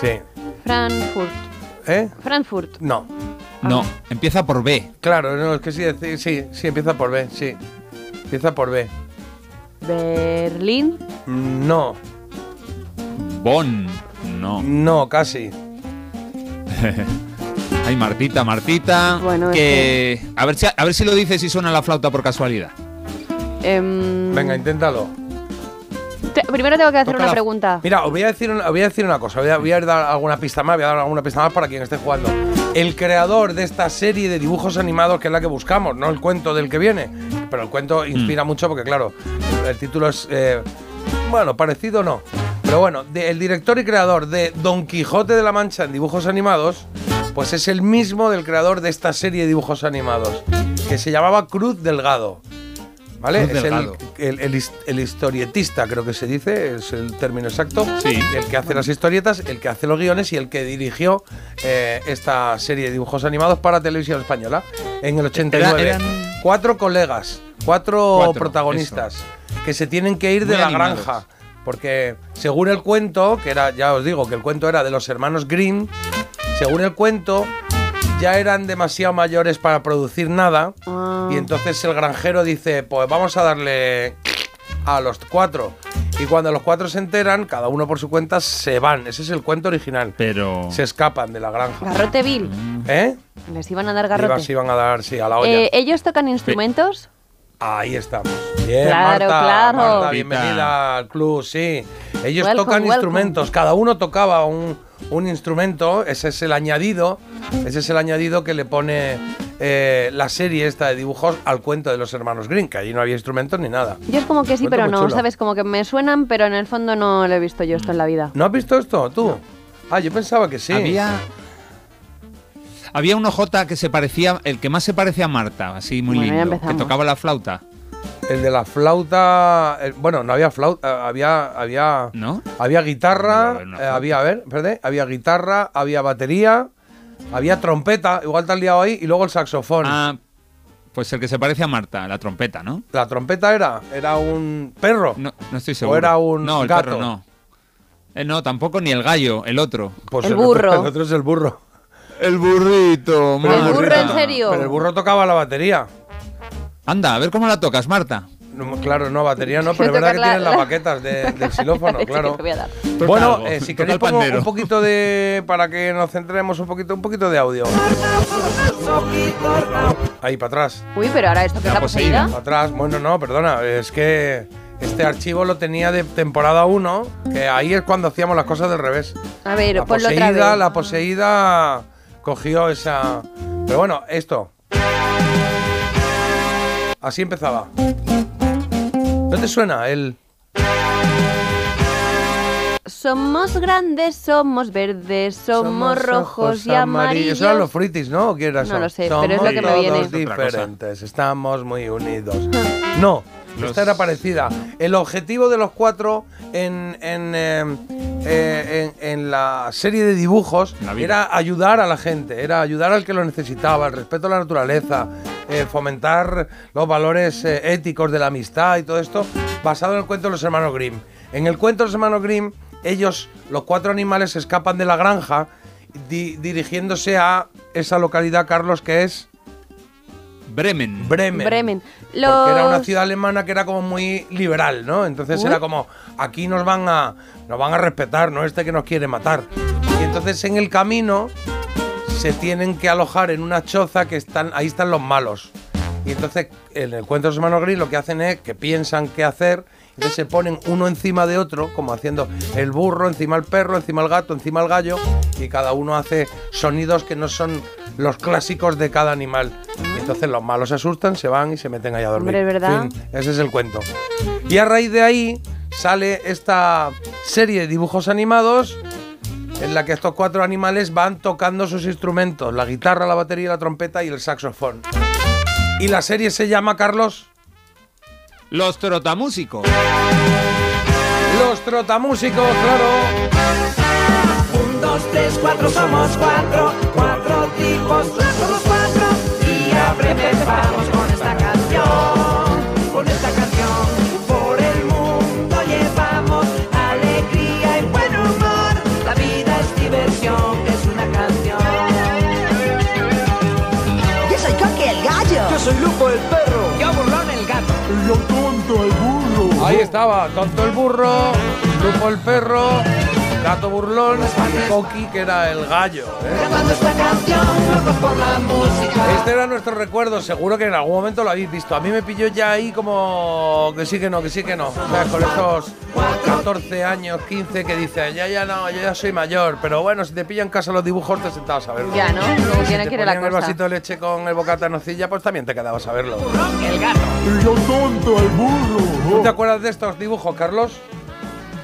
Sí. Frankfurt. ¿Eh? Frankfurt. No. No, empieza por B. Claro, no, es que sí, sí, sí, empieza por B, sí. Empieza por B. Berlín. No, Bonn. No. no, casi. <laughs> Ay, Martita, Martita. Bueno, es que... A, ver si, a ver si lo dices y suena la flauta por casualidad. Em, Venga, inténtalo. Te- primero tengo que hacer Toca una la- pregunta. Mira, os voy a decir una, os voy a decir una cosa, voy a, voy a dar alguna pista más, voy a dar alguna pista más para quien esté jugando. El creador de esta serie de dibujos animados, que es la que buscamos, no el cuento del que viene, pero el cuento inspira mucho porque, claro, el título es, eh, bueno, parecido no. Pero bueno, de- el director y creador de Don Quijote de la Mancha en dibujos animados, pues es el mismo del creador de esta serie de dibujos animados, que se llamaba Cruz Delgado. ¿Vale? Cruz es el, el, el his- el historietista, creo que se dice, es el término exacto. Sí. El que hace las historietas, el que hace los guiones y el que dirigió eh, esta serie de dibujos animados para televisión española en el 89. Era- eran- Cuatro colegas, cuatro, Cuatro, protagonistas que se tienen que ir de la animados. granja. Porque según el cuento, que era, ya os digo, que el cuento era de los hermanos Grimm, según el cuento, ya eran demasiado mayores para producir nada. Ah. Y entonces el granjero dice, pues vamos a darle a los cuatro. Y cuando los cuatro se enteran, cada uno por su cuenta, se van. Ese es el cuento original. Pero... Se escapan de la granja. Garrote Bill. ¿Eh? Les iban a dar garrote. se iban a dar, sí, a la olla. Eh, ¿Ellos tocan instrumentos? Ahí estamos. Bien, Claro, Marta, claro. Marta, bienvenida al club, sí. Ellos Welcome, tocan welcome. instrumentos, cada uno tocaba un, un instrumento, ese es el añadido, ese es el añadido que le pone eh, la serie esta de dibujos al cuento de los hermanos Green, que allí no había instrumentos ni nada. Yo es como que sí, pero no, chulo. ¿sabes? Como que me suenan, pero en el fondo no lo he visto yo esto en la vida. ¿No has visto esto, tú? Ah, yo pensaba que sí. Había. Había un OJ que se parecía, el que más se parecía a Marta, así muy Bueno, lindo, que tocaba la flauta. El de la flauta. el- bueno, no había flauta, había. había ¿No? Había guitarra, No, no, no, eh, había, a ver, espérate, había guitarra, había batería, había trompeta, igual te has liado ahí, y luego el saxofón. Ah, pues el que se parece a Marta, la trompeta, ¿no? ¿La trompeta era? ¿Era un perro? No, no estoy seguro. ¿O era un no, el gato? perro no. Eh, no, tampoco ni el gallo, el otro. Pues El burro. Otro, el otro es el burro. El burrito, Pero ¿El burro en serio? Pero el burro tocaba la batería. Anda, a ver cómo la tocas, Marta. No, claro, no, batería no, pero es <laughs> verdad que la- tienen las la- baquetas de- del xilófono, <laughs> claro. Bueno, eh, si queréis pongo un poquito de... para que nos centremos un poquito, un poquito de audio. Ahí, para atrás. Uy, pero ahora esto que es la poseída. Para atrás. Bueno, no, perdona, es que este archivo lo tenía de temporada 1, que ahí es cuando hacíamos las cosas del revés. A ver, La ponlo otra poseída, vez. la poseída cogió esa... Pero bueno, esto. Así empezaba. ¿No te suena el...? Somos grandes, somos verdes, somos, rojos y amarillos. Eso eran los fritis, ¿no? ¿O qué era No lo sé, pero Somos es lo que me viene. todos diferentes, estamos muy unidos. <laughs> No, esta era parecida. El objetivo de los cuatro en, en, eh, eh, en- en la serie de dibujos era ayudar a la gente, era ayudar al que lo necesitaba, el respeto a la naturaleza, eh, fomentar los valores eh, éticos de la amistad y todo esto, basado en el cuento de los hermanos Grimm. En el cuento de los hermanos Grimm, ellos, los cuatro animales, escapan de la granja di- dirigiéndose a esa localidad, Carlos, que es Bremen. Bremen. Bremen. Porque era una ciudad alemana que era como muy liberal, ¿no? Entonces Uy. era como, aquí nos van a nos van a respetar, no este que nos quiere matar. Y entonces en el camino se tienen que alojar en una choza que están, ahí están los malos. Y entonces en el cuento de los hermanos Grimm lo que hacen es que piensan qué hacer, entonces se ponen uno encima de otro, como haciendo el burro, encima el perro, encima el gato, encima el gallo, y cada uno hace sonidos que no son los clásicos de cada animal. Y entonces los malos se asustan, se van y se meten ahí a dormir. Hombre, ¿verdad? Fin, ese es el cuento. Y a raíz de ahí sale esta serie de dibujos animados en la que estos cuatro animales van tocando sus instrumentos, la guitarra, la batería, la trompeta y el saxofón. Y la serie se llama, Carlos, Los trotamúsicos. Los Trotamúsicos, claro. Un, dos, tres, cuatro, somos cuatro, cuatro tipos, somos cuatro. Y a Bremen vamos con estaba, tonto el burro, Lupo el perro, gato burlón y Coqui, que era el gallo. ¿eh? Este era nuestro recuerdo, seguro que en algún momento lo habéis visto. A mí me pilló ya ahí como que sí que no, que sí que no. O sea, con estos 14 años, 15 que dice, ya, ya no, yo ya soy mayor. Pero bueno, si te pillan en casa los dibujos, te sentabas a verlo. Ya, ¿no? Si tiene te que ir a la ponían el vasito de leche con el bocata de nocilla, pues también te quedabas a verlo. El gato. Y yo tonto, el burro. ¿Tú te acuerdas de estos dibujos, Carlos?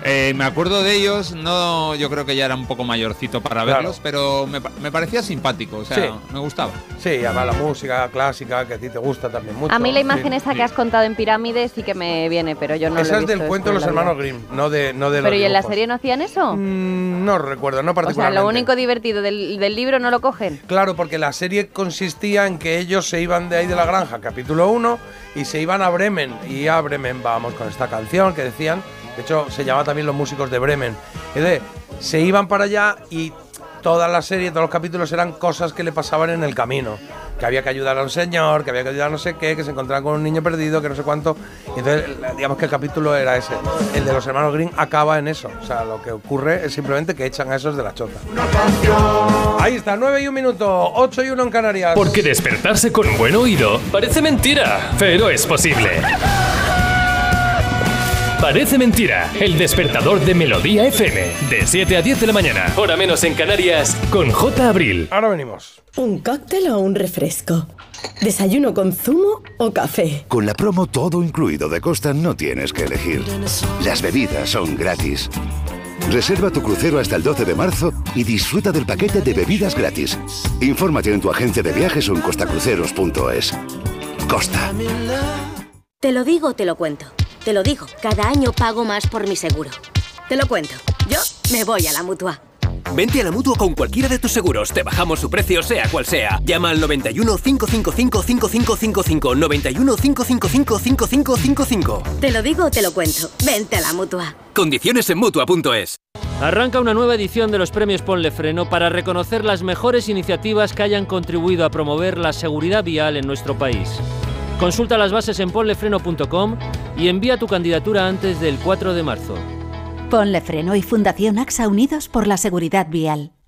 Eh, me acuerdo de ellos, no, yo creo que ya era un poco mayorcito para Claro. verlos, pero me, me parecía simpático, o sea, Sí. me gustaba. Sí, además la música clásica, que a ti te gusta también mucho. A mí la imagen Sí. esa que has contado en pirámides sí que me viene, pero yo no lo he Esa es visto del cuento de los hermanos. Grimm, no de, no de los Pero ¿y en la dibujos. serie no hacían eso? Mm, No recuerdo, no o sea, particularmente. lo único divertido del, del libro no lo cogen. Claro, porque la serie consistía en que ellos se iban de ahí de la granja, capítulo 1, y se iban a Bremen. Y a Bremen vamos con esta canción que decían. De hecho, se llama también Los Músicos de Bremen. Entonces, se iban para allá y toda la serie, todos los capítulos eran cosas que le pasaban en el camino. Que había que ayudar a un señor, que había que ayudar a no sé qué, que se encontraba con un niño perdido, que no sé cuánto. Y entonces, digamos que el capítulo era ese. El de los hermanos Green acaba en eso. O sea, lo que ocurre es simplemente que echan a esos de la chota. Ahí está, 9 y un minuto, 8 y 1 en Canarias. Porque despertarse con un buen oído parece mentira, pero es posible. Parece mentira, el despertador de Melodía FM, de 7 a 10 de la mañana, hora menos en Canarias, con J. Abril. Ahora venimos. ¿Un cóctel o un refresco? ¿Desayuno con zumo o café? Con la promo todo incluido de Costa no tienes que elegir. Las bebidas son gratis. Reserva tu crucero hasta el 12 de marzo y disfruta del paquete de bebidas gratis. Infórmate en tu agencia de viajes o en costacruceros.es. Costa. Te lo digo, te lo cuento. Te lo digo, cada año pago más por mi seguro. Te lo cuento. Yo me voy a la mutua. Vente a la mutua con cualquiera de tus seguros. Te bajamos su precio, sea cual sea. Llama al 91 555 5555. 91 555 5555. Te lo digo, te lo cuento. Vente a la mutua. Condiciones en mutua.es. Arranca una nueva edición de los premios Ponle Freno para reconocer las mejores iniciativas que hayan contribuido a promover la seguridad vial en nuestro país. Consulta las bases en ponlefreno.com y envía tu candidatura antes del 4 de marzo. Ponle Freno y Fundación AXA Unidos por la Seguridad Vial.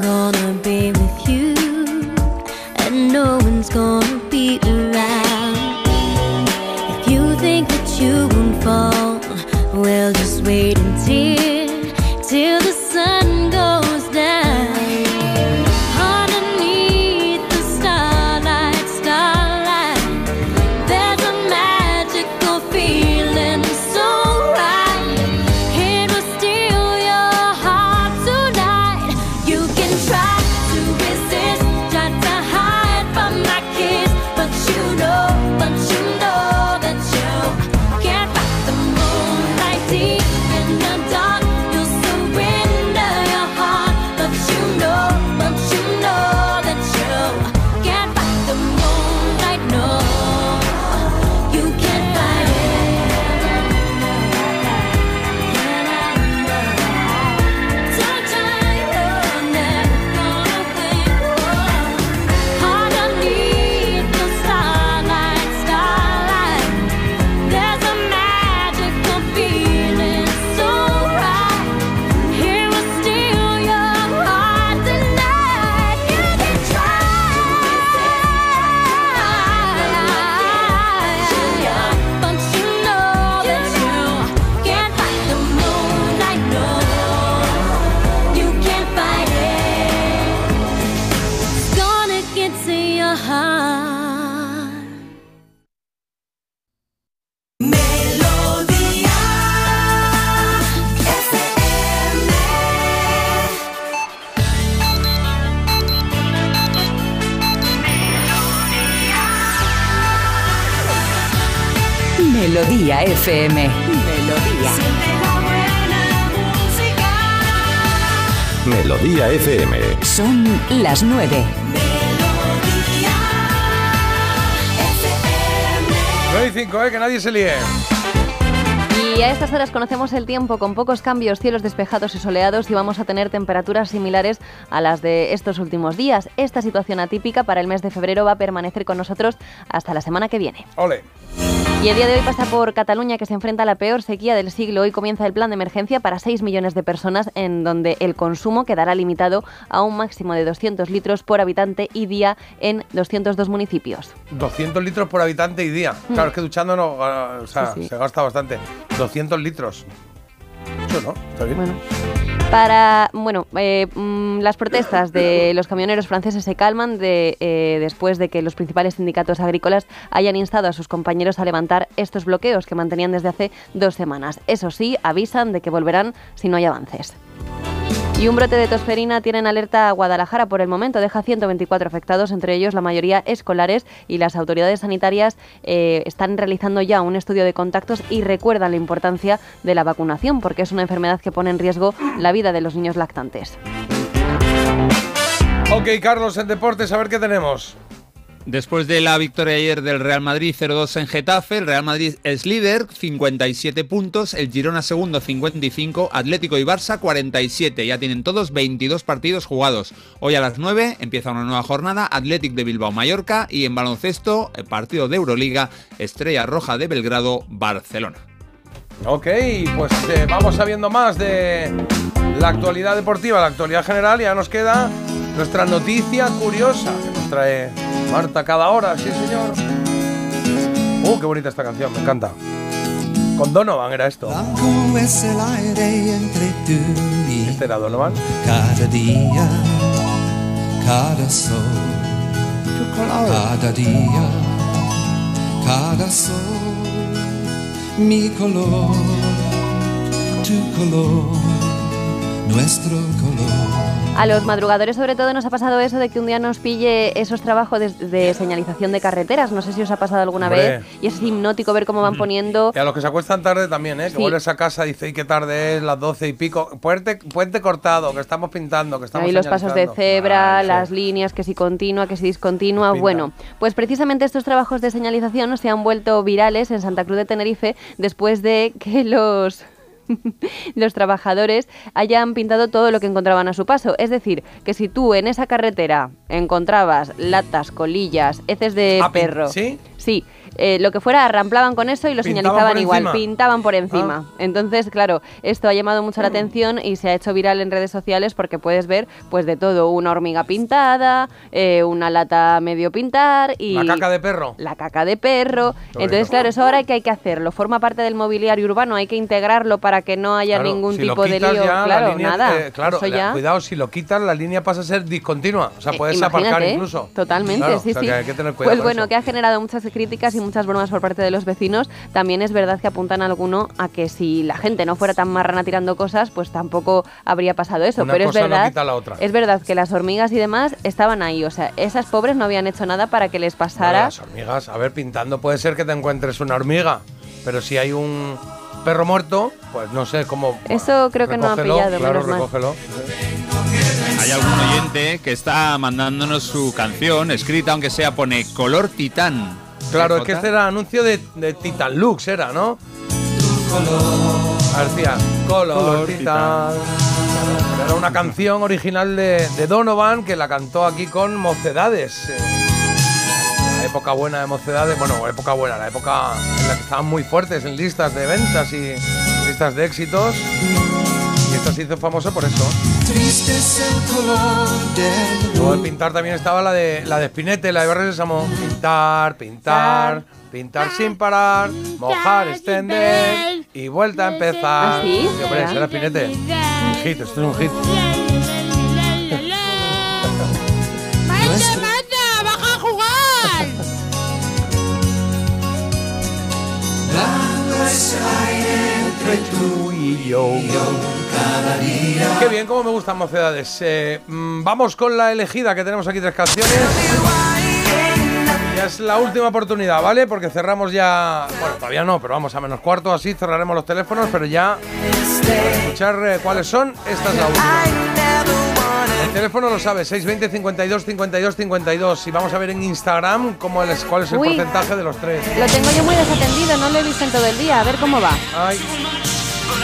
Gonna be with you, and no one's gonna las nueve. 9 y 5, ¿eh? Que nadie se líe. Y a estas horas conocemos el tiempo con pocos cambios, cielos despejados y soleados y vamos a tener temperaturas similares a las de estos últimos días. Esta situación atípica para el mes de febrero va a permanecer con nosotros hasta la semana que viene. Ole. Y el día de hoy pasa por Cataluña, que se enfrenta a la peor sequía del siglo. Hoy comienza el plan de emergencia para 6 millones de personas, en donde el consumo quedará limitado a un máximo de 200 litros por habitante y día en 202 municipios. 200 litros por habitante y día. Mm. Claro, es que duchando no, ah, o sea, Sí, sí. se gasta bastante. 200 litros. Mucho, ¿no? Está bien. Bueno. Para, bueno, eh, mm, las protestas de los camioneros franceses se calman de, eh, después de que los principales sindicatos agrícolas hayan instado a sus compañeros a levantar estos bloqueos que mantenían desde hace dos semanas. Eso sí, avisan de que volverán si no hay avances. Y un brote de tosferina tiene en alerta a Guadalajara por el momento. Deja 124 afectados, entre ellos la mayoría escolares, y las autoridades sanitarias eh, están realizando ya un estudio de contactos y recuerdan la importancia de la vacunación, porque es una enfermedad que pone en riesgo la vida de los niños lactantes. Ok, Carlos, en deportes, a ver qué tenemos. Después de la victoria ayer del Real Madrid 0-2 en Getafe, el Real Madrid es líder, 57 puntos, el Girona segundo 55, Atlético y Barça 47. Ya tienen todos 22 partidos jugados. Hoy a las 9 empieza una nueva jornada, Atlético de Bilbao Mallorca y en baloncesto, el partido de Euroliga, Estrella Roja de Belgrado Barcelona. Ok, pues eh, vamos sabiendo más de la actualidad deportiva, la actualidad general. Ya nos queda nuestra noticia curiosa que nos trae Marta cada hora, sí señor. Uh, qué bonita esta canción, me encanta. Con Donovan era esto. Blanco es el aire entre tú y Este era Donovan. cada día, cada sol, cada día, cada sol, mi color, tu color, nuestro color. A los madrugadores sobre todo nos ha pasado eso de que un día nos pille esos trabajos de, de señalización de carreteras. No sé si os ha pasado alguna Hombre. vez. Y es hipnótico ver cómo van poniendo Y a los que se acuestan tarde también, ¿eh? Que vuelves a casa y dices, "Ay, qué tarde es, las 12 y pico. Puente, puente cortado, que estamos pintando, que estamos Ahí los pasos de señalizando". cebra, Ah, sí. las líneas, que si continua, que si discontinua. Bueno, pues precisamente estos trabajos de señalización se han vuelto virales en Santa Cruz de Tenerife después de que los <laughs> los trabajadores hayan pintado todo lo que encontraban a su paso. Es decir, que si tú en esa carretera encontrabas latas, colillas, heces de Ah, perro, ¿sí? sí, eh, lo que fuera, arramplaban con eso y lo Pintaban señalizaban igual, encima. pintaban por encima. Ah. Entonces, claro, esto ha llamado mucho la atención y se ha hecho viral en redes sociales porque puedes ver pues de todo, una hormiga pintada, eh, una lata medio pintar y La caca de perro. la caca de perro. Entonces, claro, eso ahora hay que hay que hacerlo. Forma parte del mobiliario urbano, hay que integrarlo para que no haya Claro, ningún si tipo de lío. ya, la claro, línea, nada. eh, claro, eso la- ya. cuidado, si lo quitas, la línea pasa a ser discontinua. O sea, Eh, puedes aparcar incluso. Totalmente, Claro, sí, o sea, sí. que hay que tener cuidado pues bueno, eso. que ha generado muchas críticas y muchas bromas por parte de los vecinos. También es verdad que apuntan alguno a que si la gente no fuera tan marrana tirando cosas, pues tampoco habría pasado eso. Una Pero es cosa no verdad, quita la otra. es verdad que las hormigas y demás estaban ahí. O sea, esas pobres no habían hecho nada para que les Vale, pasara. las hormigas, a ver, pintando puede ser que te encuentres una hormiga, pero si hay un perro muerto, pues no sé cómo. Eso creo que no ha pillado, Claro, menos mal. recógelo. Hay algún oyente que está mandándonos su canción escrita, aunque sea pone color titán. Claro, ¿Eh, es que este era anuncio de, de Titan Lux, era, ¿no? Decía, color, Color Titan. Era una canción original de, de Donovan que la cantó aquí con Mocedades. La época buena de Mocedades, bueno, época buena, la época en la que estaban muy fuertes en listas de ventas y listas de éxitos. Y esto se hizo famoso por eso. Triste es el color del Luego de pintar también estaba la de la de Spinette, la de Barrio Sésamo. Pintar, pintar, pintar sin parar, mojar, extender y vuelta a empezar. ¿Ah, sí? hombre, era Spinette. Un hit, esto es un hit. <laughs> ¡Baja a jugar! Entre tú y yo. cada día. Qué bien, cómo me gustan mocedades. Eh, mm, vamos con la elegida, que tenemos aquí tres canciones. Ya es la última oportunidad, ¿vale? Porque cerramos ya. Bueno, todavía no, pero vamos a menos cuarto, así cerraremos los teléfonos, pero ya. Escuchar eh, cuáles son, esta es la última. El teléfono lo sabe, 620 52 52 52. Y vamos a ver en Instagram cómo es, cuál es el Uy. porcentaje de los tres. Lo tengo yo muy desatendido, no lo he visto en todo el día. A ver cómo va. Ay.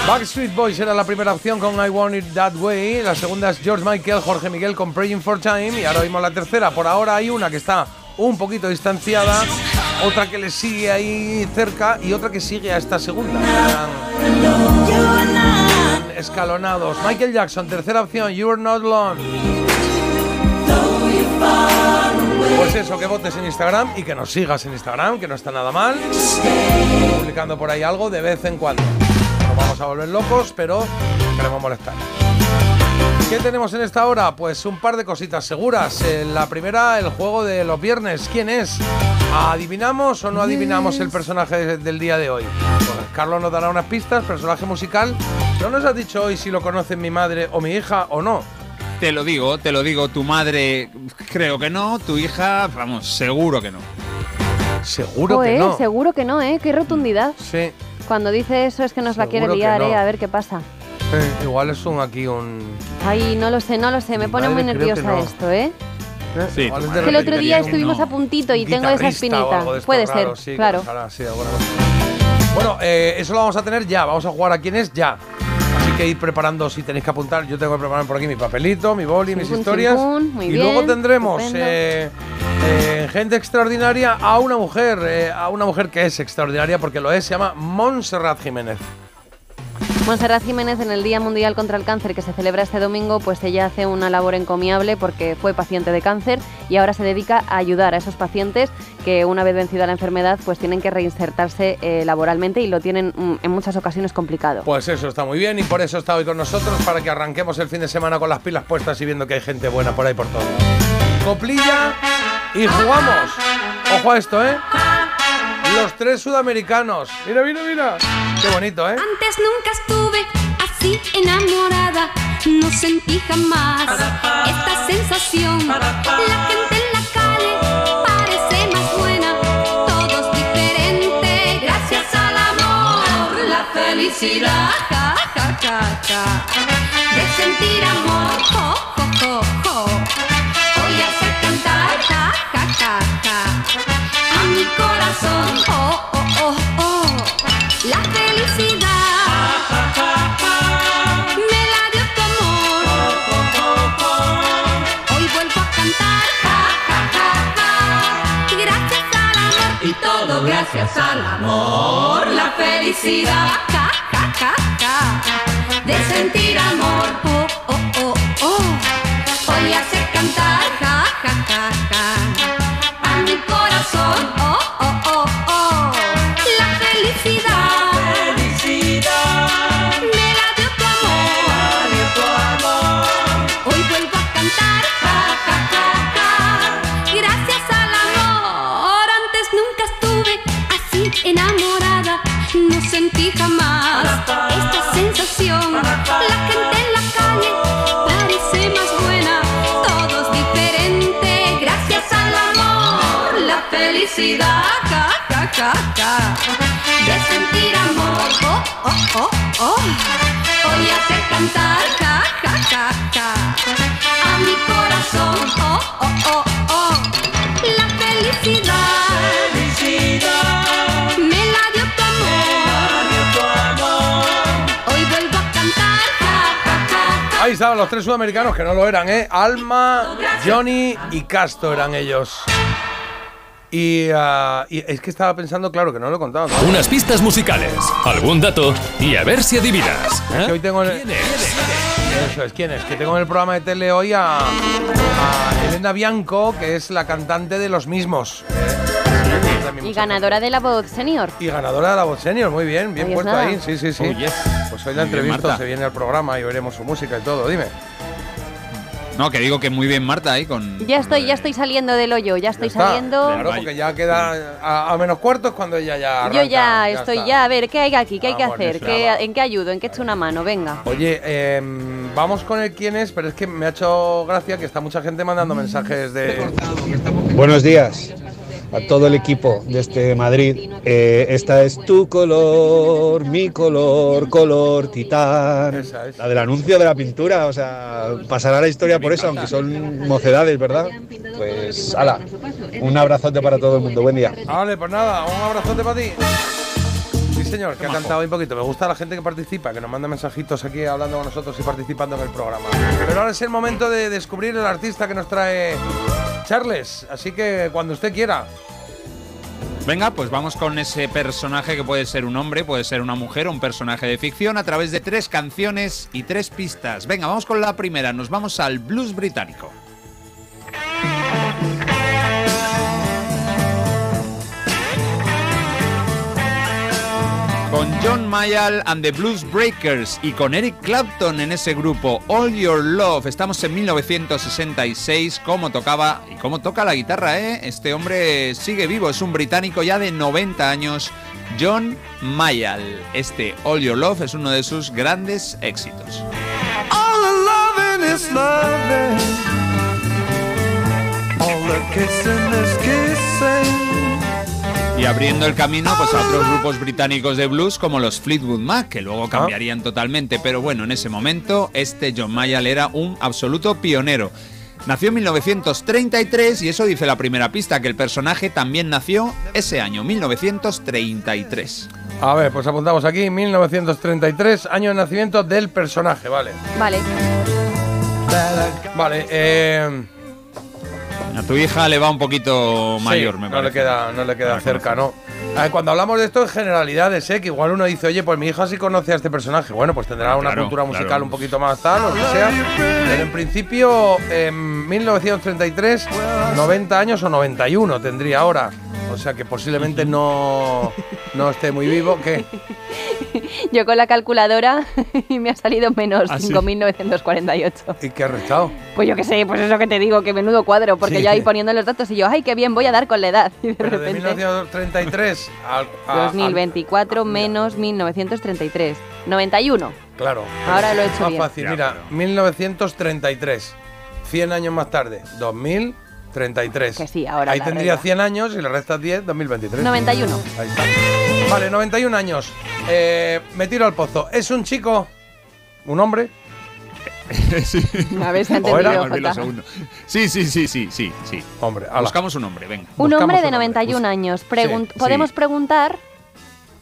Backstreet Boys era la primera opción con I Want It That Way. La segunda es George Michael, Jorge Miguel con Praying for Time. Y ahora oímos la tercera. Por ahora hay una que está un poquito distanciada. otra que le sigue ahí cerca y otra que sigue a esta segunda. Escalonados. Michael Jackson, tercera opción, You're Not Alone. Pues eso, que votes en Instagram y que nos sigas en Instagram, que no está nada mal. Publicando por ahí algo de vez en cuando. Nos vamos a volver locos, pero queremos molestar. ¿Qué tenemos en esta hora? Pues un par de cositas seguras. Eh, la primera, el juego de los viernes. ¿Quién es? ¿Adivinamos o no adivinamos el personaje de- del día de hoy? Pues Carlos nos dará unas pistas, personaje musical. No nos has dicho hoy si lo conocen mi madre o mi hija o no. Te lo digo, te lo digo, tu madre creo que no, tu hija, vamos, seguro que no. Seguro Joe, seguro que no, ¿eh? Qué rotundidad. Sí. Cuando dice eso es que nos la quiere que liar, no. ¿eh? A ver qué pasa. Eh, igual es un aquí un. Ay, no lo sé, no lo sé. Me pone muy que nerviosa no. esto, ¿eh? Sí, Igual es Que el otro día estuvimos no. a puntito y tengo esa espinita. Puede raro, ser, sí, que claro. Bueno, eh, eso lo vamos a tener ya. Vamos a jugar a quién es ya. Que ir preparando si tenéis que apuntar. Yo tengo que preparar por aquí mi papelito, mi boli, mis historias. muy y bien, luego tendremos eh, eh, gente extraordinaria a una mujer, eh, a una mujer que es extraordinaria porque lo es, se llama Montserrat Jiménez. Montserrat Jiménez en el Día Mundial contra el Cáncer que se celebra este domingo, pues ella hace una labor encomiable porque fue paciente de cáncer y ahora se dedica a ayudar a esos pacientes que una vez vencida la enfermedad pues tienen que reinsertarse eh, laboralmente y lo tienen mm, en muchas ocasiones complicado. Pues eso está muy bien y por eso está hoy con nosotros para que arranquemos el fin de semana con las pilas puestas y viendo que hay gente buena por ahí por todo. Coplilla y jugamos. Ojo a esto, ¿eh? Los tres sudamericanos. Mira, mira, mira. Qué bonito, ¿eh? Antes nunca estuve así enamorada, no sentí jamás esta sensación. La gente en la calle parece más buena, todos diferentes. Gracias al amor, la felicidad, ja, ja, ja, ja. de sentir amor, jo, jo, jo, jo. Hoy hace cantar, ja, ja, ja, ja. A mi corazón, oh, oh, oh, oh. La felicidad me la dio tu amor. Hoy vuelvo a cantar, ja, ja, ja, ja. Gracias al amor y todo gracias al amor. La felicidad, ja, ja, ja, ja. de sentir amor, oh, oh, oh, oh. Hoy hace cantar, ja, ja, ja, ja. a mi corazón, De sentir amor. Oh, oh, oh, oh. Hoy hace cantar. Ja, ja, ja, ja. A mi corazón. Oh, oh, oh, oh. La felicidad. Me la dio tu amor. Hoy vuelvo a cantar. Ja, ja, ja, ja. Ahí estaban los tres sudamericanos que no lo eran, ¿eh? Alma, Johnny y Casto eran ellos. Y, y es que estaba pensando, claro, que no lo he contado. ¿no? Unas pistas musicales, algún dato y a ver si adivinas. ¿eh? Que hoy tengo el- Eso es, ¿quién es? Que tengo en el programa de tele hoy a, a Elena Bianco, que es la cantante de Los Mismos. ¿eh? Y ganadora de la voz senior. Y ganadora de la voz senior, muy bien, bien Ahí puesto ahí, sí, sí, sí. Oh, yes. Pues hoy la entrevista se viene al programa y veremos su música y todo, dime. No, que digo que muy bien Marta ahí con... Ya estoy, ya estoy saliendo del hoyo, ya estoy Está, saliendo. Claro, porque ya queda a, a menos cuartos cuando ella ya Yo ya estoy, está. ya, a ver, ¿qué hay aquí? ¿Qué hay que hacer? ¿Qué-. ¿En qué ayudo? ¿En qué echo una mano? Venga. Oye, em, vamos con el quién es, pero es que me ha hecho gracia que está mucha gente mandando mensajes de... Buenos días a todo el equipo desde Madrid. Eh, esta es tu color, mi color, color titán. La del anuncio de la pintura, o sea, pasará la historia por eso, aunque son mocedades, ¿verdad? Pues, ala, un abrazote para todo el mundo. Buen día. Vale, pues nada, un abrazote para ti. Sí, señor, que ha cantado hoy un poquito. Me gusta la gente que participa, que nos manda mensajitos aquí hablando con nosotros y participando en el programa. Pero ahora es el momento de descubrir el artista que nos trae Charles. Así que cuando usted quiera. Venga, pues vamos con ese personaje que puede ser un hombre, puede ser una mujer, un personaje de ficción, a través de tres canciones y tres pistas. Venga, vamos con la primera, nos vamos al blues británico. Con John Mayall and the Blues Breakers y con Eric Clapton en ese grupo, All Your Love. Estamos en 1966. ¿Cómo tocaba y cómo toca la guitarra, eh? Este hombre sigue vivo, es un británico ya de 90 años. John Mayall. Este All Your Love es uno de sus grandes éxitos. All the loving is loving. All the kissing is kissing. Y abriendo el camino pues, a otros grupos británicos de blues como los Fleetwood Mac, que luego cambiarían totalmente. Pero bueno, en ese momento este John Mayall era un absoluto pionero. Nació en 1933 y eso dice la primera pista, que el personaje también nació ese año, 1933. A ver, pues apuntamos aquí 1933, año de nacimiento del personaje, vale. Vale. Vale, eh, A tu hija le va un poquito mayor, sí, me no parece. le queda, no le queda cerca, ¿no? A ver, cuando hablamos de esto en generalidades, ¿eh? que igual uno dice, oye, pues mi hija sí conoce a este personaje. Bueno, pues tendrá una claro, cultura musical claro. un poquito más tal, o lo que sea. Pero en principio, en 1933, 90 años o 91 tendría ahora. O sea que posiblemente no, no esté muy vivo. ¿Qué? <laughs> Yo con la calculadora <laughs> y me ha salido menos ¿Ah, sí? 5.948. ¿Y qué ha restado? Pues yo qué sé, pues eso que te digo, que menudo cuadro, porque Sí. yo ahí poniendo los datos y yo, ay, qué bien, voy a dar con la edad. <laughs> Y de Pero de repente, 1933 al, a- al- 2024 menos 1933. 91. Claro. Ahora lo he hecho Más bien. fácil, mira, 1933. 100 años más tarde, 2033. Que sí, ahora Ahí la tendría regla. 100 años y le restas 10, 2023. 91. Ahí está. Vale, 91 años. Eh, me tiro al pozo. ¿Es un chico? ¿Un hombre? <laughs> A ver si ha ¿O entendido, era? Sí, sí, sí, sí, sí, sí. Hombre, Buscamos un hombre, venga. Un hombre de un hombre. 91 años. Pregun- Sí, Podemos sí. preguntar,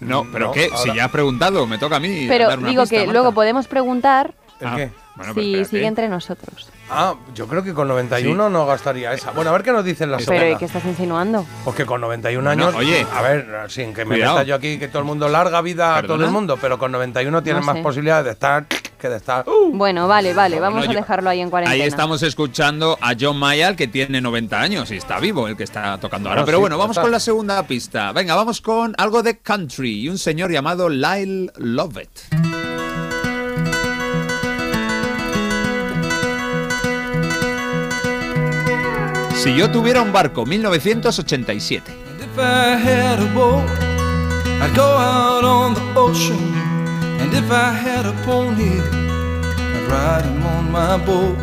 No, pero No, ¿qué? Si ya has preguntado, me toca a mí. pero dar una digo pista, que Marta. luego podemos preguntar ¿El Ah, qué? bueno, pero si espérate. sigue entre nosotros. Ah, yo creo que con 91 no gastaría esa. Bueno, a ver qué nos dicen las Pero ¿y qué estás insinuando? Porque con 91 Bueno, años, oye. a ver, sin que me Cuidado. meta yo aquí que todo el mundo larga vida a todo ¿Perdona? el mundo, pero con 91 tienes No más sé. posibilidades de estar que de estar. Bueno, vale, vale, vamos bueno, a dejarlo ahí en cuarentena. Ahí estamos escuchando a John Mayall, que tiene 90 años y está vivo, el que está tocando ahora. Bueno, Pero sí, bueno, vamos está. con la segunda pista. Venga, vamos con algo de country y un señor llamado Lyle Lovett. Si yo tuviera un barco, 1987. If I had a boat, I'd go out on the ocean. And if I had a pony, I'd ride him on my boat.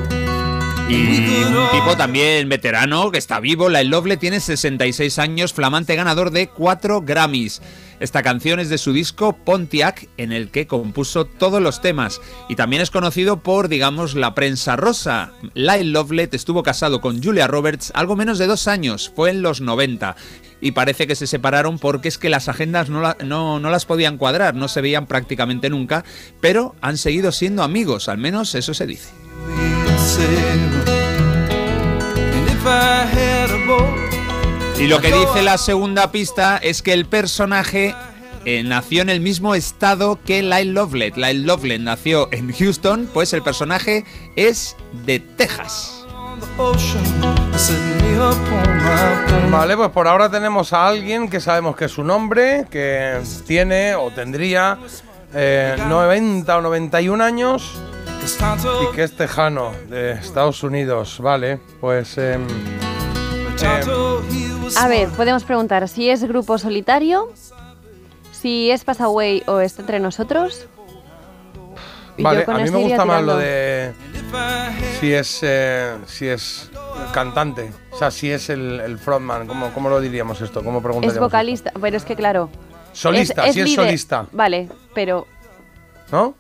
Y un tipo también veterano que está vivo, Lyle Lovett tiene 66 años, flamante ganador de 4 Grammys. Esta canción es de su disco Pontiac, en el que compuso todos los temas. Y también es conocido por, digamos, la prensa rosa. Lyle Lovett estuvo casado con Julia Roberts algo menos de dos años, fue en los 90. Y parece que se separaron porque es que las agendas no, la- no- no las podían cuadrar, no se veían prácticamente nunca, pero han seguido siendo amigos, al menos eso se dice. Y lo que dice la segunda pista es que el personaje eh, nació en el mismo estado que Lyle Lovett. Lyle Lovett nació en Houston, pues el personaje es de Texas. Vale, pues por ahora tenemos a alguien que sabemos que es su nombre, que tiene o tendría eh, 90 o 91 años y que es tejano de Estados Unidos. Vale, pues... em, A ver, podemos preguntar si es grupo solitario, si es Passaway o está entre nosotros. Y vale, a mí me gusta más tirando. lo de si es eh, si es cantante, o sea, si es el, el frontman, ¿cómo, ¿cómo lo diríamos esto? ¿Cómo Es preguntaríamos? vocalista, pero es que claro. Solista, si es líder. solista. Vale, pero. ¿No?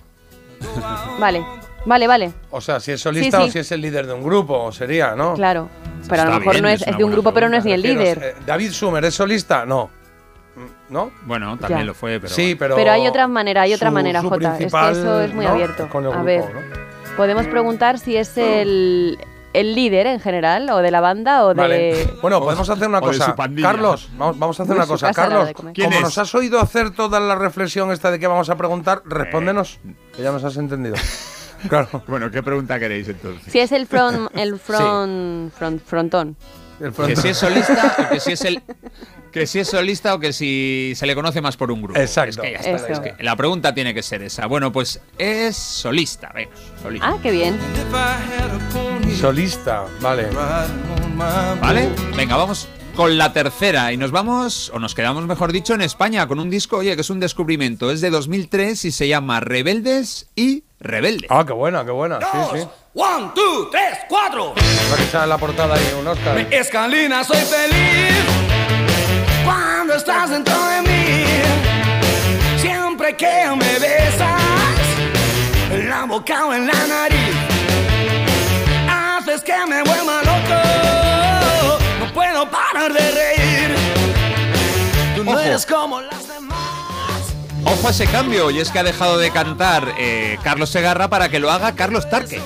Vale, vale, vale. O sea, si es solista Sí, o si es el líder de un grupo, sería, ¿no? Claro. Pero a lo mejor bien, no es es, una es de un grupo, pero no es ni el líder. eh, David Sumer es solista, no. ¿No? Bueno, también Ya. lo fue, pero... sí, pero. Pero hay otra manera, hay otra su- manera, su Jota. Es que eso es muy ¿no? abierto. Con el a grupo, ver, ¿no? podemos preguntar si es el, el líder en general, o de la banda, o de... Vale. Bueno, podemos hacer una cosa. Carlos, vamos, vamos a hacer una cosa. Carlos, de comer. ¿Quién como es? nos has oído hacer toda la reflexión esta de que vamos a preguntar, respóndenos. Que ya nos has entendido. <laughs> Claro. <laughs> Bueno, ¿qué pregunta queréis entonces? Si es el front, <laughs> el front, front- frontón. El Que si es solista o que si es el <laughs> que si es solista o que si se le conoce más por un grupo. Exacto. Es que ya está, Eso. es que la pregunta tiene que ser esa. Bueno, pues es solista, venga, solista. Ah, qué bien. Solista, vale. ¿Vale? Venga, vamos con la tercera y nos vamos, o nos quedamos mejor dicho, en España con un disco, oye, que es un descubrimiento. Es de 2003 y se llama Rebeldes y Rebeldes. Ah, qué buena, qué buena. Sí, sí. One, two, tres, cuatro. La que sale en la portada ahí, un Oscar. Escalina, soy feliz cuando estás dentro de mí. Siempre que me besas, en la boca o en la nariz, haces que me vuelva loco. No parar de reír. Tú no Ojo. eres como las demás. Ojo a ese cambio, y es que ha dejado de cantar eh, Carlos Segarra para que lo haga Carlos Tarque.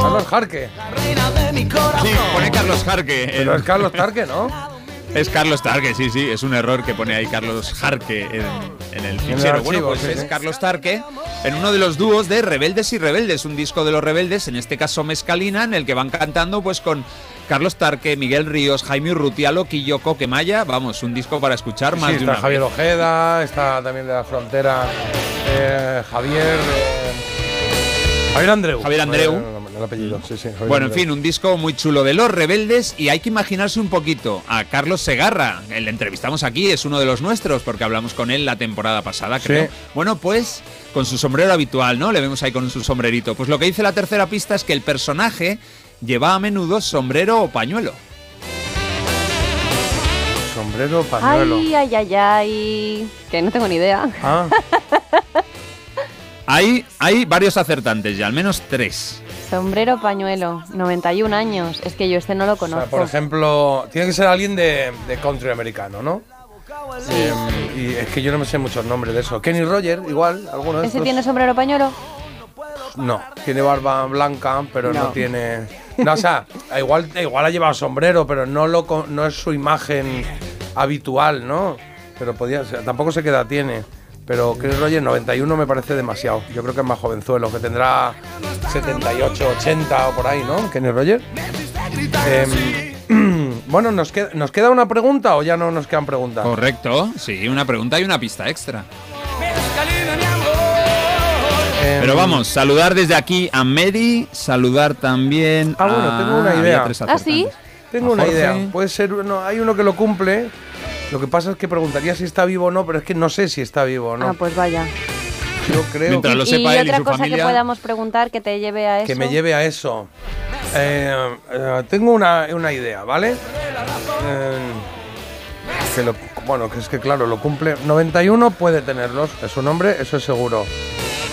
Carlos Jarque. Sí, pone Carlos Jarque. Pero es Carlos Tarque, ¿no? Es Carlos Tarque, sí, sí, es un error que pone ahí Carlos Jarque en, en el fichero. archivo, bueno, pues sí, es sí. Carlos Tarque en uno de los dúos de Rebeldes y Rebeldes, un disco de los Rebeldes, en este caso Mezcalina, en el que van cantando pues con Carlos Tarque, Miguel Ríos, Jaime Urrutia, Loquillo, Coquemaya, vamos, un disco para escuchar más Sí, de está una Javier vez. Ojeda, está también de la frontera eh, Javier. eh, Javier Andreu. Javier Andreu. El, el apellido, sí, sí. Javier Bueno, en Andreu. fin, un disco muy chulo de los rebeldes y hay que imaginarse un poquito a Carlos Segarra. Le entrevistamos aquí, es uno de los nuestros porque hablamos con él la temporada pasada, creo. Bueno, pues con su sombrero habitual, ¿no? Le vemos ahí con su sombrerito. Pues lo que dice la tercera pista es que el personaje lleva a menudo sombrero o pañuelo. Sombrero, pañuelo. Ay, ay, ay, ay. Que no tengo ni idea. Ah, Hay, hay varios acertantes ya, al menos tres. Sombrero pañuelo, 91 años. Es que yo este no lo o sea, conozco. por ejemplo, tiene que ser alguien de, de country americano, ¿no? Sí. Eh, y es que yo no me sé muchos nombres de eso. Kenny Roger, igual, alguno de ¿Ese estos. tiene sombrero pañuelo? No, tiene barba blanca, pero no, No. tiene. No, o sea, igual, igual ha llevado sombrero, pero no, lo, no es su imagen habitual, ¿no? Pero podía ser, tampoco sé qué edad tiene. Pero Chris Roger, 91 me parece demasiado. Yo creo que es más jovenzuelo, que tendrá 78, 80 o por ahí, ¿no? Kenny Roger. Em, <clears throat> bueno, ¿nos queda, ¿nos queda una pregunta o ya no nos quedan preguntas? Correcto, sí, una pregunta y una pista extra. Em, Pero vamos, saludar desde aquí a Mary, saludar también Ah, bueno, a- tengo una idea. tres ¿Ah, sí? Tengo A una idea. Puede ser, uno, hay uno que lo cumple. Lo que pasa es que preguntaría si está vivo o no, pero es que no sé si está vivo o no. Ah, pues vaya. Yo creo Mientras lo y sepa él y otra su cosa familia. que podamos preguntar que te lleve a eso. que me lleve a eso. Eh, eh, tengo una, una idea, ¿vale? Eh, que lo- bueno, que es que claro, lo cumple. 91 puede tenerlos, es su nombre, eso es seguro.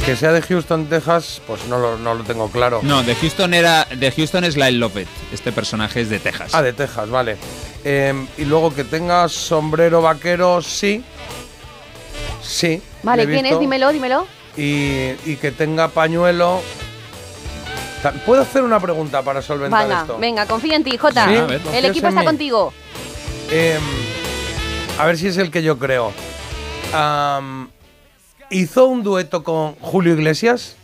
Que sea de Houston, Texas, pues no lo, no lo tengo claro. No, de Houston era. De Houston es Lyle Lovett. Este personaje es de Texas. Ah, de Texas, vale. Eh, y luego que tenga sombrero vaquero, sí. Sí. Vale, ¿quién es? Dímelo, dímelo. Y, y que tenga pañuelo. ¿Puedo hacer una pregunta para solventar Venga, esto? venga, confío en ti, Jota. Sí, el equipo está mí. contigo. Em, a ver si es el que yo creo. Am, ¿Hizo un dueto con Julio Iglesias?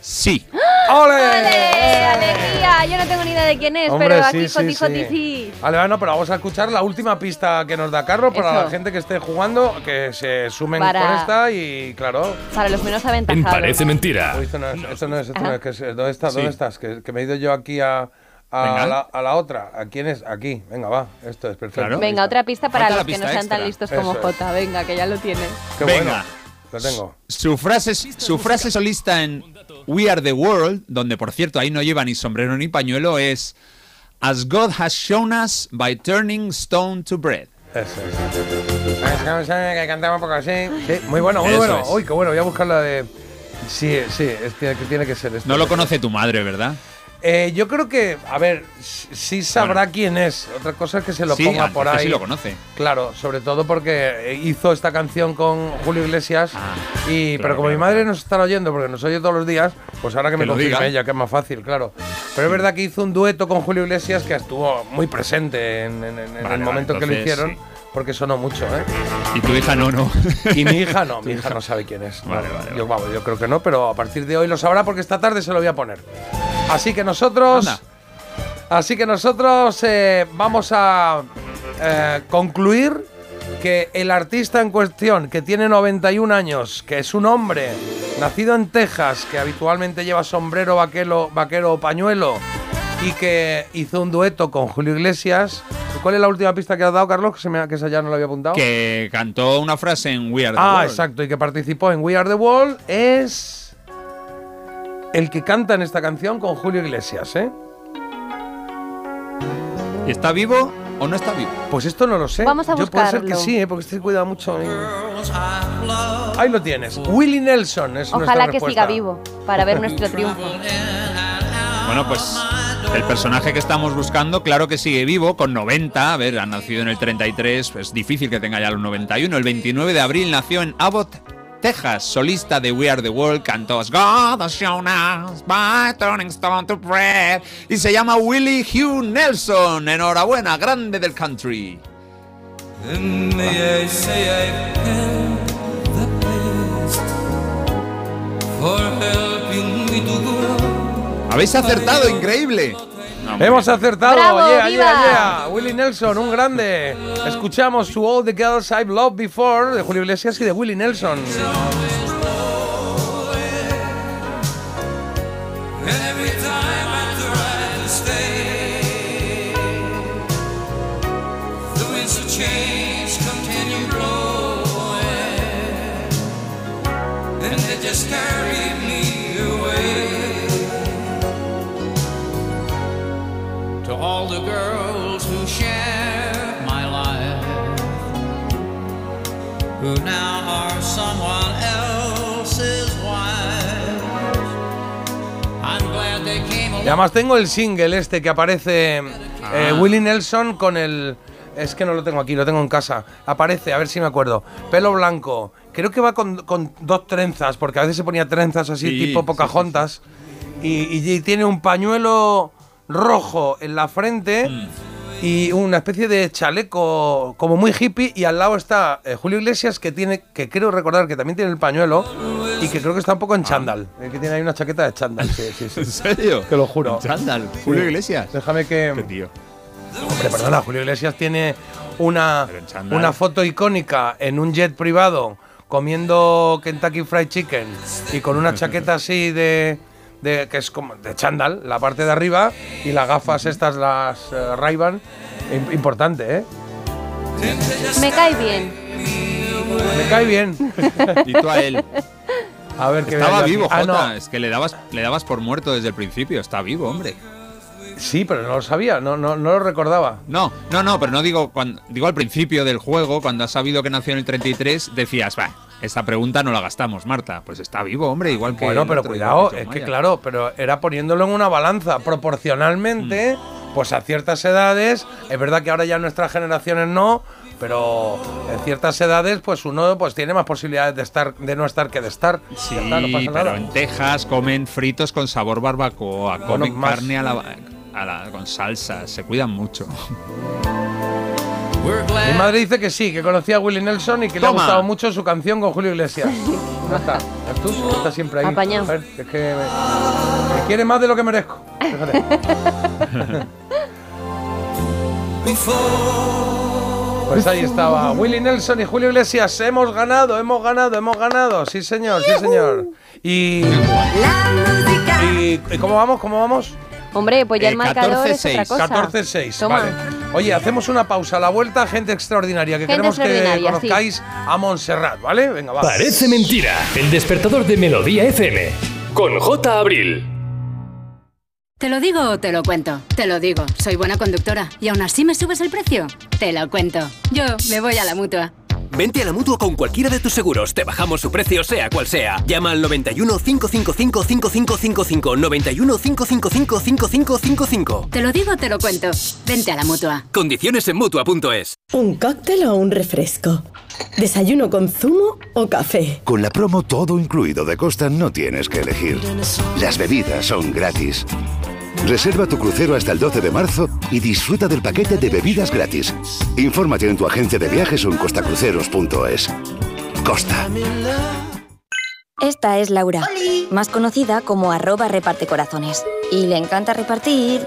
Sí. ¡Ole! ¡Ole! ¡Alegría! Yo no tengo ni idea de quién es, Hombre, pero aquí sí, Joti, sí. Joti, sí. Vale, bueno, pero vamos a escuchar la última pista que nos da Carlos para Eso. la gente que esté jugando, que se sumen Para- con esta y claro. Para los menos aventajados. Parece mentira. Uy, esto no es, esto no es, esto no es, que es- ¿dónde estás? Sí. ¿Dónde estás? Que, que me he ido yo aquí a, a, Venga. la, a la otra. ¿A quién es? Aquí. Venga, va. Esto es perfecto. Claro. Venga, otra pista para Falta los que no sean tan listos como Eso. Jota. Venga, que ya lo tienes. Qué Venga. bueno. Lo tengo. Su frase, su frase solista en We Are the World, donde por cierto ahí no lleva ni sombrero ni pañuelo, es As God has shown us by turning stone to bread. Eso es. Que cantaba un poco así. Sí, muy bueno, muy Eso bueno. es. Uy, qué bueno. Voy a buscar la de. Sí, sí, es, tiene, que tiene que ser esto. No lo conoce tu madre, ¿verdad? Eh, yo creo que, a ver, sí sabrá quién es. Otra cosa es que se lo Sí, ponga por ahí. sí lo conoce. Claro, sobre todo porque eh, hizo esta canción con Julio Iglesias. y, pero como mi madre nos está oyendo, porque nos oye todos los días, pues ahora que me Que lo confirme ella, que es más fácil, claro. Pero es verdad que hizo un dueto con Julio Iglesias que estuvo muy presente en, en- en Vale, el vale, momento que lo entonces, hicieron. sí. Porque sonó mucho, ¿eh? Y tu hija no, no. Y mi hija no, <laughs> mi hija no sabe quién es. Vale, vale, Yo, vamos, yo creo que no, pero a partir de hoy lo sabrá porque esta tarde se lo voy a poner. Así que nosotros. Anda. Así que nosotros eh, vamos a eh, concluir que el artista en cuestión, que tiene 91 años, que es un hombre nacido en Texas, que habitualmente lleva sombrero vaquero, vaquero o pañuelo, y que hizo un dueto con Julio Iglesias. ¿Cuál es la última pista que has dado, Carlos? Que, se me, que esa ya no lo había apuntado. Que cantó una frase en We Are the Ah, World. exacto, y que participó en We Are the World es el que canta en esta canción con Julio Iglesias, ¿eh? ¿Y está vivo o no está vivo? Pues esto no lo sé. Vamos a Yo puede ser que buscarlo. sí, ¿eh? porque este cuida mucho. ¿eh? Ahí lo tienes. Willie Nelson es nuestra Ojalá que respuesta. siga vivo para ver nuestro triunfo. Bueno, pues el personaje que estamos buscando, claro que sigue vivo, con 90. A ver, ha nacido en el 33, es difícil que tenga ya los 91. El 29 de abril nació en Abbott, Texas, solista de We Are the World, cantó God has shown us by turning stone to bread. Y se llama Willie Hugh Nelson. Enhorabuena, grande del country. Habéis acertado, increíble. Hemos acertado. ¡Bravo, yeah, yeah, yeah. Willie Nelson, un grande. Escuchamos To All the Girls I've Loved Before de Julio Iglesias y de Willie Nelson. All the girls who share my life, who now are someone else's wife. I'm glad they came Y además tengo el single este que aparece eh, Willie Nelson con el... Es que no lo tengo aquí, lo tengo en casa. Aparece, a ver si me acuerdo. Pelo blanco. Creo que va con, con dos trenzas, porque a veces se ponía trenzas así Sí, tipo sí, Pocahontas. Y, y- y tiene un pañuelo rojo en la frente y una especie de chaleco como muy hippie. Y al lado está eh, Julio Iglesias, que tiene, que creo recordar que también tiene el pañuelo y que creo que está un poco en chándal. eh, Que tiene ahí una chaqueta de chándal, sí, sí, sí. <laughs> ¿En serio? Te lo juro. Chándal, Julio Iglesias. Déjame que. tío. Hombre, perdona, Julio Iglesias tiene una, una foto icónica en un jet privado comiendo Kentucky Fried Chicken y con una chaqueta así de. De- que es como de chándal, la parte de arriba, y las gafas estas, las Ray-Ban. Im- Importante, ¿eh? Me cae bien. Me cae bien. <laughs> Y tú a él. A ver, que Estaba vivo. Ah, Jota. no. Es que le dabas, le dabas por muerto desde el principio. Está vivo, hombre. Sí, pero no lo sabía, no, no, no lo recordaba. No, no, no, pero no digo cuando, digo al principio del juego, cuando has sabido que nació en el 33, decías, va, esta pregunta no la gastamos, Marta. Pues está vivo, hombre, igual que. Bueno, pero cuidado, que es que claro, pero era poniéndolo en una balanza. Proporcionalmente, Mm. pues a ciertas edades, es verdad que ahora ya nuestras generaciones no, pero en ciertas edades, pues uno pues tiene más posibilidades de estar, de no estar que de estar. Sí, Ya está, no pasa pero en Texas comen fritos con sabor barbacoa, comen carne a la, a la- con salsa, se cuidan mucho. <laughs> Mi madre dice que sí, que conocía a Willie Nelson y que le ha gustado mucho su canción con Julio Iglesias. <laughs> Ya está, ¿ves tú? Está siempre ahí. Apañado. A ver, es que me, me quiere más de lo que merezco. Fíjate. <laughs> Pues ahí estaba Willie Nelson y Julio Iglesias. Hemos ganado, hemos ganado, hemos ganado. Sí, señor, sí, señor. Y. ¿Y, y cómo vamos? ¿Cómo vamos? Hombre, pues ya Eh, el marcador es otra cosa. 14-6, Toma. vale. Oye, hacemos una pausa a la vuelta, gente extraordinaria, que Gente queremos que conozcáis a Montserrat, ¿vale? Venga, va. Parece mentira. El despertador de Melodía FM. Con J. Abril. ¿Te lo digo o te lo cuento? Te lo digo, soy buena conductora. ¿Y aún así me subes el precio? Te lo cuento. Yo me voy a la mutua. Vente a la mutua con cualquiera de tus seguros. Te bajamos su precio, sea cual sea. Llama al 91 555 5555. 91 555 5555. Te lo digo, te lo cuento. Vente a la mutua. Condiciones en mutua.es. ¿Un cóctel o un refresco? ¿Desayuno con zumo o café? Con la promo todo incluido de Costa no tienes que elegir. Las bebidas son gratis. Reserva tu crucero hasta el 12 de marzo y disfruta del paquete de bebidas gratis. Infórmate en tu agencia de viajes o en costacruceros.es. Costa. Esta es Laura, más conocida como arroba reparte corazones. Y le encanta repartir,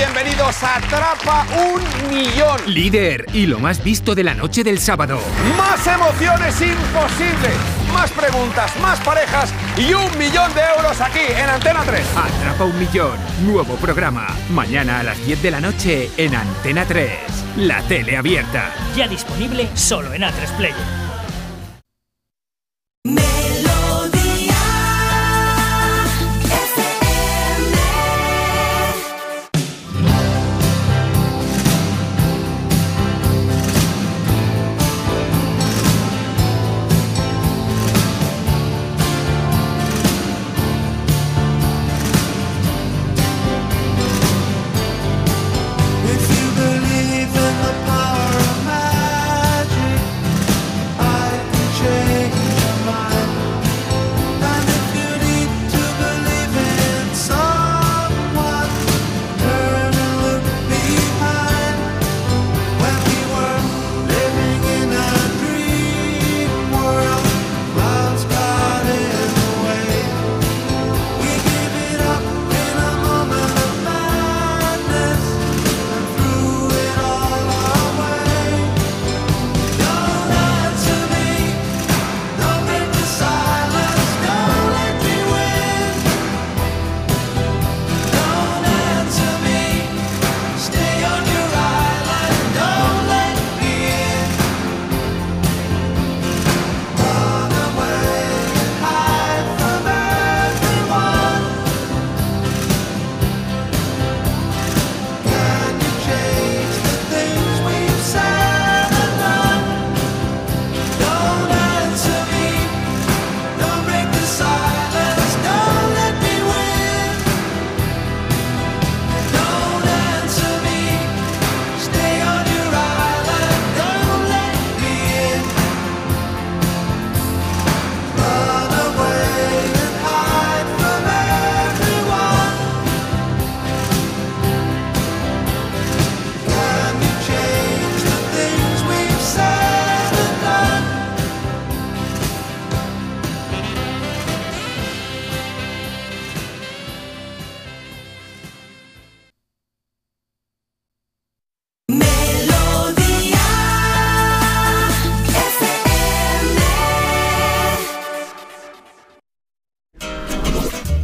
Bienvenidos a Atrapa un Millón. Líder y lo más visto de la noche del sábado. Más emociones imposibles. Más preguntas, más parejas y un millón de euros aquí en Antena 3. Atrapa un millón. Nuevo programa. Mañana a las 10 de la noche en Antena 3. La tele abierta. Ya disponible solo en A3 Player.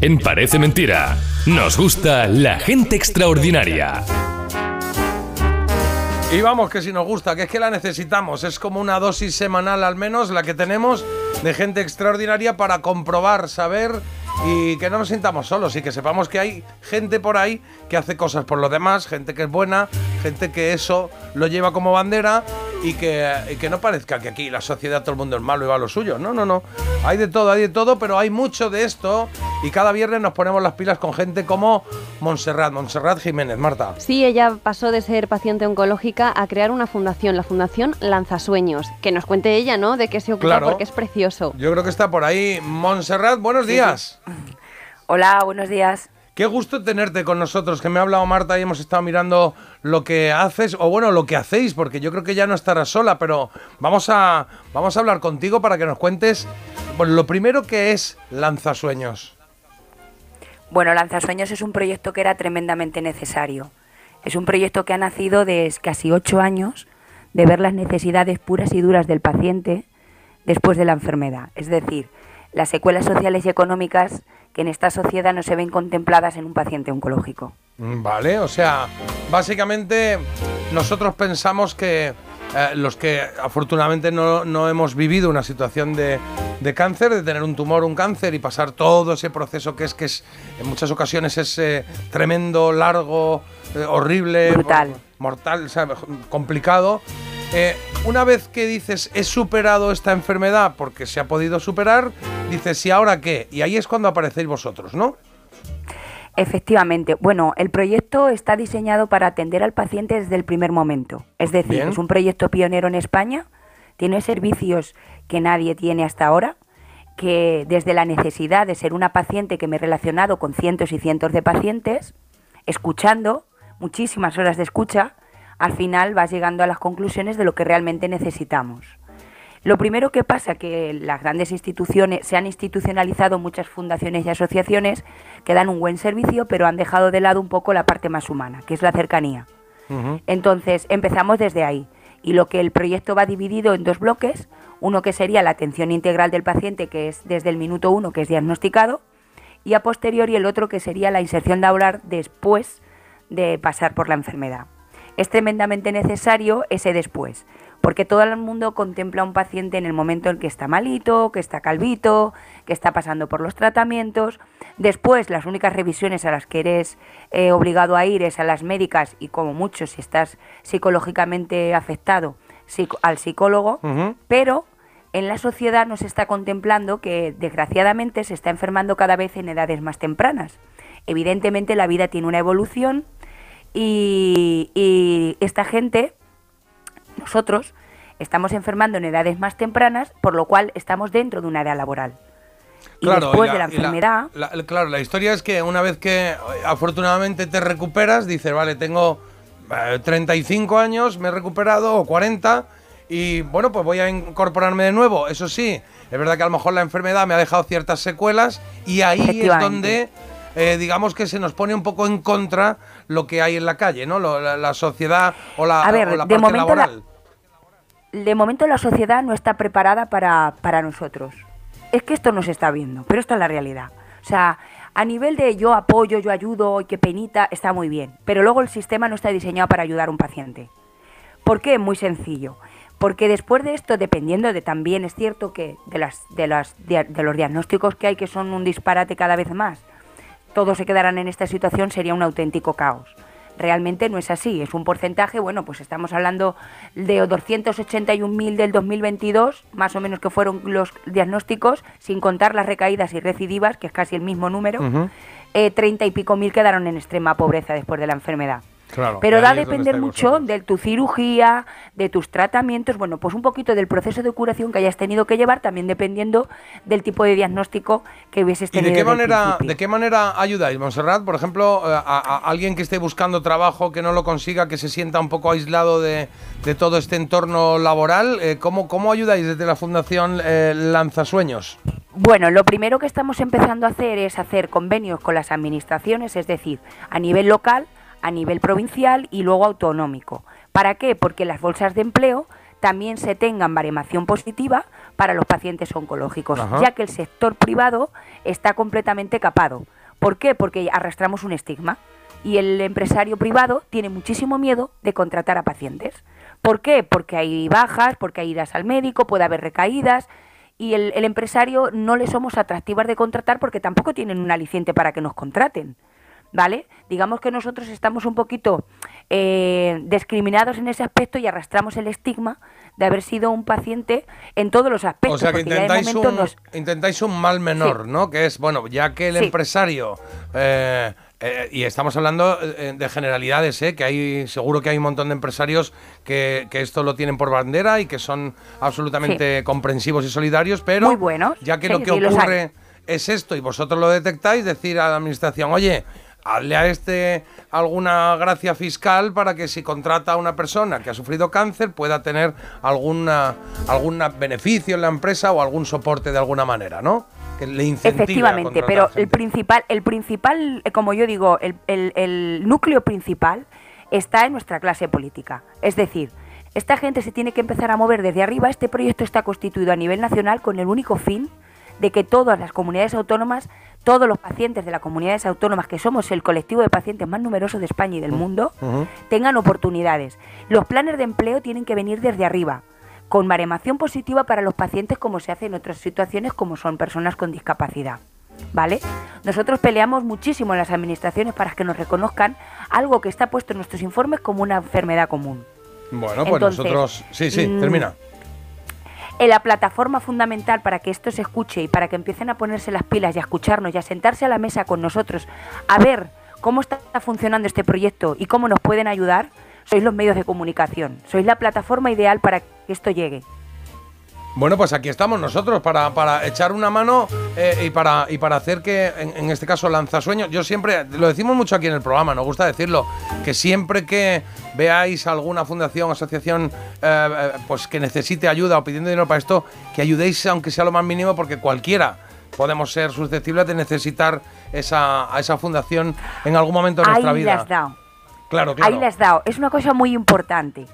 En Parece Mentira, nos gusta la gente extraordinaria. Y vamos, que si nos gusta, que es que la necesitamos. Es como una dosis semanal al menos la que tenemos de gente extraordinaria para comprobar, saber y que no nos sintamos solos y que sepamos que hay gente por ahí que hace cosas por los demás, gente que es buena, gente que eso lo lleva como bandera y que, y que no parezca que aquí la sociedad todo el mundo es malo y va a lo suyo. No, no, no. Hay de todo, hay de todo, pero hay mucho de esto y cada viernes nos ponemos las pilas con gente como Montserrat, Montserrat Jiménez, Marta. Sí, ella pasó de ser paciente oncológica a crear una fundación, la Fundación Lanzasueños. Que nos cuente ella, ¿no? De qué se ocupa, Claro. porque es precioso. Yo creo que está por ahí. Montserrat, buenos días. Hola, buenos días. Qué gusto tenerte con nosotros, que me ha hablado Marta y hemos estado mirando lo que haces, o bueno, lo que hacéis, porque yo creo que ya no estarás sola, pero vamos a, vamos a hablar contigo para que nos cuentes bueno, lo primero que es Lanzasueños. Bueno, Lanzasueños es un proyecto que era tremendamente necesario. Es un proyecto que ha nacido de casi ocho años de ver las necesidades puras y duras del paciente después de la enfermedad. Es decir, las secuelas sociales y económicas que en esta sociedad no se ven contempladas en un paciente oncológico. Mm, Vale, o sea, básicamente nosotros pensamos que eh, los que afortunadamente no, no hemos vivido una situación de, de cáncer, de tener un tumor, un cáncer y pasar todo ese proceso que es que es en muchas ocasiones es eh, tremendo, largo, eh, horrible, mortal, o sea, complicado. Una vez que dices he superado esta enfermedad porque se ha podido superar, dices ¿y ahora qué? Y ahí es cuando aparecéis vosotros, ¿no? Efectivamente. Bueno, el proyecto está diseñado para atender al paciente desde el primer momento. Es decir, Bien. es un proyecto pionero en España, tiene servicios que nadie tiene hasta ahora, que desde la necesidad de ser una paciente que me he relacionado con cientos y cientos de pacientes, escuchando, muchísimas horas de escucha, al final vas llegando a las conclusiones de lo que realmente necesitamos. Lo primero que pasa que las grandes instituciones se han institucionalizado muchas fundaciones y asociaciones que dan un buen servicio, pero han dejado de lado un poco la parte más humana, que es la cercanía. Entonces, empezamos desde ahí. Y lo que el proyecto va dividido en dos bloques, uno que sería la atención integral del paciente, que es desde el minuto uno, que es diagnosticado, y a posteriori el otro que sería la inserción laboral después de pasar por la enfermedad. Es tremendamente necesario ese después, porque todo el mundo contempla a un paciente en el momento en que está malito, que está calvito, que está pasando por los tratamientos. Después, las únicas revisiones a las que eres eh, obligado a ir es a las médicas y como mucho si estás psicológicamente afectado, psico- al psicólogo, pero en la sociedad no se está contemplando que desgraciadamente se está enfermando cada vez en edades más tempranas. Evidentemente la vida tiene una evolución y, y esta gente, nosotros, estamos enfermando en edades más tempranas, por lo cual estamos dentro de un área laboral. Y después y de la enfermedad, la- la- claro, la historia es que una vez que eh, afortunadamente te recuperas, dices, vale, tengo eh, 35 años, me he recuperado, o 40, y bueno, pues voy a incorporarme de nuevo. Eso sí, es verdad que a lo mejor la enfermedad me ha dejado ciertas secuelas, y ahí es donde, eh, digamos que se nos pone un poco en contra lo que hay en la calle, ¿no? Lo- la, la sociedad o la, A ver, o la de parte momento la- laboral. De momento la sociedad no está preparada para, para nosotros. Es que esto no se está viendo, pero esta es la realidad. O sea, a nivel de yo apoyo, yo ayudo, y qué penita, está muy bien. Pero luego el sistema no está diseñado para ayudar a un paciente. ¿Por qué? Muy sencillo. Porque después de esto, dependiendo de también, es cierto que de, las, de, las, de los diagnósticos que hay, que son un disparate cada vez más, todos se quedarán en esta situación, sería un auténtico caos. Realmente no es así, es un porcentaje, bueno, pues estamos hablando de 281.000 del 2022, más o menos que fueron los diagnósticos, sin contar las recaídas y recidivas, que es casi el mismo número, eh, 30 y pico mil quedaron en extrema pobreza después de la enfermedad. Claro, Pero da a depender mucho de tu cirugía, de tus tratamientos, bueno, pues un poquito del proceso de curación que hayas tenido que llevar, también dependiendo del tipo de diagnóstico que hubieses ¿Y tenido. de qué desde el manera, principio. de qué manera ayudáis, Montserrat? Por ejemplo, eh, a, a alguien que esté buscando trabajo, que no lo consiga, que se sienta un poco aislado de, de todo este entorno laboral, eh, ¿cómo, ¿cómo ayudáis desde la Fundación eh, Lanzasueños? Bueno, lo primero que estamos empezando a hacer es hacer convenios con las administraciones, es decir, a nivel local, a nivel provincial y luego autonómico. ¿Para qué? Porque las bolsas de empleo también se tengan baremación positiva para los pacientes oncológicos, Ajá. ya que el sector privado está completamente capado. ¿Por qué? Porque arrastramos un estigma y el empresario privado tiene muchísimo miedo de contratar a pacientes. ¿Por qué? Porque hay bajas, porque hay idas al médico, puede haber recaídas y el, el empresario no le somos atractivas de contratar porque tampoco tienen un aliciente para que nos contraten. ¿Vale? Digamos que nosotros estamos un poquito eh, discriminados en ese aspecto y arrastramos el estigma de haber sido un paciente en todos los aspectos. O sea que intentáis un, nos- intentáis un mal menor, ¿no? Que es, bueno, ya que el Sí. empresario, eh, eh, y estamos hablando eh, de generalidades, ¿eh? que hay seguro que hay un montón de empresarios que, que esto lo tienen por bandera y que son absolutamente comprensivos y solidarios, pero Muy buenos. ya que Sí, lo que sí, ocurre es esto y vosotros lo detectáis, decir a la administración, oye, hazle a este alguna gracia fiscal para que si contrata a una persona que ha sufrido cáncer pueda tener alguna algún beneficio en la empresa o algún soporte de alguna manera, ¿no? Que le Efectivamente, pero el principal, el principal, eh, como yo digo, el, el- el núcleo principal está en nuestra clase política. Es decir, esta gente se tiene que empezar a mover desde arriba. Este proyecto está constituido a nivel nacional con el único fin de que todas las comunidades autónomas, todos los pacientes de las comunidades autónomas, que somos el colectivo de pacientes más numeroso de España y del mundo, tengan oportunidades. Los planes de empleo tienen que venir desde arriba, con baremación positiva para los pacientes como se hace en otras situaciones como son personas con discapacidad. ¿Vale? Nosotros peleamos muchísimo en las administraciones para que nos reconozcan algo que está puesto en nuestros informes como una enfermedad común. Bueno, pues Entonces, nosotros. Sí, sí, termina. La plataforma fundamental para que esto se escuche y para que empiecen a ponerse las pilas y a escucharnos y a sentarse a la mesa con nosotros a ver cómo está funcionando este proyecto y cómo nos pueden ayudar, sois los medios de comunicación. Sois la plataforma ideal para que esto llegue. Bueno, pues aquí estamos nosotros para, para echar una mano eh, y, para, y para hacer que, en, en este caso, lanzasueños. Yo siempre, lo decimos mucho aquí en el programa, nos gusta decirlo, que siempre que veáis alguna fundación, asociación, eh, eh, pues que necesite ayuda o pidiendo dinero para esto, que ayudéis aunque sea lo más mínimo, porque cualquiera podemos ser susceptibles de necesitar esa, a esa fundación en algún momento de nuestra Ahí vida. le has dado. Claro, claro. Ahí le has dado. Es una cosa muy importante.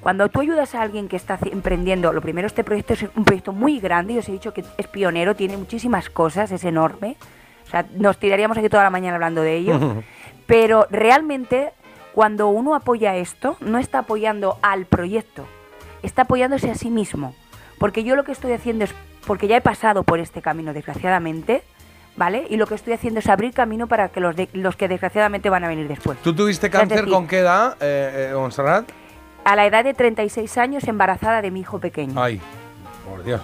Cuando tú ayudas a alguien que está emprendiendo, lo primero, este proyecto es un proyecto muy grande, yo os he dicho que es pionero, tiene muchísimas cosas, es enorme. O sea, nos tiraríamos aquí toda la mañana hablando de ello. <laughs> Pero realmente, cuando uno apoya esto, no está apoyando al proyecto, está apoyándose a sí mismo. Porque yo lo que estoy haciendo es, porque ya he pasado por este camino, desgraciadamente, ¿vale? Y lo que estoy haciendo es abrir camino para que los, de- los que desgraciadamente van a venir después. ¿Tú tuviste cáncer decir, con qué edad, eh, eh, Montserrat? A la edad de 36 años, embarazada de mi hijo pequeño. Ay, por Dios.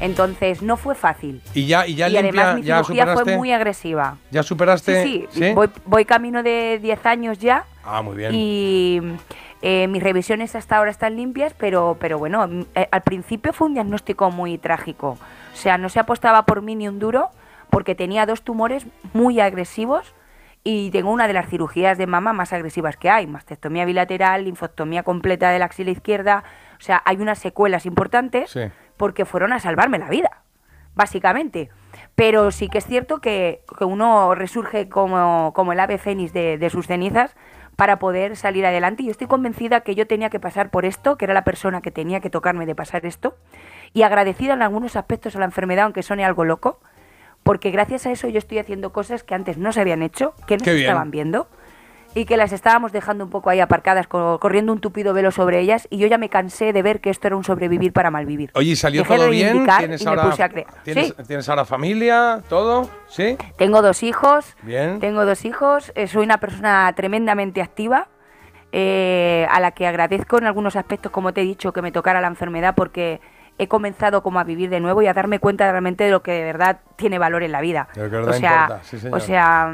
Entonces, no fue fácil. Y ya, y ya y limpia, además mi ya cirugía superaste. fue muy agresiva. ¿Ya superaste? Sí, sí, Voy, voy camino de 10 años ya. Ah, muy bien. Y eh, mis revisiones hasta ahora están limpias, pero, pero bueno, mm, eh, al principio fue un diagnóstico muy trágico. O sea, no se apostaba por mí ni un duro porque tenía dos tumores muy agresivos y tengo una de las cirugías de mama más agresivas que hay, mastectomía bilateral, linfostomía completa de la axila izquierda. O sea, hay unas secuelas importantes Sí. porque fueron a salvarme la vida, básicamente. Pero sí que es cierto que, que uno resurge como, como el ave fénix de, de sus cenizas para poder salir adelante. Y yo estoy convencida que yo tenía que pasar por esto, que era la persona que tenía que tocarme de pasar esto, y agradecida en algunos aspectos a la enfermedad, aunque suene algo loco, porque gracias a eso yo estoy haciendo cosas que antes no se habían hecho, que no Qué se bien. estaban viendo y que las estábamos dejando un poco ahí aparcadas, co- corriendo un tupido velo sobre ellas, y yo ya me cansé de ver que esto era un sobrevivir para malvivir. Oye, ¿y salió Dejé todo bien? ¿Tienes ahora. ¿tienes, Sí. ¿Tienes ahora familia? ¿Todo? ¿Sí? Tengo dos hijos, Bien. tengo dos hijos, eh, soy una persona tremendamente activa, eh, a la que agradezco en algunos aspectos, como te he dicho, que me tocara la enfermedad, porque he comenzado como a vivir de nuevo y a darme cuenta realmente de lo que de verdad tiene valor en la vida. Lo que o sea, importa, sí, señor. o sea,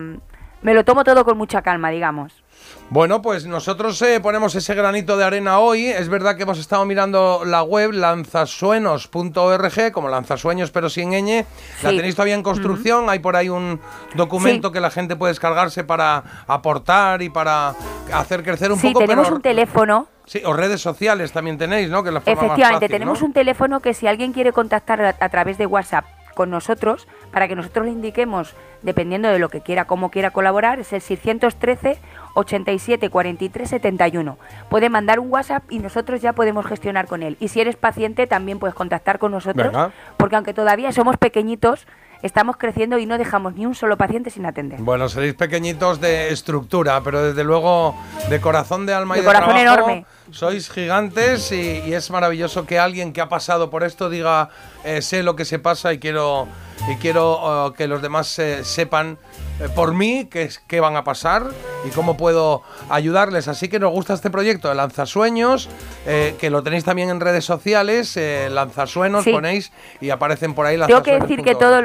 me lo tomo todo con mucha calma, digamos. Bueno, pues nosotros eh, ponemos ese granito de arena hoy. Es verdad que hemos estado mirando la web lanzasuenos.org, como lanzasueños pero sin ñ. La Sí. tenéis todavía en construcción. Hay por ahí un documento Sí. que la gente puede descargarse para aportar y para hacer crecer un sí, poco. tenemos pero- un teléfono Sí, o redes sociales también tenéis, ¿no? Que es la forma más Efectivamente, fácil, tenemos ¿no? un teléfono que si alguien quiere contactar a, a través de WhatsApp con nosotros, para que nosotros le indiquemos, dependiendo de lo que quiera, cómo quiera colaborar, es el 613 87 43 71. Puede mandar un WhatsApp y nosotros ya podemos gestionar con él. Y si eres paciente, también puedes contactar con nosotros, Venga. porque aunque todavía somos pequeñitos, estamos creciendo y no dejamos ni un solo paciente sin atender. Bueno, seréis pequeñitos de estructura, pero desde luego de corazón, de alma y De de corazón trabajo, enorme. sois gigantes y, y es maravilloso que alguien que ha pasado por esto diga eh, sé lo que se pasa y quiero y quiero eh, que los demás eh, sepan por mí qué, es- qué van a pasar y cómo puedo ayudarles. Así que nos gusta este proyecto de Lanzasueños, eh, que lo tenéis también en redes sociales, eh, Lanzasueños, Sí. ponéis y aparecen por ahí Tengo que decir que todo,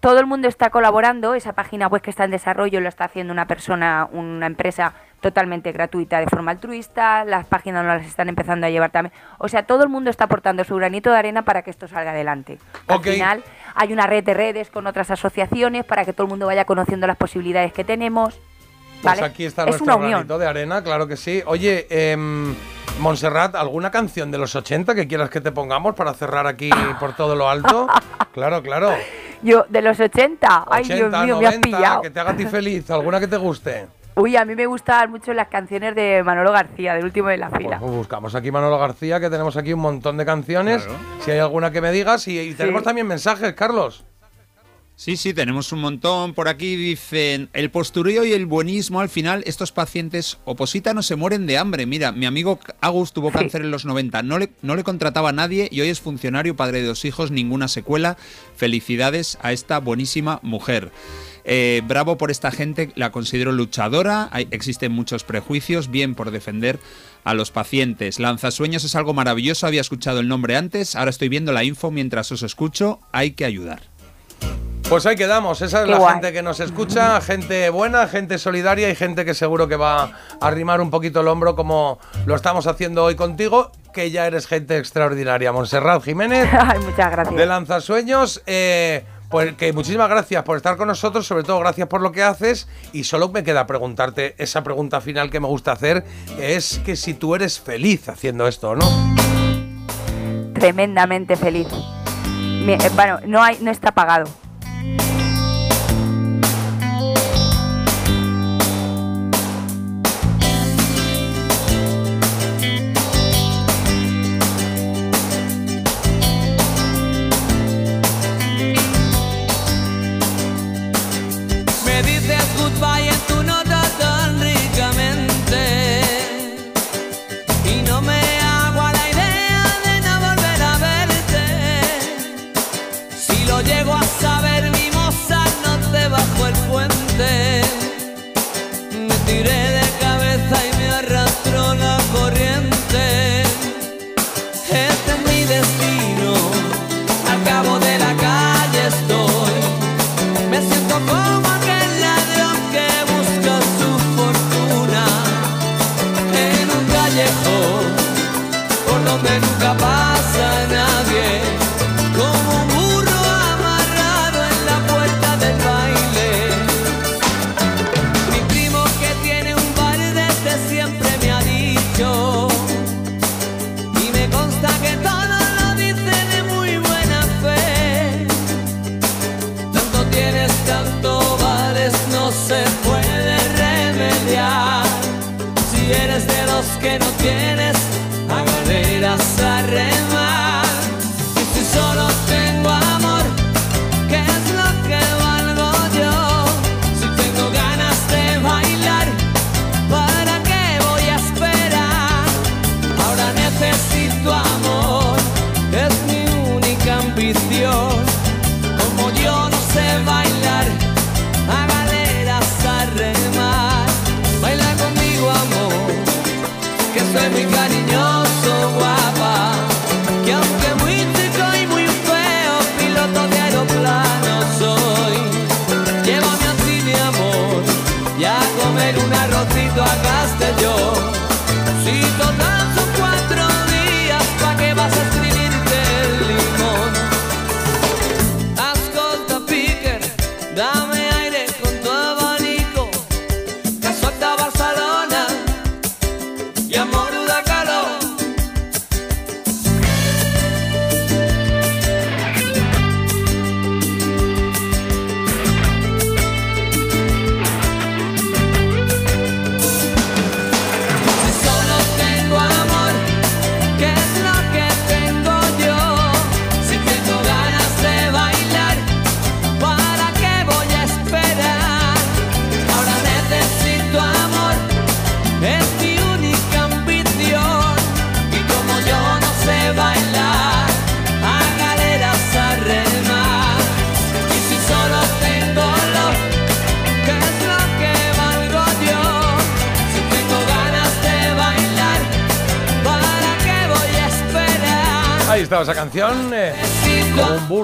todo el mundo está colaborando. Esa página web que está en desarrollo lo está haciendo una persona, una empresa totalmente gratuita de forma altruista. Las páginas nos las están empezando a llevar también. O sea, todo el mundo está aportando su granito de arena para que esto salga adelante. Al final hay una red de redes con otras asociaciones para que todo el mundo vaya conociendo las posibilidades que tenemos. Pues ¿vale? aquí está es nuestro una unión. granito de arena, claro que sí. Oye, em, Montserrat, ¿alguna canción de los 80 que quieras que te pongamos para cerrar aquí <laughs> por todo lo alto? Claro, claro. Yo, de los 80, ay 80, Dios mío, me has 90, pillado. que te haga a ti feliz, alguna que te guste. Uy, a mí me gustan mucho las canciones de Manolo García, del último de la fila. Pues buscamos aquí Manolo García, que tenemos aquí un montón de canciones. Si hay alguna que me digas. Y, y tenemos también mensajes, Carlos. Sí, sí, tenemos un montón. Por aquí dicen, el postureo y el buenismo, al final, estos pacientes opositanos se mueren de hambre. Mira, mi amigo Agus tuvo cáncer en los 90, no le, no le contrataba a nadie y hoy es funcionario, padre de dos hijos, ninguna secuela. Felicidades a esta buenísima mujer. Eh, bravo por esta gente, la considero luchadora, hay- existen muchos prejuicios, bien por defender a los pacientes. Lanzasueños es algo maravilloso, había escuchado el nombre antes, ahora estoy viendo la info mientras os escucho, hay que ayudar. Pues ahí quedamos, esa es Qué la guay. gente que nos escucha, gente buena, gente solidaria y gente que seguro que va a arrimar un poquito el hombro como lo estamos haciendo hoy contigo, que ya eres gente extraordinaria. Montserrat Jiménez, <laughs> Ay, muchas gracias. de Lanzasueños, eh, pues que muchísimas gracias por estar con nosotros, sobre todo gracias por lo que haces y solo me queda preguntarte esa pregunta final que me gusta hacer, que es que si tú eres feliz haciendo esto o no. Tremendamente feliz. Eh, bueno, no, hay, no está pagado.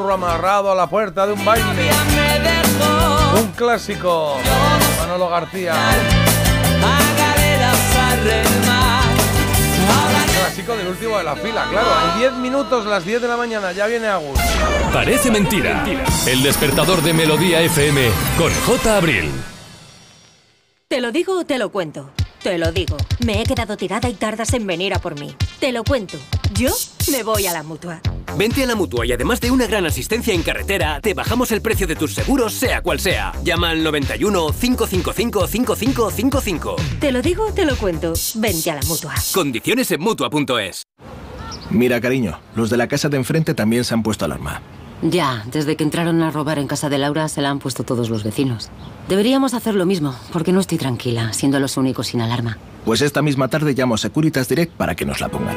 Burro amarrado a la puerta de un baile. Un clásico, Manolo García. Clásico del último de la fila, claro. En 10 minutos, las 10 de la mañana, ya viene Agus. Parece mentira. El despertador de Melodía FM con J. Abril. ¿Te lo digo o te lo cuento? Te lo digo. Me he quedado tirada y tardas en venir a por mí. Te lo cuento. Yo me voy a la mutua. Vente a la mutua y además de una gran asistencia en carretera, te bajamos el precio de tus seguros, sea cual sea. Llama al 91 555 5555. Te lo digo o te lo cuento. Vente a la mutua. Condiciones en mutua.es. Mira, cariño, los de la casa de enfrente también se han puesto alarma. Ya, desde que entraron a robar en casa de Laura se la han puesto todos los vecinos. Deberíamos hacer lo mismo, porque no estoy tranquila, siendo los únicos sin alarma. Pues esta misma tarde llamo a Securitas Direct para que nos la pongan.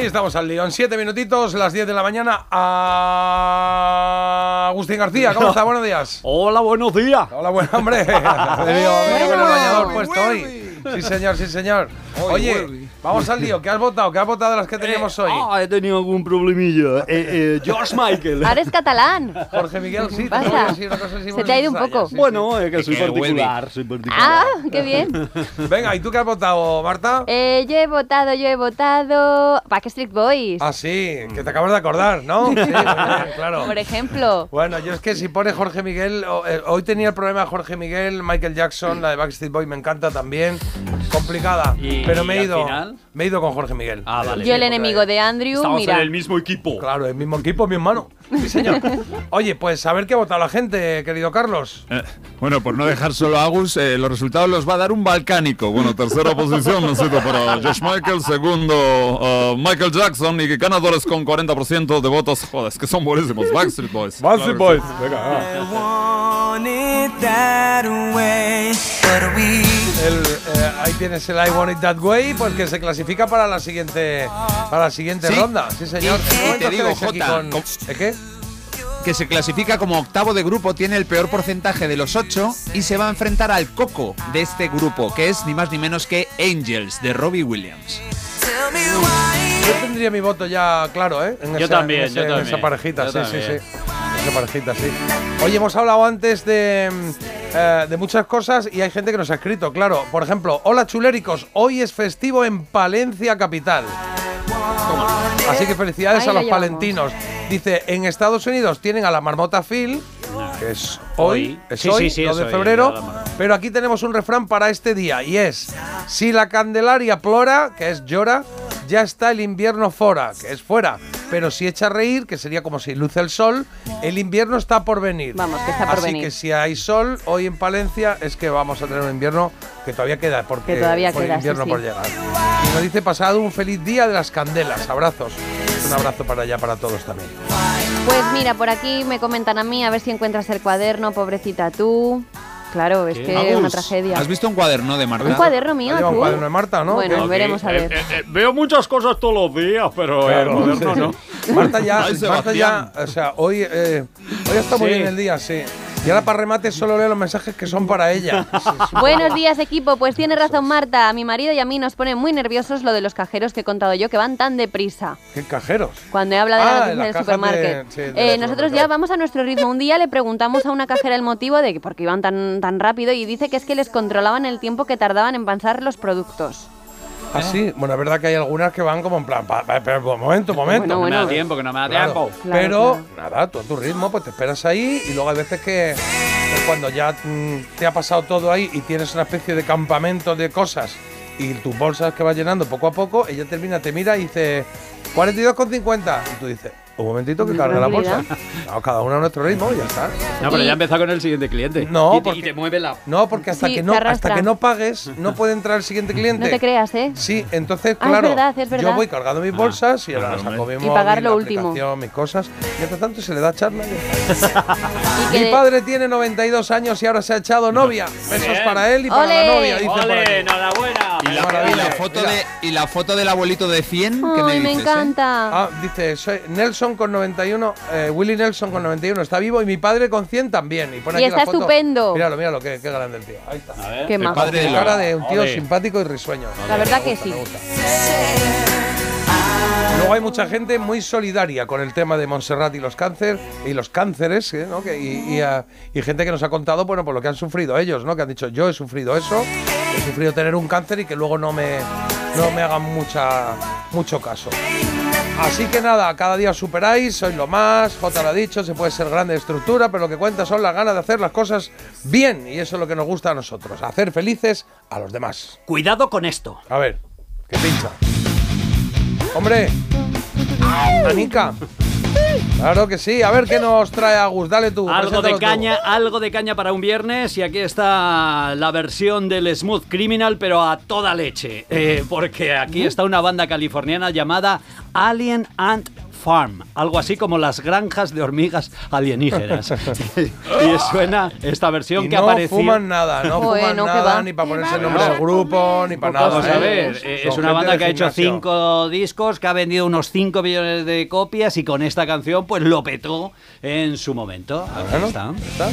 Ahí estamos al lío. En siete minutitos, las 10 de la mañana. A Agustín García, ¿cómo está? Buenos días. <laughs> Hola, buenos días. Hola, buen hombre. <laughs> El bañador puesto hoy. Sí, señor, sí, señor. Oye, vamos al lío. ¿Qué has votado? ¿Qué has votado de las que teníamos hoy? Ah, he tenido algún problemilla. Eh, eh, George Michael. <laughs> Ahora es catalán. Jorge Miguel, sí. Pasa. te voy a decir una cosa así Se te ha ido un poco. sí, Bueno, es que Es soy que particular, soy particular. Ah, qué bien. <laughs> Venga, ¿y tú qué has votado, Marta? Eh, yo he votado, yo he votado Backstreet Boys. Ah, sí, que te acabas de acordar, ¿no? <laughs> Sí, bien, claro. Por ejemplo. Bueno, yo es que si pone Jorge Miguel, eh, hoy tenía el problema Jorge Miguel, Michael Jackson, la de Backstreet Boy me encanta también, complicada, Y- pero me he ido, final? Me he ido con Jorge Miguel. Ah, vale. Yo el enemigo de Andrew, Estamos mira. en el mismo equipo. Claro, el mismo equipo, mi hermano. Sí, señor. <laughs> Oye, pues a ver qué ha votado la gente, querido Carlos. Eh, bueno, por no dejar solo a Agus, eh, los resultados los va a dar un balcánico. Bueno, tercera posición, no sé, para Josh Michael. Segundo, uh, Michael Jackson. Y ganadores con 40% de votos. Joder, es que son buenísimos. Backstreet Boys. Backstreet Boys. sí. Venga, want El, eh, ahí tienes el I Want It That Way, pues que se clasifica para la siguiente, para la siguiente Sí. ronda. Sí, señor. Y- ¿Qué te digo, Jota, con- ¿Eh, qué? que se clasifica como octavo de grupo, tiene el peor porcentaje de los ocho y se va a enfrentar al coco de este grupo, que es ni más ni menos que Angels, de Robbie Williams. Yo tendría mi voto ya claro, ¿eh? En Yo esa, también, en ese- yo en también. esa parejita, Yo sí, sí, sí. Esa parejita, sí. Oye, hemos hablado antes de, mm, eh, de muchas cosas y hay gente que nos ha escrito, claro. Por ejemplo, hola chuléricos, hoy es festivo en Palencia Capital. Así que felicidades Ahí a los llevamos. palentinos. Dice, en Estados Unidos tienen a la marmota Phil, que es hoy, Hoy. es Sí, hoy, sí, sí, 2 es de hoy, febrero. la marmota. Pero aquí tenemos un refrán para este día y es: si la Candelaria plora, que es llora, ya está el invierno fora, que es fuera. Pero si echa a reír, que sería como si luce el sol, el invierno está por venir. Vamos, que está por Así venir. que si hay sol hoy en Palencia, es que vamos a tener un invierno que todavía queda, porque Que todavía queda, sí, invierno sí. por llegar. Y nos dice pasado un feliz día de las candelas. Abrazos. Un abrazo para allá, para todos también. Pues mira, por aquí me comentan a mí, a ver si encuentras el cuaderno, pobrecita tú. Claro, es que es una tragedia. ¿Has visto un cuaderno de Marta? ¿Un cuaderno mío, Lleva un tú? cuaderno de Marta, ¿no? Bueno, ¿Qué? veremos a Eh, ver. eh, eh, veo muchas cosas todos los días, pero Claro, el sí. no. Marta ya, Ay, Marta ya, o sea, hoy, eh, hoy está muy Sí. bien el día, sí. Y ahora para remate solo leo los mensajes que son para ella. <laughs> Buenos días, equipo. Pues tiene razón Marta. A mi marido y a mí nos pone muy nerviosos lo de los cajeros que he contado yo, que van tan deprisa. ¿Qué cajeros? Cuando he hablado Ah, de la las noticia del de- supermarket. sí, de Eh, nosotros ya vamos a nuestro ritmo. Un día le preguntamos a una cajera el motivo de que por qué iban tan, tan rápido y dice que es que les controlaban el tiempo que tardaban en pasar los productos. Ah, sí. Bueno, es verdad que hay algunas que van como en plan, pa- pa- pero un momento, un momento. No me da tiempo, que no me da Claro, tiempo. pero nada, tú a tu ritmo, pues te esperas ahí y luego hay veces que que cuando ya mm, te ha pasado todo ahí y tienes una especie de campamento de cosas y tus bolsas que vas llenando poco a poco, ella termina, te mira y dice 42,50 y tú dices, un momentito que carga la bolsa. cada uno a nuestro ritmo, ya está. No, pero ya empezó con el siguiente cliente. No, y te, porque- y te mueve la. No, porque hasta Sí, que no hasta que no pagues no puede entrar el siguiente cliente. <laughs> No te creas, ¿eh? Sí, entonces, Ah, es claro, verdad, es verdad. yo voy cargando mis bolsas y ahora saco mi Y pagar lo último. aplicación, mis cosas. Mientras tanto se le da charla. <laughs> que Mi de- padre tiene 92 años y ahora se ha echado novia. Besos bien. para él y para la novia, dice aquí. ¡Enhorabuena! Y la, y la foto de, y la foto del abuelito de 100, ¿qué me Ay, me dices? eh? encanta. Ah, dice, soy Nelson con 91, eh, Willy Nelson con 91 está vivo y mi padre con 100 también. Y, pone Y aquí está la foto. estupendo. Míralo, míralo, qué, qué grande el tío. Ahí está. Qué El padre de cara de un tío simpático y risueño. La verdad Me que sí. me gusta. Luego hay mucha gente muy solidaria con el tema de Montserrat y los cáncer y los cánceres, ¿eh? ¿no? Que- y, y, ah, y gente que nos ha contado, bueno, por lo que han sufrido ellos, ¿no? Que han dicho, yo he sufrido eso, he sufrido tener un cáncer y que luego no me, no me hagan mucha, mucho caso. Así que nada, cada día os superáis, sois lo más, J lo ha dicho, se puede ser grande de estructura, pero lo que cuenta son las ganas de hacer las cosas bien y eso es lo que nos gusta a nosotros, hacer felices a los demás. Cuidado con esto. A ver, que pincha. Hombre, Anica. Claro que sí, a ver qué nos trae Agus, dale tú. Algo de tú. caña, algo de caña para un viernes y aquí está la versión del Smooth Criminal, pero a toda leche, Eh, porque aquí está una banda californiana llamada Alien Ant Farm, algo así como las granjas de hormigas alienígenas. <laughs> y suena esta versión Y que no apareció. fuman nada, no Joder, fuman no, nada, ni para ponerse el nombre del grupo, ni para Vamos nada. a ¿eh? ver, eh, es una banda que ha hecho gimnasio. cinco discos, que ha vendido unos 5 millones de copias y con esta canción pues lo petó en su momento. Aquí está. está.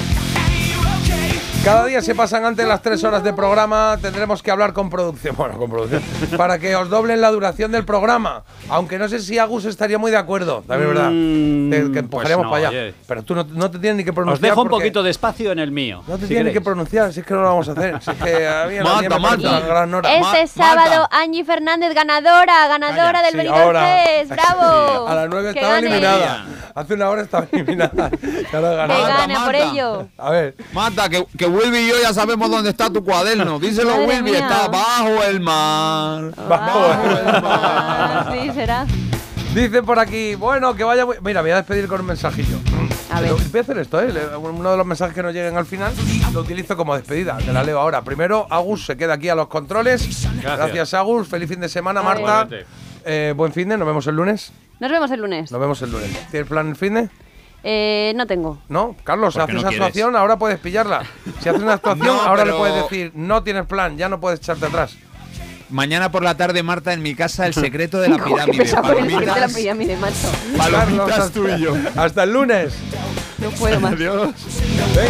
Cada día se pasan antes las tres horas de programa, tendremos que hablar con producción, bueno, con producción, para que os doblen la duración del programa. Aunque no sé si Agus estaría muy de acuerdo, también es verdad. Mm, Te- que empujaríamos no, para allá. Pero tú no, no te tienes ni que pronunciar. Os dejo un poquito de espacio en el mío. No te si tienes ni que pronunciar, si es que no lo vamos a hacer. Si es que a mí a la Marta, mía me parece Marta. una gran hora. Este sábado, Angie Fernández, ganadora, ganadora Calla, del sí, Benidorm ahora. Fest. ¡Bravo! <laughs> A las 9 Que estaba gane. eliminada. Hace una hora estaba <laughs> eliminada. Y ahora ha Que gane por ello. A ver. Marta, que, que Wilby y yo ya sabemos dónde está tu cuaderno. <laughs> Díselo, Madre Wilby, mía. está bajo el mar. Ah, sí, será. Dice por aquí, bueno, que vaya. muy- Mira, me voy a despedir con un mensajillo. A ver. Voy a hacer esto, ¿eh? Uno de los mensajes que nos lleguen al final lo utilizo como despedida. Te la leo ahora. Primero, Agus se queda aquí a los controles. Gracias, Agus. Feliz fin de semana, A Marta. Eh, buen fin de, nos vemos el lunes. Nos vemos el lunes. Nos vemos el lunes. ¿Tienes plan el fin de? Eh, no tengo. No, Carlos, si ¿Por qué haces no actuación, ahora puedes pillarla. Si haces una <laughs> actuación, No, ahora le puedes decir, no tienes plan, ya no puedes echarte atrás. Mañana por la tarde, Marta, en mi casa, el secreto de la <laughs> pirámide. secreto de la Palomitas, pirámide, macho. palomitas tú y yo. Hasta el lunes. No puedo más. Adiós. Venga.